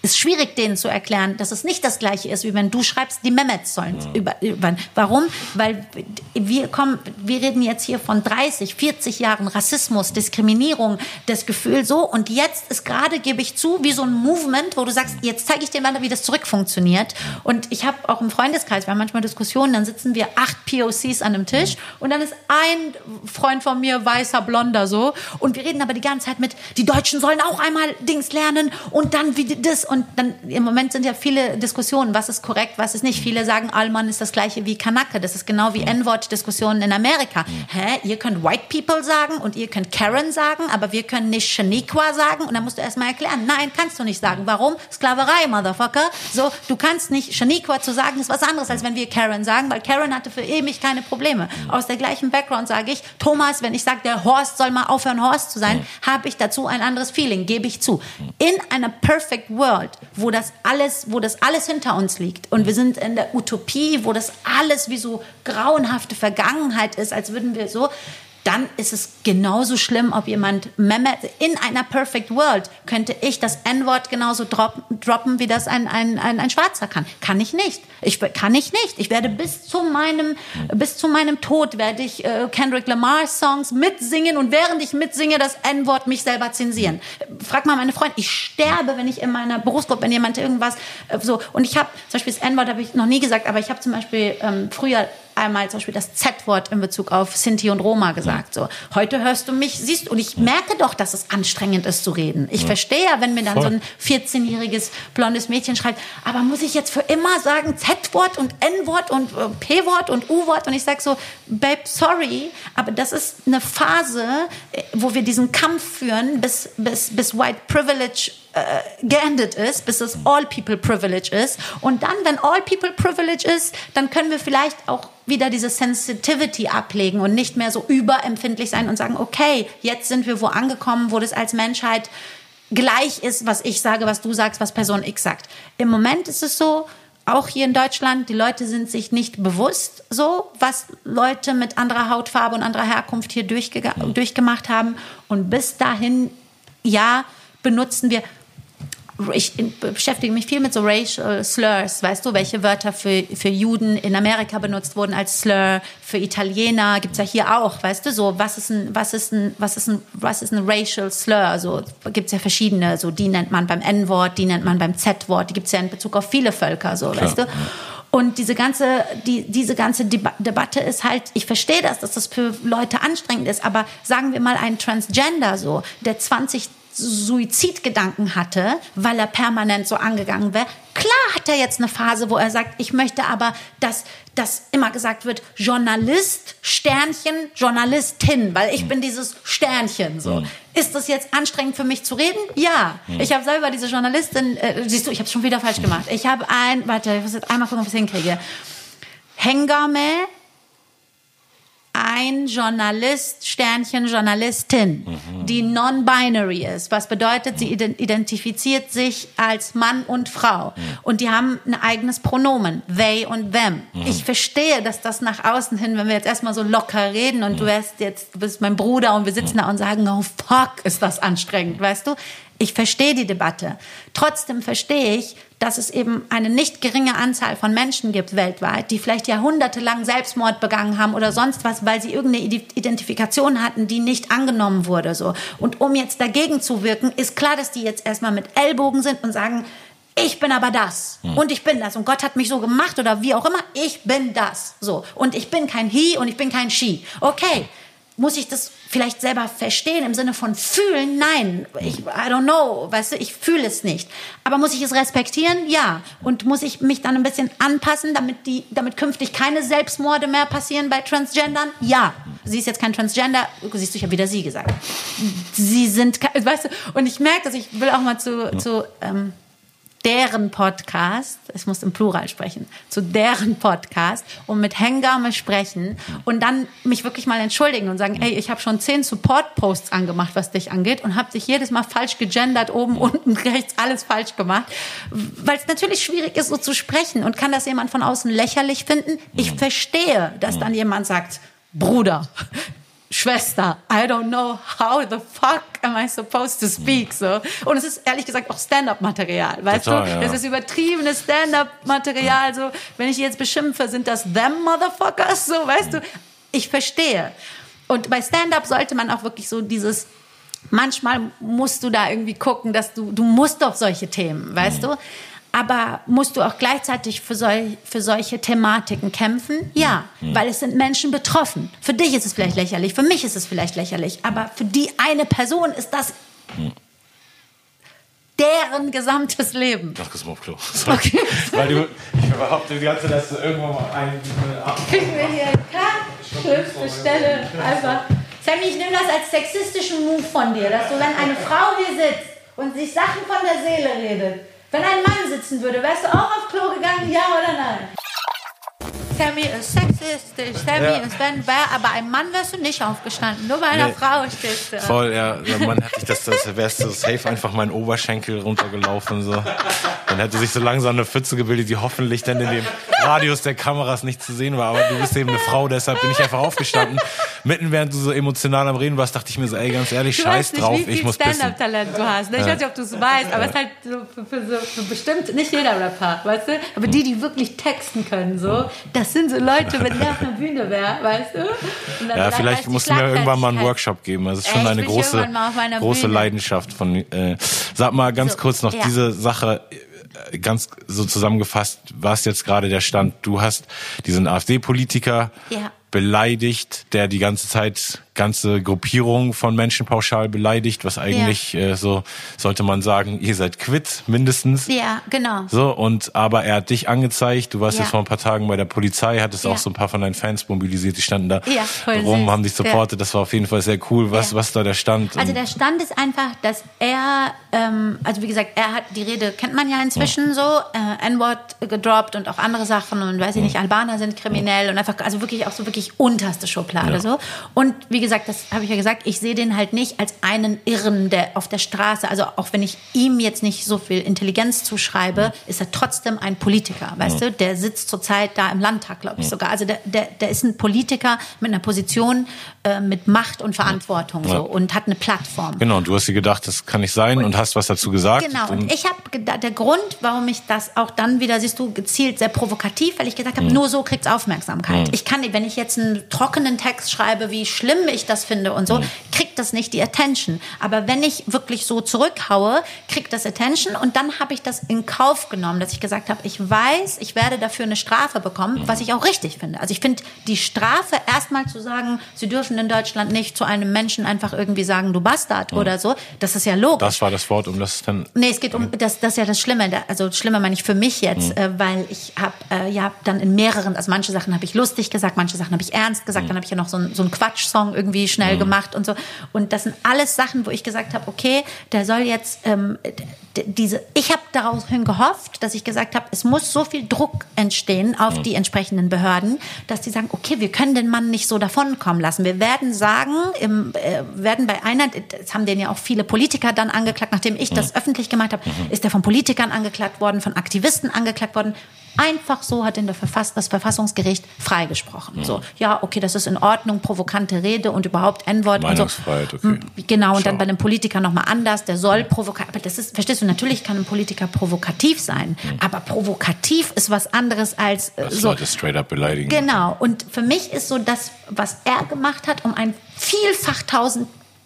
Speaker 2: ist schwierig, denen zu erklären, dass es nicht das Gleiche ist, wie wenn du schreibst, die Mehmets sollen ja. über, über. Warum? Weil wir kommen, wir reden jetzt hier von 30, 40 Jahren Rassismus, Diskriminierung, das Gefühl so. Und jetzt ist gerade, gebe ich zu, wie so ein Movement, wo du sagst, jetzt zeige ich dir mal, wie das zurückfunktioniert. Und ich habe auch im Freundeskreis, wir haben manchmal Diskussionen, dann sitzen wir acht POCs an einem Tisch und dann ist ein Freund von mir, weißer, blonder so. Und wir reden aber die ganze Zeit mit, die Deutschen sollen auch einmal Dings lernen und dann wie das und dann im Moment sind ja viele Diskussionen, was ist korrekt, was ist nicht. Viele sagen, Allmann ist das gleiche wie Kanake. Das ist genau wie N-Wort-Diskussionen in Amerika. Hä? Ihr könnt White People sagen und ihr könnt Karen sagen, aber wir können nicht Shaniqua sagen. Und dann musst du erstmal erklären, nein, kannst du nicht sagen. Warum? Sklaverei, Motherfucker. So, du kannst nicht Shaniqua zu sagen, ist was anderes, als wenn wir Karen sagen, weil Karen hatte für ewig keine Probleme. Aus der gleichen Background sage ich, Thomas, wenn ich sage, der Horst soll mal aufhören, Horst zu sein, habe ich dazu ein anderes Feeling, gebe ich zu. In einer perfect world World, wo das alles, wo das alles hinter uns liegt. Und wir sind in der Utopie, wo das alles wie so grauenhafte Vergangenheit ist, als würden wir so, dann ist es genauso schlimm, ob jemand Mehmet in einer Perfect World könnte ich das N-Wort genauso droppen, droppen, wie das ein, ein, ein, ein Schwarzer kann. Kann ich nicht. Ich kann ich nicht. Ich werde bis zu meinem, bis zu meinem Tod werde ich äh, Kendrick Lamar Songs mitsingen und während ich mitsinge, das N-Wort mich selber zensieren. Frag mal meine Freunde, ich sterbe, wenn ich in meiner Berufsgruppe, wenn jemand irgendwas äh, so und ich habe zum Beispiel das N-Wort habe ich noch nie gesagt, aber ich habe zum Beispiel ähm, früher einmal zum Beispiel das Z-Wort in Bezug auf Sinti und Roma gesagt. So, heute hörst du mich, siehst und ich merke doch, dass es anstrengend ist zu reden. Ich ja. verstehe ja, wenn mir dann Voll. so ein 14-jähriges blondes Mädchen schreibt, aber muss ich jetzt für immer sagen Z-Wort und N-Wort und äh, P-Wort und U-Wort? Und ich sag so, Babe, sorry, aber das ist eine Phase, äh, wo wir diesen Kampf führen, bis, bis, bis White Privilege äh, geendet ist, bis es All People Privilege ist. Und dann, wenn All People Privilege ist, dann können wir vielleicht auch wieder diese Sensitivity ablegen und nicht mehr so überempfindlich sein und sagen, okay, jetzt sind wir wo angekommen, wo das als Menschheit gleich ist, was ich sage, was du sagst, was Person X sagt. Im Moment ist es so, auch hier in Deutschland, die Leute sind sich nicht bewusst so, was Leute mit anderer Hautfarbe und anderer Herkunft hier durchgemacht haben. Und bis dahin, ja, benutzen wir ich beschäftige mich viel mit so Racial Slurs, weißt du, welche Wörter für, für Juden in Amerika benutzt wurden als Slur, für Italiener gibt's ja hier auch, weißt du, so, was ist ein, was ist ein, was ist ein, was ist ein Racial Slur, also gibt's ja verschiedene, so, die nennt man beim N-Wort, die nennt man beim Z-Wort, die gibt's ja in Bezug auf viele Völker, so, Klar. weißt du. Und diese ganze, die, diese ganze Debatte ist halt, ich verstehe das, dass das für Leute anstrengend ist, aber sagen wir mal ein Transgender so, der 20 Suizidgedanken hatte, weil er permanent so angegangen wäre. Klar hat er jetzt eine Phase, wo er sagt, ich möchte aber, dass, dass immer gesagt wird, Journalist, Sternchen, Journalistin, weil ich bin dieses Sternchen. So. Mhm. Ist das jetzt anstrengend für mich zu reden? Ja. Mhm. Ich habe selber diese Journalistin, äh, siehst du, ich habe es schon wieder falsch gemacht. Ich habe ein, warte, ich muss jetzt einmal gucken, ob ich es hinkriege. Hengame ein Journalist, Sternchen, Journalistin, mhm. die non-binary ist. Was bedeutet, sie identifiziert sich als Mann und Frau. Mhm. Und die haben ein eigenes Pronomen, they und them. Mhm. Ich verstehe, dass das nach außen hin, wenn wir jetzt erstmal so locker reden und du wärst jetzt, du bist mein Bruder und wir sitzen da und sagen, oh fuck, ist das anstrengend, weißt du? Ich verstehe die Debatte. Trotzdem verstehe ich, dass es eben eine nicht geringe Anzahl von Menschen gibt weltweit, die vielleicht jahrhundertelang Selbstmord begangen haben oder sonst was, weil sie irgendeine Identifikation hatten, die nicht angenommen wurde, so. Und um jetzt dagegen zu wirken, ist klar, dass die jetzt erstmal mit Ellbogen sind und sagen, ich bin aber das hm. und ich bin das und Gott hat mich so gemacht oder wie auch immer, ich bin das, so. Und ich bin kein He und ich bin kein She. Okay muss ich das vielleicht selber verstehen im Sinne von fühlen? Nein, ich, I don't know, weißt du, ich fühle es nicht. Aber muss ich es respektieren? Ja. Und muss ich mich dann ein bisschen anpassen, damit die, damit künftig keine Selbstmorde mehr passieren bei Transgendern? Ja. Sie ist jetzt kein Transgender, siehst du, ich habe wieder sie gesagt. Sie sind, weißt du, und ich merke, dass ich will auch mal zu, zu ähm, deren Podcast, es muss im Plural sprechen, zu deren Podcast und mit Hengame sprechen und dann mich wirklich mal entschuldigen und sagen, ey, ich habe schon zehn Support-Posts angemacht, was dich angeht und habe dich jedes Mal falsch gegendert, oben, unten, rechts, alles falsch gemacht, weil es natürlich schwierig ist, so zu sprechen und kann das jemand von außen lächerlich finden? Ich verstehe, dass dann jemand sagt, Bruder, Schwester, I don't know how the fuck am I supposed to speak, so. Und es ist ehrlich gesagt auch Stand-up-Material, weißt Total, du? Ja. Es ist übertriebenes Stand-up-Material, so. Wenn ich jetzt beschimpfe, sind das them Motherfuckers, so, weißt du? Ich verstehe. Und bei Stand-up sollte man auch wirklich so dieses, manchmal musst du da irgendwie gucken, dass du, du musst auf solche Themen, weißt mhm. du? Aber musst du auch gleichzeitig für, sol für solche Thematiken kämpfen? Ja, mhm. weil es sind Menschen betroffen. Für dich ist es vielleicht lächerlich, für mich ist es vielleicht lächerlich, aber für die eine Person ist das mhm. deren gesamtes Leben.
Speaker 1: Ach, das mal auf Klo. Okay. weil du, ich behaupte die ganze Zeit, dass du irgendwann mal einen
Speaker 2: Kriegen wir hier Cut, Stelle, einfach. Sammy, ich nehme das als sexistischen Move von dir, dass du, wenn eine Frau hier sitzt und sich Sachen von der Seele redet, wenn ein Mann sitzen würde, wärst du auch auf Klo gegangen, ja oder nein? Sammy ist sexistisch, Sammy ja. ist wenn, wer, aber ein Mann wärst du nicht aufgestanden, nur bei einer nee. Frau stehst du.
Speaker 1: Voll, ja, der Mann hätte ich das, das wärst du safe einfach meinen Oberschenkel runtergelaufen, so. Dann hätte sich so langsam eine Pfütze gebildet, die hoffentlich dann in dem Radius der Kameras nicht zu sehen war, aber du bist eben eine Frau, deshalb bin ich einfach aufgestanden. Mitten während du so emotional am Reden warst, dachte ich mir so, ey, ganz ehrlich, du scheiß nicht, drauf, ich muss
Speaker 2: Stand-Up-Talent du hast, ne? Ich ja. weiß nicht, ob du es weißt, aber es ist halt so für, für, so, für bestimmt, nicht jeder Rapper, weißt du? Aber die, die wirklich texten können, so, das sind so Leute, wenn der auf der Bühne wäre, weißt du?
Speaker 1: Ja, vielleicht musst du mir irgendwann mal einen Workshop geben. Das ist schon Ey, eine große, große Leidenschaft von. Äh, sag mal ganz so, kurz noch ja. diese Sache äh, ganz so zusammengefasst, was jetzt gerade der Stand? Du hast diesen AfD-Politiker ja. beleidigt, der die ganze Zeit ganze Gruppierung von Menschen pauschal beleidigt, was eigentlich ja. äh, so sollte man sagen, ihr seid quitt mindestens.
Speaker 2: Ja, genau.
Speaker 1: So und aber er hat dich angezeigt. Du warst ja. jetzt vor ein paar Tagen bei der Polizei, hattest ja. auch so ein paar von deinen Fans mobilisiert, die standen da rum, süß. haben dich supportet. Das war auf jeden Fall sehr cool. Was was da der Stand?
Speaker 2: Also der Stand ist einfach, dass er, ähm, also wie gesagt, er hat die Rede kennt man ja inzwischen so, äh, N-Wort gedroppt und auch andere Sachen und weiß ich nicht, Albaner sind kriminell und einfach also wirklich auch so wirklich unterste Schublade so und wie gesagt, das habe ich ja gesagt, ich sehe den halt nicht als einen Irren, der auf der Straße, also auch wenn ich ihm jetzt nicht so viel Intelligenz zuschreibe, ist er trotzdem ein Politiker, weißt ja. du? Der sitzt zurzeit da im Landtag, glaube ich ja. sogar. Also der, der, der ist ein Politiker mit einer Position, äh, mit Macht und Verantwortung so und hat eine Plattform.
Speaker 1: Genau, und du hast dir gedacht, das kann nicht sein und, und hast was dazu gesagt.
Speaker 2: Genau, und ich habe der Grund, warum ich das auch dann wieder, siehst du, gezielt sehr provokativ, weil ich gesagt habe, nur so kriegt es Aufmerksamkeit. Ich kann nicht, wenn ich jetzt einen trockenen Text schreibe, wie schlimm ich das finde und so, kriegt das nicht die Attention. Aber wenn ich wirklich so zurückhaue, kriegt das Attention und dann habe ich das in Kauf genommen, dass ich gesagt habe, ich weiß, ich werde dafür eine Strafe bekommen, was ich auch richtig finde. Also ich finde die Strafe erstmal zu sagen, sie dürfen in Deutschland nicht zu einem Menschen einfach irgendwie sagen, du Bastard oder so, das ist ja logisch.
Speaker 1: Das war das Wort, um das dann.
Speaker 2: Nee, es geht um, das, das ist ja das Schlimme. Also Schlimme meine ich für mich jetzt, äh, weil ich habe äh, ja dann in mehreren, also manche Sachen habe ich lustig gesagt, manche Sachen habe ich ernst gesagt, dann habe ich ja noch so, ein, so einen Quatsch-Song irgendwie schnell gemacht und so. Und das sind alles Sachen, wo ich gesagt habe, okay, der soll jetzt ähm, diese, ich habe daraufhin gehofft, dass ich gesagt habe, es muss so viel Druck entstehen auf die entsprechenden Behörden, dass die sagen, okay, wir können den Mann nicht so davonkommen lassen. Wir werden sagen, im, äh, werden bei einer, das haben den ja auch viele Politiker dann angeklagt, nachdem ich das öffentlich gemacht habe, ist er von Politikern angeklagt worden, von Aktivisten angeklagt worden. Einfach so hat in der Verfass das Verfassungsgericht freigesprochen. So, ja, okay, das ist in Ordnung, provokante Rede und überhaupt N-Wort und so.
Speaker 1: Meinungsfreiheit, okay.
Speaker 2: M- Genau, und dann
Speaker 1: Schau.
Speaker 2: bei einem Politiker nochmal anders, der soll provokativ, aber das ist, verstehst du, natürlich kann ein Politiker provokativ sein, aber provokativ ist was anderes als äh,
Speaker 1: Das
Speaker 2: so.
Speaker 1: Leute straight up beleidigen.
Speaker 2: Genau. Und für mich ist so das, was er gemacht hat, um ein vielfach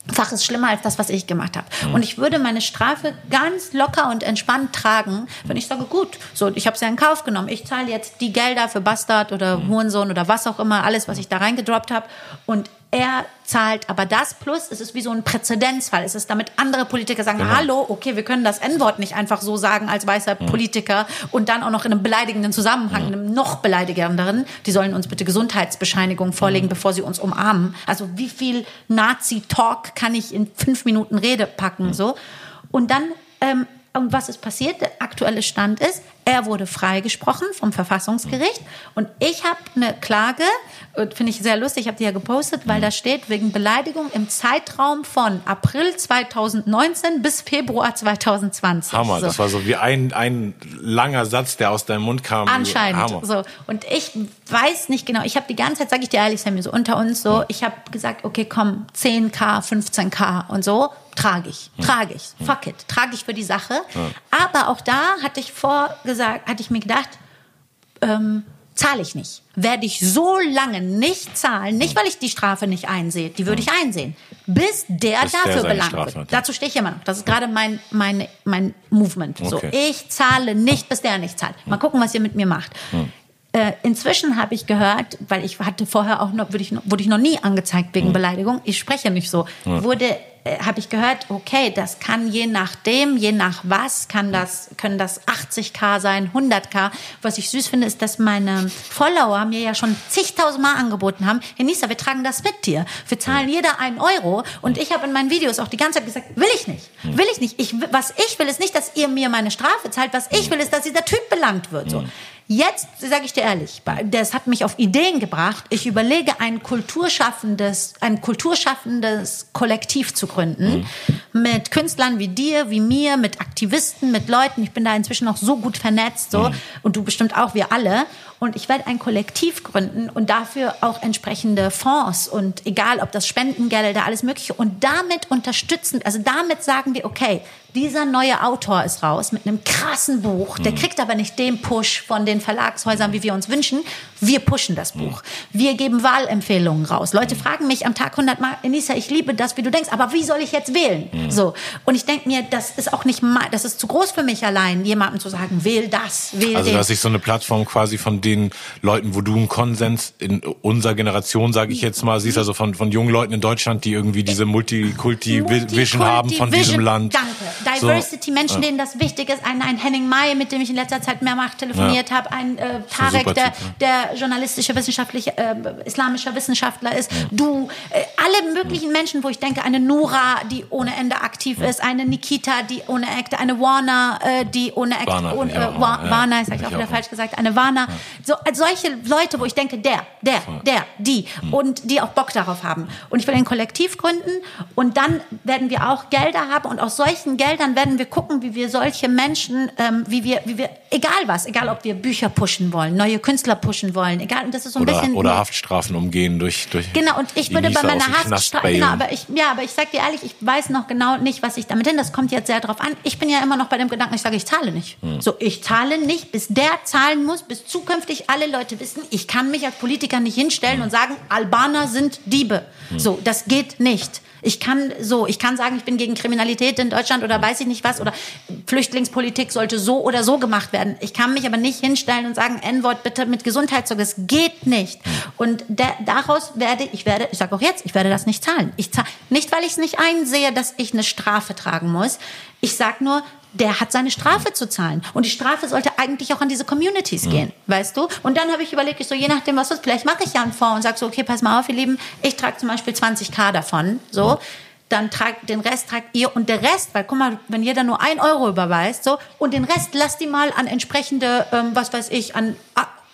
Speaker 2: tausendfaches schlimmer als das, was ich gemacht habe. Und ich würde meine Strafe ganz locker und entspannt tragen, wenn ich sage, gut, so, ich habe es ja in Kauf genommen. Ich zahle jetzt die Gelder für Bastard oder Hurensohn oder was auch immer, alles, was ich da reingedroppt habe. Und er zahlt aber das plus, es ist wie so ein Präzedenzfall. Es ist damit andere Politiker sagen, hallo, okay, wir können das N-Wort nicht einfach so sagen als weißer Politiker und dann auch noch in einem beleidigenden Zusammenhang, in einem noch beleidigenderen. Die sollen uns bitte Gesundheitsbescheinigungen vorlegen, bevor sie uns umarmen. Also wie viel Nazi-Talk kann ich in fünf Minuten Rede packen, so? Und dann, ähm, und was ist passiert? Der aktuelle Stand ist, er wurde freigesprochen vom Verfassungsgericht und ich habe eine Klage, äh, finde ich sehr lustig, ich habe die ja gepostet, weil da steht, wegen Beleidigung im Zeitraum von April 2019 bis Februar 2020.
Speaker 1: Hammer,
Speaker 2: So.
Speaker 1: das war so wie ein, ein langer Satz, der aus deinem Mund kam.
Speaker 2: Anscheinend.
Speaker 1: Hammer.
Speaker 2: So. Und ich weiß nicht genau. Ich habe die ganze Zeit, sage ich dir ehrlich, Sammy, so unter uns so, ich habe gesagt, okay, komm, 10k, 15k und so, trage ich. Trage ich. Fuck it. Trage ich für die Sache. Aber auch da hatte ich vorgesagt, hatte ich mir gedacht, ähm, zahle ich nicht. Werde ich so lange nicht zahlen, nicht weil ich die Strafe nicht einsehe, die würde ich einsehen, bis der
Speaker 1: Bis der
Speaker 2: dafür
Speaker 1: seine
Speaker 2: belangt wird.
Speaker 1: hat.
Speaker 2: Dazu stehe ich immer noch. Das ist gerade mein, mein, mein Movement. So,
Speaker 1: Okay.
Speaker 2: ich zahle nicht, bis der nicht zahlt. Mal gucken, was ihr mit mir macht. Äh, inzwischen habe ich gehört, weil ich hatte vorher auch noch, wurde ich, wurde ich noch nie angezeigt wegen Beleidigung. Ich spreche nicht so. Wurde, äh, habe ich gehört, okay, das kann je nachdem, je nach was, kann das, können das 80k sein, 100k. Was ich süß finde, ist, dass meine Follower mir ja schon zigtausend Mal angeboten haben, Herr Nisa, wir tragen das mit dir. Wir zahlen jeder einen Euro. Und ich habe in meinen Videos auch die ganze Zeit gesagt, will ich nicht. Will ich nicht. Ich, was ich will, ist nicht, dass ihr mir meine Strafe zahlt. Was ich will, ist, dass dieser Typ belangt wird. So. Jetzt sage ich dir ehrlich, das hat mich auf Ideen gebracht. Ich überlege, ein kulturschaffendes, ein kulturschaffendes Kollektiv zu gründen mit Künstlern wie dir, wie mir, mit Aktivisten, mit Leuten. Ich bin da inzwischen auch so gut vernetzt, so und du bestimmt auch, wir alle. Und ich werde ein Kollektiv gründen und dafür auch entsprechende Fonds und egal, ob das Spendengelder, alles Mögliche. Und damit unterstützen, also damit sagen wir, okay, dieser neue Autor ist raus mit einem krassen Buch. Der kriegt aber nicht den Push von den Verlagshäusern, wie wir uns wünschen. Wir pushen das Buch. Wir geben Wahlempfehlungen raus. Leute fragen mich am Tag 100 Mal, Enisa, ich liebe das, wie du denkst, aber wie soll ich jetzt wählen? So. Und ich denke mir, das ist auch nicht mal, das ist zu groß für mich allein, jemandem zu sagen, wähl das, wähl
Speaker 1: Also,
Speaker 2: den.
Speaker 1: dass ich so eine Plattform quasi von den Leuten, wo du einen Konsens in unserer Generation, sage ich jetzt mal, siehst also von, von jungen Leuten in Deutschland, die irgendwie diese Multikulti-Vision haben von diesem
Speaker 2: Multikulti-Vision.
Speaker 1: Land.
Speaker 2: Danke. Diversity, Menschen, denen das wichtig ist. Ein, ein Henning May, mit dem ich in letzter Zeit mehrmals telefoniert habe. Ein äh, Tarek, der, der journalistischer, wissenschaftlicher, äh, islamischer Wissenschaftler ist. Du, äh, alle möglichen Menschen, wo ich denke, eine Nura, die ohne Ende aktiv ist, eine Nikita, die ohne Ende, eine Warner, äh, die ohne Ende,
Speaker 1: Warner,
Speaker 2: ohne,
Speaker 1: ja,
Speaker 2: äh,
Speaker 1: ja.
Speaker 2: Warner, habe ich auch wieder falsch gesagt, eine Warner. So, also solche Leute, wo ich denke, der, der, der, die und die auch Bock darauf haben. Und ich will ein Kollektiv gründen und dann werden wir auch Gelder haben und aus solchen Geldern werden wir gucken, wie wir solche Menschen, ähm, wie wir, wie wir egal was, egal ob wir Bücher pushen wollen, neue Künstler pushen wollen, egal, und das ist so ein
Speaker 1: oder,
Speaker 2: bisschen.
Speaker 1: oder Haftstrafen umgehen durch, durch
Speaker 2: Genau, und ich würde bei meiner Haftstrafe, genau, aber ich, ja, aber ich sag dir ehrlich, ich weiß noch genau nicht, was ich damit hin, das kommt jetzt sehr drauf an. Ich bin ja immer noch bei dem Gedanken, ich sage, ich zahle nicht. Hm. So, ich zahle nicht, bis der zahlen muss, bis zukünftig alle Leute wissen, ich kann mich als Politiker nicht hinstellen hm. und sagen, Albaner sind Diebe. Hm. So, das geht nicht. Ich kann so, ich kann sagen, ich bin gegen Kriminalität in Deutschland oder weiß ich nicht was oder Flüchtlingspolitik sollte so oder so gemacht werden. Ich kann mich aber nicht hinstellen und sagen, N-Wort bitte mit Gesundheitssorge. Das geht nicht. Und der, daraus werde ich werde, ich sage auch jetzt, ich werde das nicht zahlen. Ich zahle nicht, weil ich es nicht einsehe, dass ich eine Strafe tragen muss. Ich sage nur, der hat seine Strafe zu zahlen. Und die Strafe sollte eigentlich auch an diese Communities mhm. gehen, weißt du? Und dann habe ich überlegt, ich so, je nachdem, was ist, vielleicht mache ich ja einen Fonds und sage so, okay, pass mal auf, ihr Lieben, ich trage zum Beispiel 20k davon, so. Mhm. Dann tragt, den Rest tragt ihr und der Rest, weil guck mal, wenn jeder nur ein Euro überweist, so, und den Rest lasst die mal an entsprechende, ähm, was weiß ich, an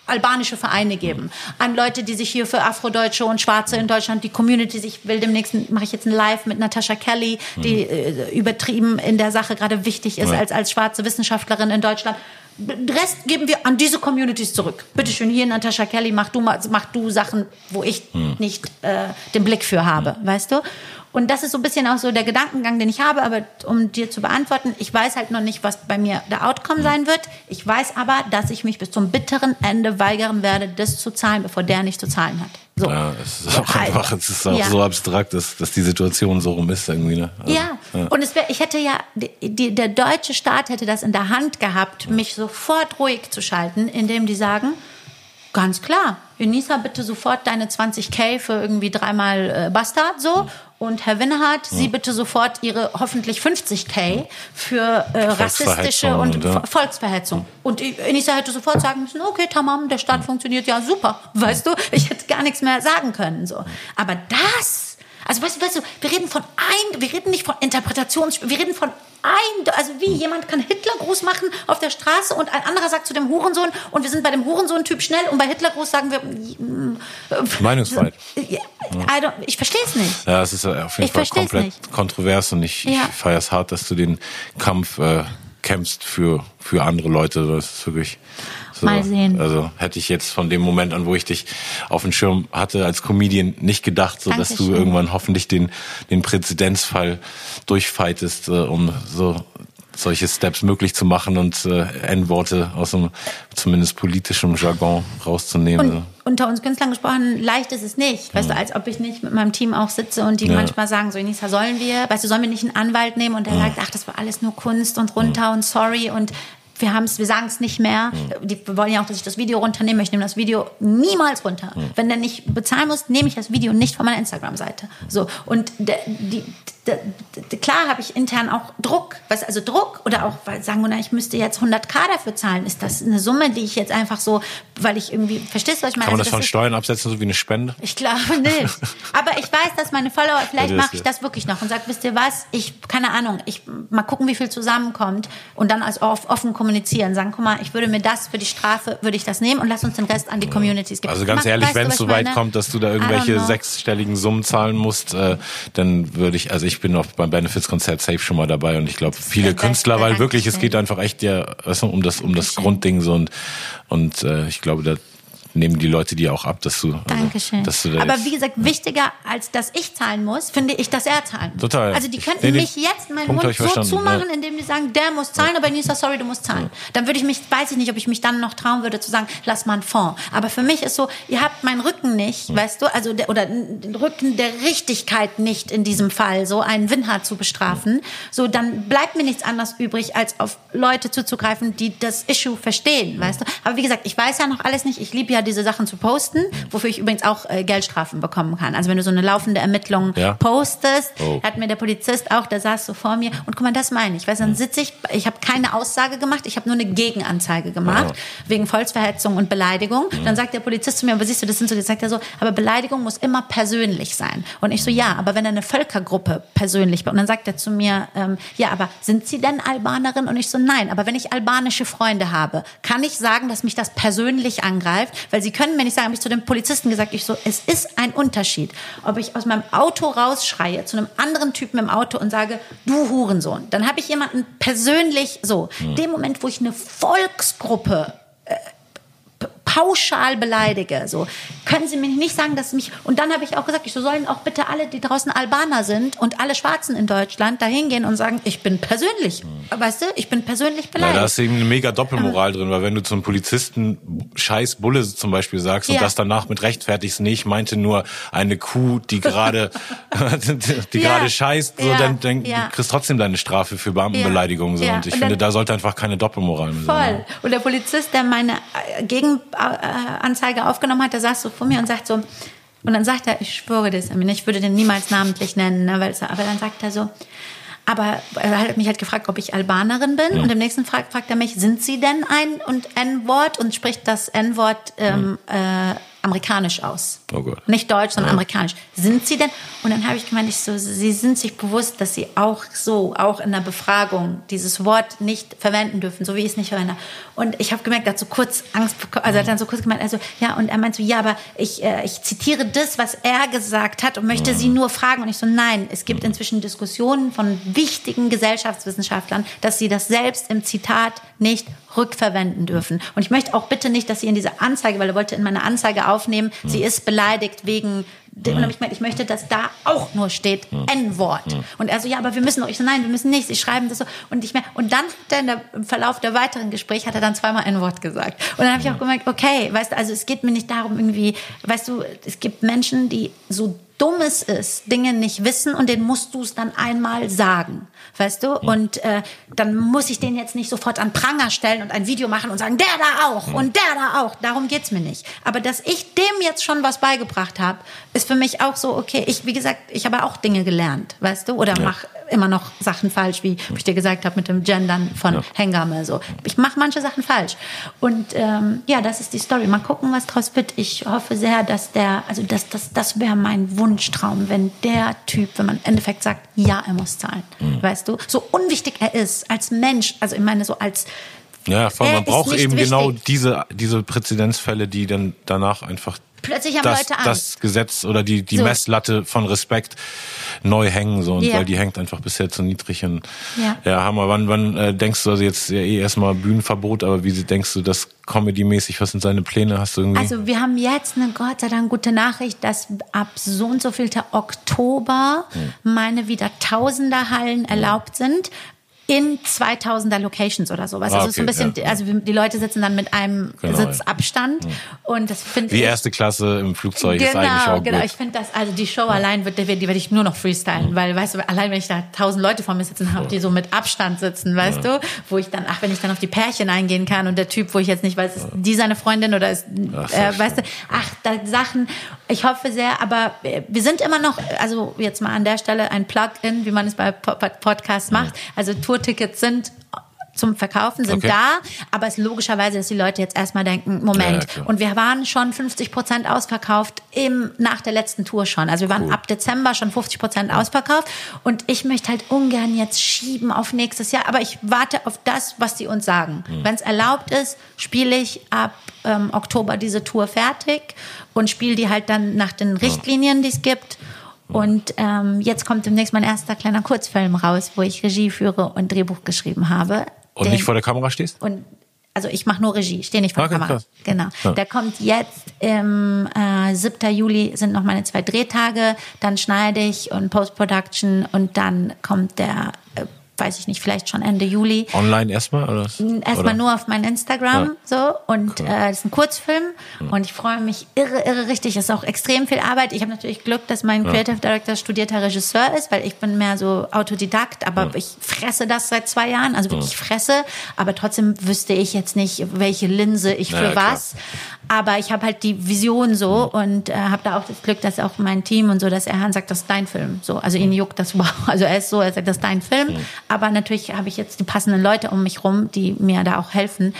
Speaker 2: albanische Vereine geben, an Leute, die sich hier für Afrodeutsche und Schwarze in Deutschland, die Community, ich will demnächst, mache ich jetzt ein Live mit Natascha Kelly, die äh, übertrieben in der Sache gerade wichtig ist ja. als, als schwarze Wissenschaftlerin in Deutschland. Den Rest geben wir an diese Communities zurück. Bitte schön, hier Natascha Kelly, mach du, mach du Sachen, wo ich hm. nicht äh, den Blick für habe, hm. weißt du? Und das ist so ein bisschen auch so der Gedankengang, den ich habe. Aber um dir zu beantworten, ich weiß halt noch nicht, was bei mir der Outcome sein wird. Ich weiß aber, dass ich mich bis zum bitteren Ende weigern werde, das zu zahlen, bevor der nicht zu zahlen hat. So.
Speaker 1: Ja, es ist auch also, einfach, es ist auch ja. so abstrakt, dass, dass die Situation so rum ist irgendwie. Ne?
Speaker 2: Also, ja. ja. und es wär, ich hätte ja, die, der deutsche Staat hätte das in der Hand gehabt, mich sofort ruhig zu schalten, indem die sagen, ganz klar, Unisa, bitte sofort deine 20k für irgendwie dreimal äh, Bastard so und Herr Winnehardt, ja. Sie bitte sofort Ihre hoffentlich 50k für äh, rassistische und, und ja. Volksverhetzung. Und Enisa hätte sofort sagen müssen, okay, tamam, der Staat funktioniert, ja super, weißt du, ich hätte gar nichts mehr sagen können. so. Aber das, also weißt du, weißt du, wir reden von ein, wir reden nicht von Interpretations, wir reden von ein, also wie jemand kann Hitler groß machen auf der Straße und ein anderer sagt zu dem Hurensohn und wir sind bei dem Hurensohn-Typ schnell und bei Hitler groß sagen wir
Speaker 1: Meinungsfreiheit.
Speaker 2: ich verstehe es nicht.
Speaker 1: Ja, es ist auf jeden ich Fall komplett nicht. kontrovers und ich, ja. ich feiere es hart, dass du den Kampf äh, kämpfst für für andere Leute. Das ist wirklich
Speaker 2: so, Mal sehen.
Speaker 1: Also hätte ich jetzt von dem Moment an, wo ich dich auf dem Schirm hatte als Comedian, nicht gedacht, so dass du irgendwann hoffentlich den, den Präzedenzfall durchfightest, äh, um so solche Steps möglich zu machen und äh, N-Worte aus dem zumindest politischem Jargon rauszunehmen. Und
Speaker 2: unter uns Künstlern gesprochen, leicht ist es nicht. Weißt ja. du, als ob ich nicht mit meinem Team auch sitze und die ja. manchmal sagen, so Inisa, sollen wir, weißt du, sollen wir nicht einen Anwalt nehmen und der ja. sagt, ach, das war alles nur Kunst und runter und sorry und wir haben es, wir sagen es nicht mehr. Mhm. Die wollen ja auch, dass ich das Video runternehme. Ich nehme das Video niemals runter. Mhm. Wenn der nicht bezahlen muss, nehme ich das Video nicht von meiner Instagram-Seite. So und die, die, klar habe ich intern auch Druck, was also Druck oder auch weil sagen wir, ich müsste jetzt 100k dafür zahlen. Ist das eine Summe, die ich jetzt einfach so, weil ich irgendwie verstehst du, was ich meine?
Speaker 1: Kann man
Speaker 2: also,
Speaker 1: das, das von Steuern absetzen, so wie eine Spende?
Speaker 2: Ich glaube nicht. Aber ich weiß, dass meine Follower, vielleicht mache ich das wirklich noch und sage, wisst ihr was? Ich keine Ahnung, ich mal gucken, wie viel zusammenkommt und dann als offen kommunizieren, sagen, guck mal, ich würde mir das für die Strafe würde ich das nehmen und lass uns den Rest an die Communities geben.
Speaker 1: Also ganz ehrlich, wenn es so weit kommt, dass du da irgendwelche sechsstelligen Summen zahlen musst, äh, dann würde ich, also ich bin auch beim Benefits-Konzert safe schon mal dabei und ich glaube viele ja, Künstler, weil wirklich es geht einfach echt ja also um das um das Grundding so und und äh, ich glaube da nehmen die Leute dir auch ab, dass du. Also,
Speaker 2: Dankeschön.
Speaker 1: Dass du da
Speaker 2: Aber wie gesagt, wichtiger als dass ich zahlen muss, finde ich, dass er zahlen muss.
Speaker 1: Total.
Speaker 2: Also die könnten nee, mich jetzt meinen Punkt Mund so zumachen, ja. indem die sagen, der muss zahlen, ja. aber so sorry, du musst zahlen. Ja. Dann würde ich mich, weiß ich nicht, ob ich mich dann noch trauen würde zu sagen, lass mal einen Fonds. Aber für mich ist so, ihr habt meinen Rücken nicht, weißt du, also der, oder den Rücken der Richtigkeit nicht in diesem Fall, so einen Winhard zu bestrafen. So, dann bleibt mir nichts anderes übrig, als auf Leute zuzugreifen, die das Issue verstehen, weißt du. Aber wie gesagt, ich weiß ja noch alles nicht. Ich liebe ja diese Sachen zu posten, wofür ich übrigens auch äh, Geldstrafen bekommen kann. Also wenn du so eine laufende Ermittlung ja. postest, oh. hat mir der Polizist auch, der saß so vor mir und guck mal, das meine ich. Weil dann sitze ich, ich habe keine Aussage gemacht, ich habe nur eine Gegenanzeige gemacht oh. wegen Volksverhetzung und Beleidigung. Mhm. Dann sagt der Polizist zu mir, aber siehst du, das sind so, sagt er so, aber Beleidigung muss immer persönlich sein. Und ich so, ja, aber wenn eine Völkergruppe persönlich, und dann sagt er zu mir, ähm, ja, aber sind Sie denn Albanerin? Und ich so, nein, aber wenn ich albanische Freunde habe, kann ich sagen, dass mich das persönlich angreift, Weil sie können mir nicht sagen, habe ich zu dem Polizisten gesagt, ich so, es ist ein Unterschied, ob ich aus meinem Auto rausschreie zu einem anderen Typen im Auto und sage, du Hurensohn. Dann habe ich jemanden persönlich so. Mhm. Dem Moment, wo ich eine Volksgruppe pauschal beleidige. So können Sie mir nicht sagen, dass mich. Und dann habe ich auch gesagt, ich so sollen auch bitte alle, die draußen Albaner sind und alle Schwarzen in Deutschland, da hingehen und sagen, ich bin persönlich, weißt du, ich bin persönlich beleidigt.
Speaker 1: Ja, da ist eben eine mega Doppelmoral drin, weil wenn du zum Polizisten Scheiß Bulle zum Beispiel sagst ja. und das danach mit rechtfertigst, nee, ich meinte nur eine Kuh, die gerade, die ja. gerade scheißt, so, ja. dann, dann du kriegst trotzdem deine Strafe für Beamtenbeleidigung. So. Und ich und finde, da sollte einfach keine Doppelmoral mehr
Speaker 2: sein. Voll. Und der Polizist, der meine äh, Gegen Anzeige aufgenommen hat, der saß so vor mir und sagt so, und dann sagt er, ich schwöre das, ich würde den niemals namentlich nennen, ne, weil, aber dann sagt er so, aber er hat mich halt gefragt, ob ich Albanerin bin. Mhm. Und im nächsten Frag fragt er mich, sind Sie denn ein und N-Wort? Und spricht das N-Wort ähm, mhm. äh, amerikanisch aus. Oh Gott. Nicht deutsch, sondern ja. amerikanisch. Sind Sie denn? Und dann habe ich gemeint, ich so, Sie sind sich bewusst, dass Sie auch so, auch in der Befragung dieses Wort nicht verwenden dürfen, so wie ich es nicht verwende. Und ich habe gemerkt, er hat so kurz Angst, also er hat dann so kurz gemeint, also ja, und er meint so, ja, aber ich, äh, ich zitiere das, was er gesagt hat und möchte mhm. Sie nur fragen. Und ich so, nein, es gibt mhm. inzwischen Diskussionen von wichtigen Gesellschaftswissenschaftlern, dass sie das selbst im Zitat nicht rückverwenden dürfen. Und ich möchte auch bitte nicht, dass sie in diese Anzeige, weil er wollte in meine Anzeige aufnehmen, mhm. sie ist beleidigt wegen und ich, meine, ich möchte, dass da auch nur steht N-Wort. Und er so, ja, aber wir müssen doch. Ich so, nein, wir müssen nicht. Sie schreiben das so. Und ich mehr. Und dann hat er in der, im Verlauf der weiteren Gespräch hat er dann zweimal N-Wort gesagt. Und dann habe ich auch gemerkt, okay, weißt du, also es geht mir nicht darum irgendwie, weißt du, es gibt Menschen, die so Dummes ist, Dinge nicht wissen und den musst du es dann einmal sagen, weißt du? Und äh, dann muss ich den jetzt nicht sofort an Pranger stellen und ein Video machen und sagen, der da auch und der da auch. Darum geht's mir nicht. Aber dass ich dem jetzt schon was beigebracht habe, ist für mich auch so, okay, ich, wie gesagt, ich habe auch Dinge gelernt, weißt du? Oder ja. mach immer noch Sachen falsch, wie ich dir gesagt habe mit dem Gendern von ja. Hengame. So. Ich mache manche Sachen falsch. Und ähm, ja, das ist die Story. Mal gucken, was draus wird. Ich hoffe sehr, dass der, also das, das, das wäre mein Wunsch Wunschtraum, wenn der Typ, wenn man im Endeffekt sagt, ja, er muss zahlen. Mhm. Weißt du? So unwichtig er ist als Mensch, also ich meine so als
Speaker 1: ja, voll, man braucht eben genau wichtig. genau diese, diese Präzedenzfälle, die dann danach einfach
Speaker 2: plötzlich haben das, Leute Angst.
Speaker 1: das Gesetz oder die, die so. Messlatte von Respekt neu hängen so und yeah. weil die hängt einfach bisher zu niedrig und ja, ja Hammer. Wann, wann äh, denkst du also jetzt ja eh erstmal Bühnenverbot, aber wie denkst du das Comedy-mäßig? Was sind seine Pläne? Hast du irgendwie?
Speaker 2: Also wir haben jetzt eine Gott sei Dank gute Nachricht, dass ab so und so viel Oktober hm. meine wieder Tausender-Hallen erlaubt sind in 2000er Locations oder sowas. Ah, also okay, so ein bisschen, ja. also die Leute sitzen dann mit einem genau, Sitzabstand ja. und das finde
Speaker 1: ich. Die erste Klasse im Flugzeug
Speaker 2: genau,
Speaker 1: ist eigentlich auch
Speaker 2: Genau,
Speaker 1: gut.
Speaker 2: ich finde das, also die Show ja. allein wird, die, werde ich nur noch freestylen, mhm. weil, weißt du, allein wenn ich da tausend Leute vor mir sitzen habe, die so mit Abstand sitzen, weißt du, wo ich dann, ach, wenn ich dann auf die Pärchen eingehen kann und der Typ, wo ich jetzt nicht weiß, ist die seine Freundin oder ist, ach, äh, weißt du, ach, da Sachen, ich hoffe sehr, aber wir sind immer noch, also jetzt mal an der Stelle ein Plug-in, wie man es bei Podcasts macht, also Tourtickets sind zum Verkaufen sind okay. da, aber es ist logischerweise, dass die Leute jetzt erstmal denken, Moment. Ja, und wir waren schon 50 Prozent ausverkauft im, nach der letzten Tour schon. Also wir waren cool. ab Dezember schon 50 Prozent ausverkauft und ich möchte halt ungern jetzt schieben auf nächstes Jahr, aber ich warte auf das, was die uns sagen. Mhm. Wenn es erlaubt ist, spiele ich ab ähm, Oktober diese Tour fertig und spiele die halt dann nach den Richtlinien, die es gibt. Und ähm, jetzt kommt demnächst mein erster kleiner Kurzfilm raus, wo ich Regie führe und Drehbuch geschrieben habe.
Speaker 1: Und nicht vor der Kamera stehst?
Speaker 2: Und also ich mache nur Regie, stehe nicht vor der okay, Kamera. Krass. Genau. Ja. Der kommt jetzt im äh, 7. Juli sind noch meine zwei Drehtage, dann schneide ich und Post-Production und dann kommt der weiß ich nicht, vielleicht schon Ende Juli.
Speaker 1: Online erstmal? Oder?
Speaker 2: Erstmal nur auf mein Instagram ja. so und cool. äh, das ist ein Kurzfilm mhm. und ich freue mich irre, irre richtig. Es ist auch extrem viel Arbeit. Ich habe natürlich Glück, dass mein ja. Creative Director studierter Regisseur ist, weil ich bin mehr so Autodidakt, aber ja. ich fresse das seit zwei Jahren, also wirklich fresse, aber trotzdem wüsste ich jetzt nicht, welche Linse ich für was. Klar. Aber ich habe halt die Vision so mhm. und äh, habe da auch das Glück, dass auch mein Team und so, dass er sagt, das ist dein Film. So, also ihn juckt das wow. Also er ist so, er sagt, das ist dein Film. Mhm. Aber natürlich habe ich jetzt die passenden Leute um mich rum, die mir da auch helfen.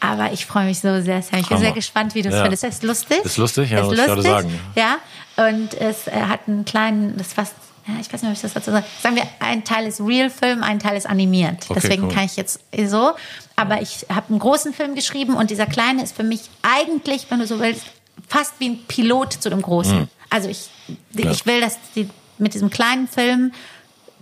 Speaker 2: Aber ich freue mich so sehr, sehr. Ich bin sehr gespannt, wie du es ja. findest. Ist lustig?
Speaker 1: Ist lustig, ja, ist lustig, sagen.
Speaker 2: Ja. Und es er hat einen kleinen, das ist fast ja, ich weiß nicht, ob ich das dazu sage. Sagen wir, ein Teil ist Real-Film, ein Teil ist animiert.
Speaker 1: Okay,
Speaker 2: Deswegen
Speaker 1: cool.
Speaker 2: kann ich jetzt so. Aber ich habe einen großen Film geschrieben und dieser kleine ist für mich eigentlich, wenn du so willst, fast wie ein Pilot zu dem großen. Also ich, ich will, dass die mit diesem kleinen Film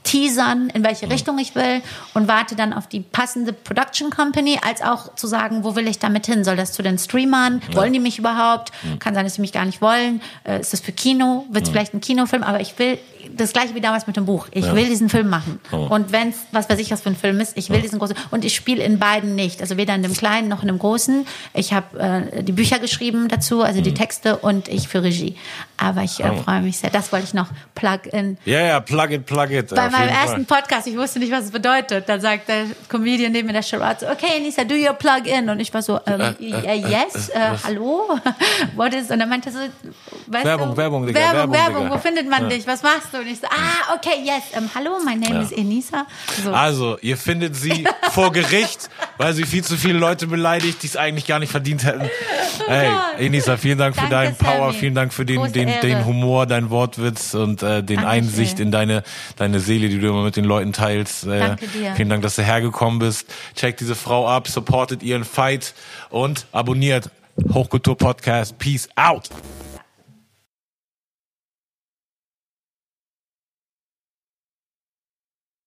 Speaker 2: teasern, in welche Richtung ich will und warte dann auf die passende Production Company, als auch zu sagen, wo will ich damit hin? Soll das zu den Streamern? Wollen die mich überhaupt? Kann sein, dass sie mich gar nicht wollen. Äh, ist das für Kino? Wird es vielleicht ein Kinofilm? Aber ich will das gleiche wie damals mit dem Buch. Ich will diesen Film machen. Und wenn es, was weiß ich, was für ein Film ist, ich will diesen großen. Und ich spiele in beiden nicht. Also weder in dem kleinen noch in dem großen. Ich habe äh, die Bücher geschrieben dazu, also die Texte und ich für Regie. Aber ich äh, freue mich sehr. Das wollte ich noch plug in.
Speaker 1: Ja, ja, plug it, plug it.
Speaker 2: Bei meinem ersten
Speaker 1: Fall.
Speaker 2: Podcast, ich wusste nicht, was es bedeutet. Dann sagt der Comedian neben mir, der Sherrod, so, okay, Nisa, do your plug-in. Und ich war so, ähm, äh, yes, äh, hallo? What is? Und er meinte so, weißt
Speaker 1: Werbung,
Speaker 2: du,
Speaker 1: Werbung, Digga,
Speaker 2: Werbung,
Speaker 1: Werbung,
Speaker 2: Werbung,
Speaker 1: Digga.
Speaker 2: wo findet man dich? Was machst du? Und ich so, ah, okay, yes, ähm, hallo, mein Name ist Enisa. So.
Speaker 1: Also, ihr findet sie vor Gericht, weil sie viel zu viele Leute beleidigt, die es eigentlich gar nicht verdient hätten. Hey,
Speaker 2: Gott.
Speaker 1: Enisa, vielen Dank für
Speaker 2: Oh Danke,
Speaker 1: deinen Power,
Speaker 2: Sammy.
Speaker 1: vielen Dank für den, den, den Humor, deinen Wortwitz und äh, den
Speaker 2: Dankeschön.
Speaker 1: Einsicht in deine, deine Seele, die du immer mit den Leuten teilst. Äh,
Speaker 2: Danke dir.
Speaker 1: Vielen Dank, dass du hergekommen bist. Checkt diese Frau ab, supportet ihren Fight und abonniert Hochkultur Podcast. Peace out.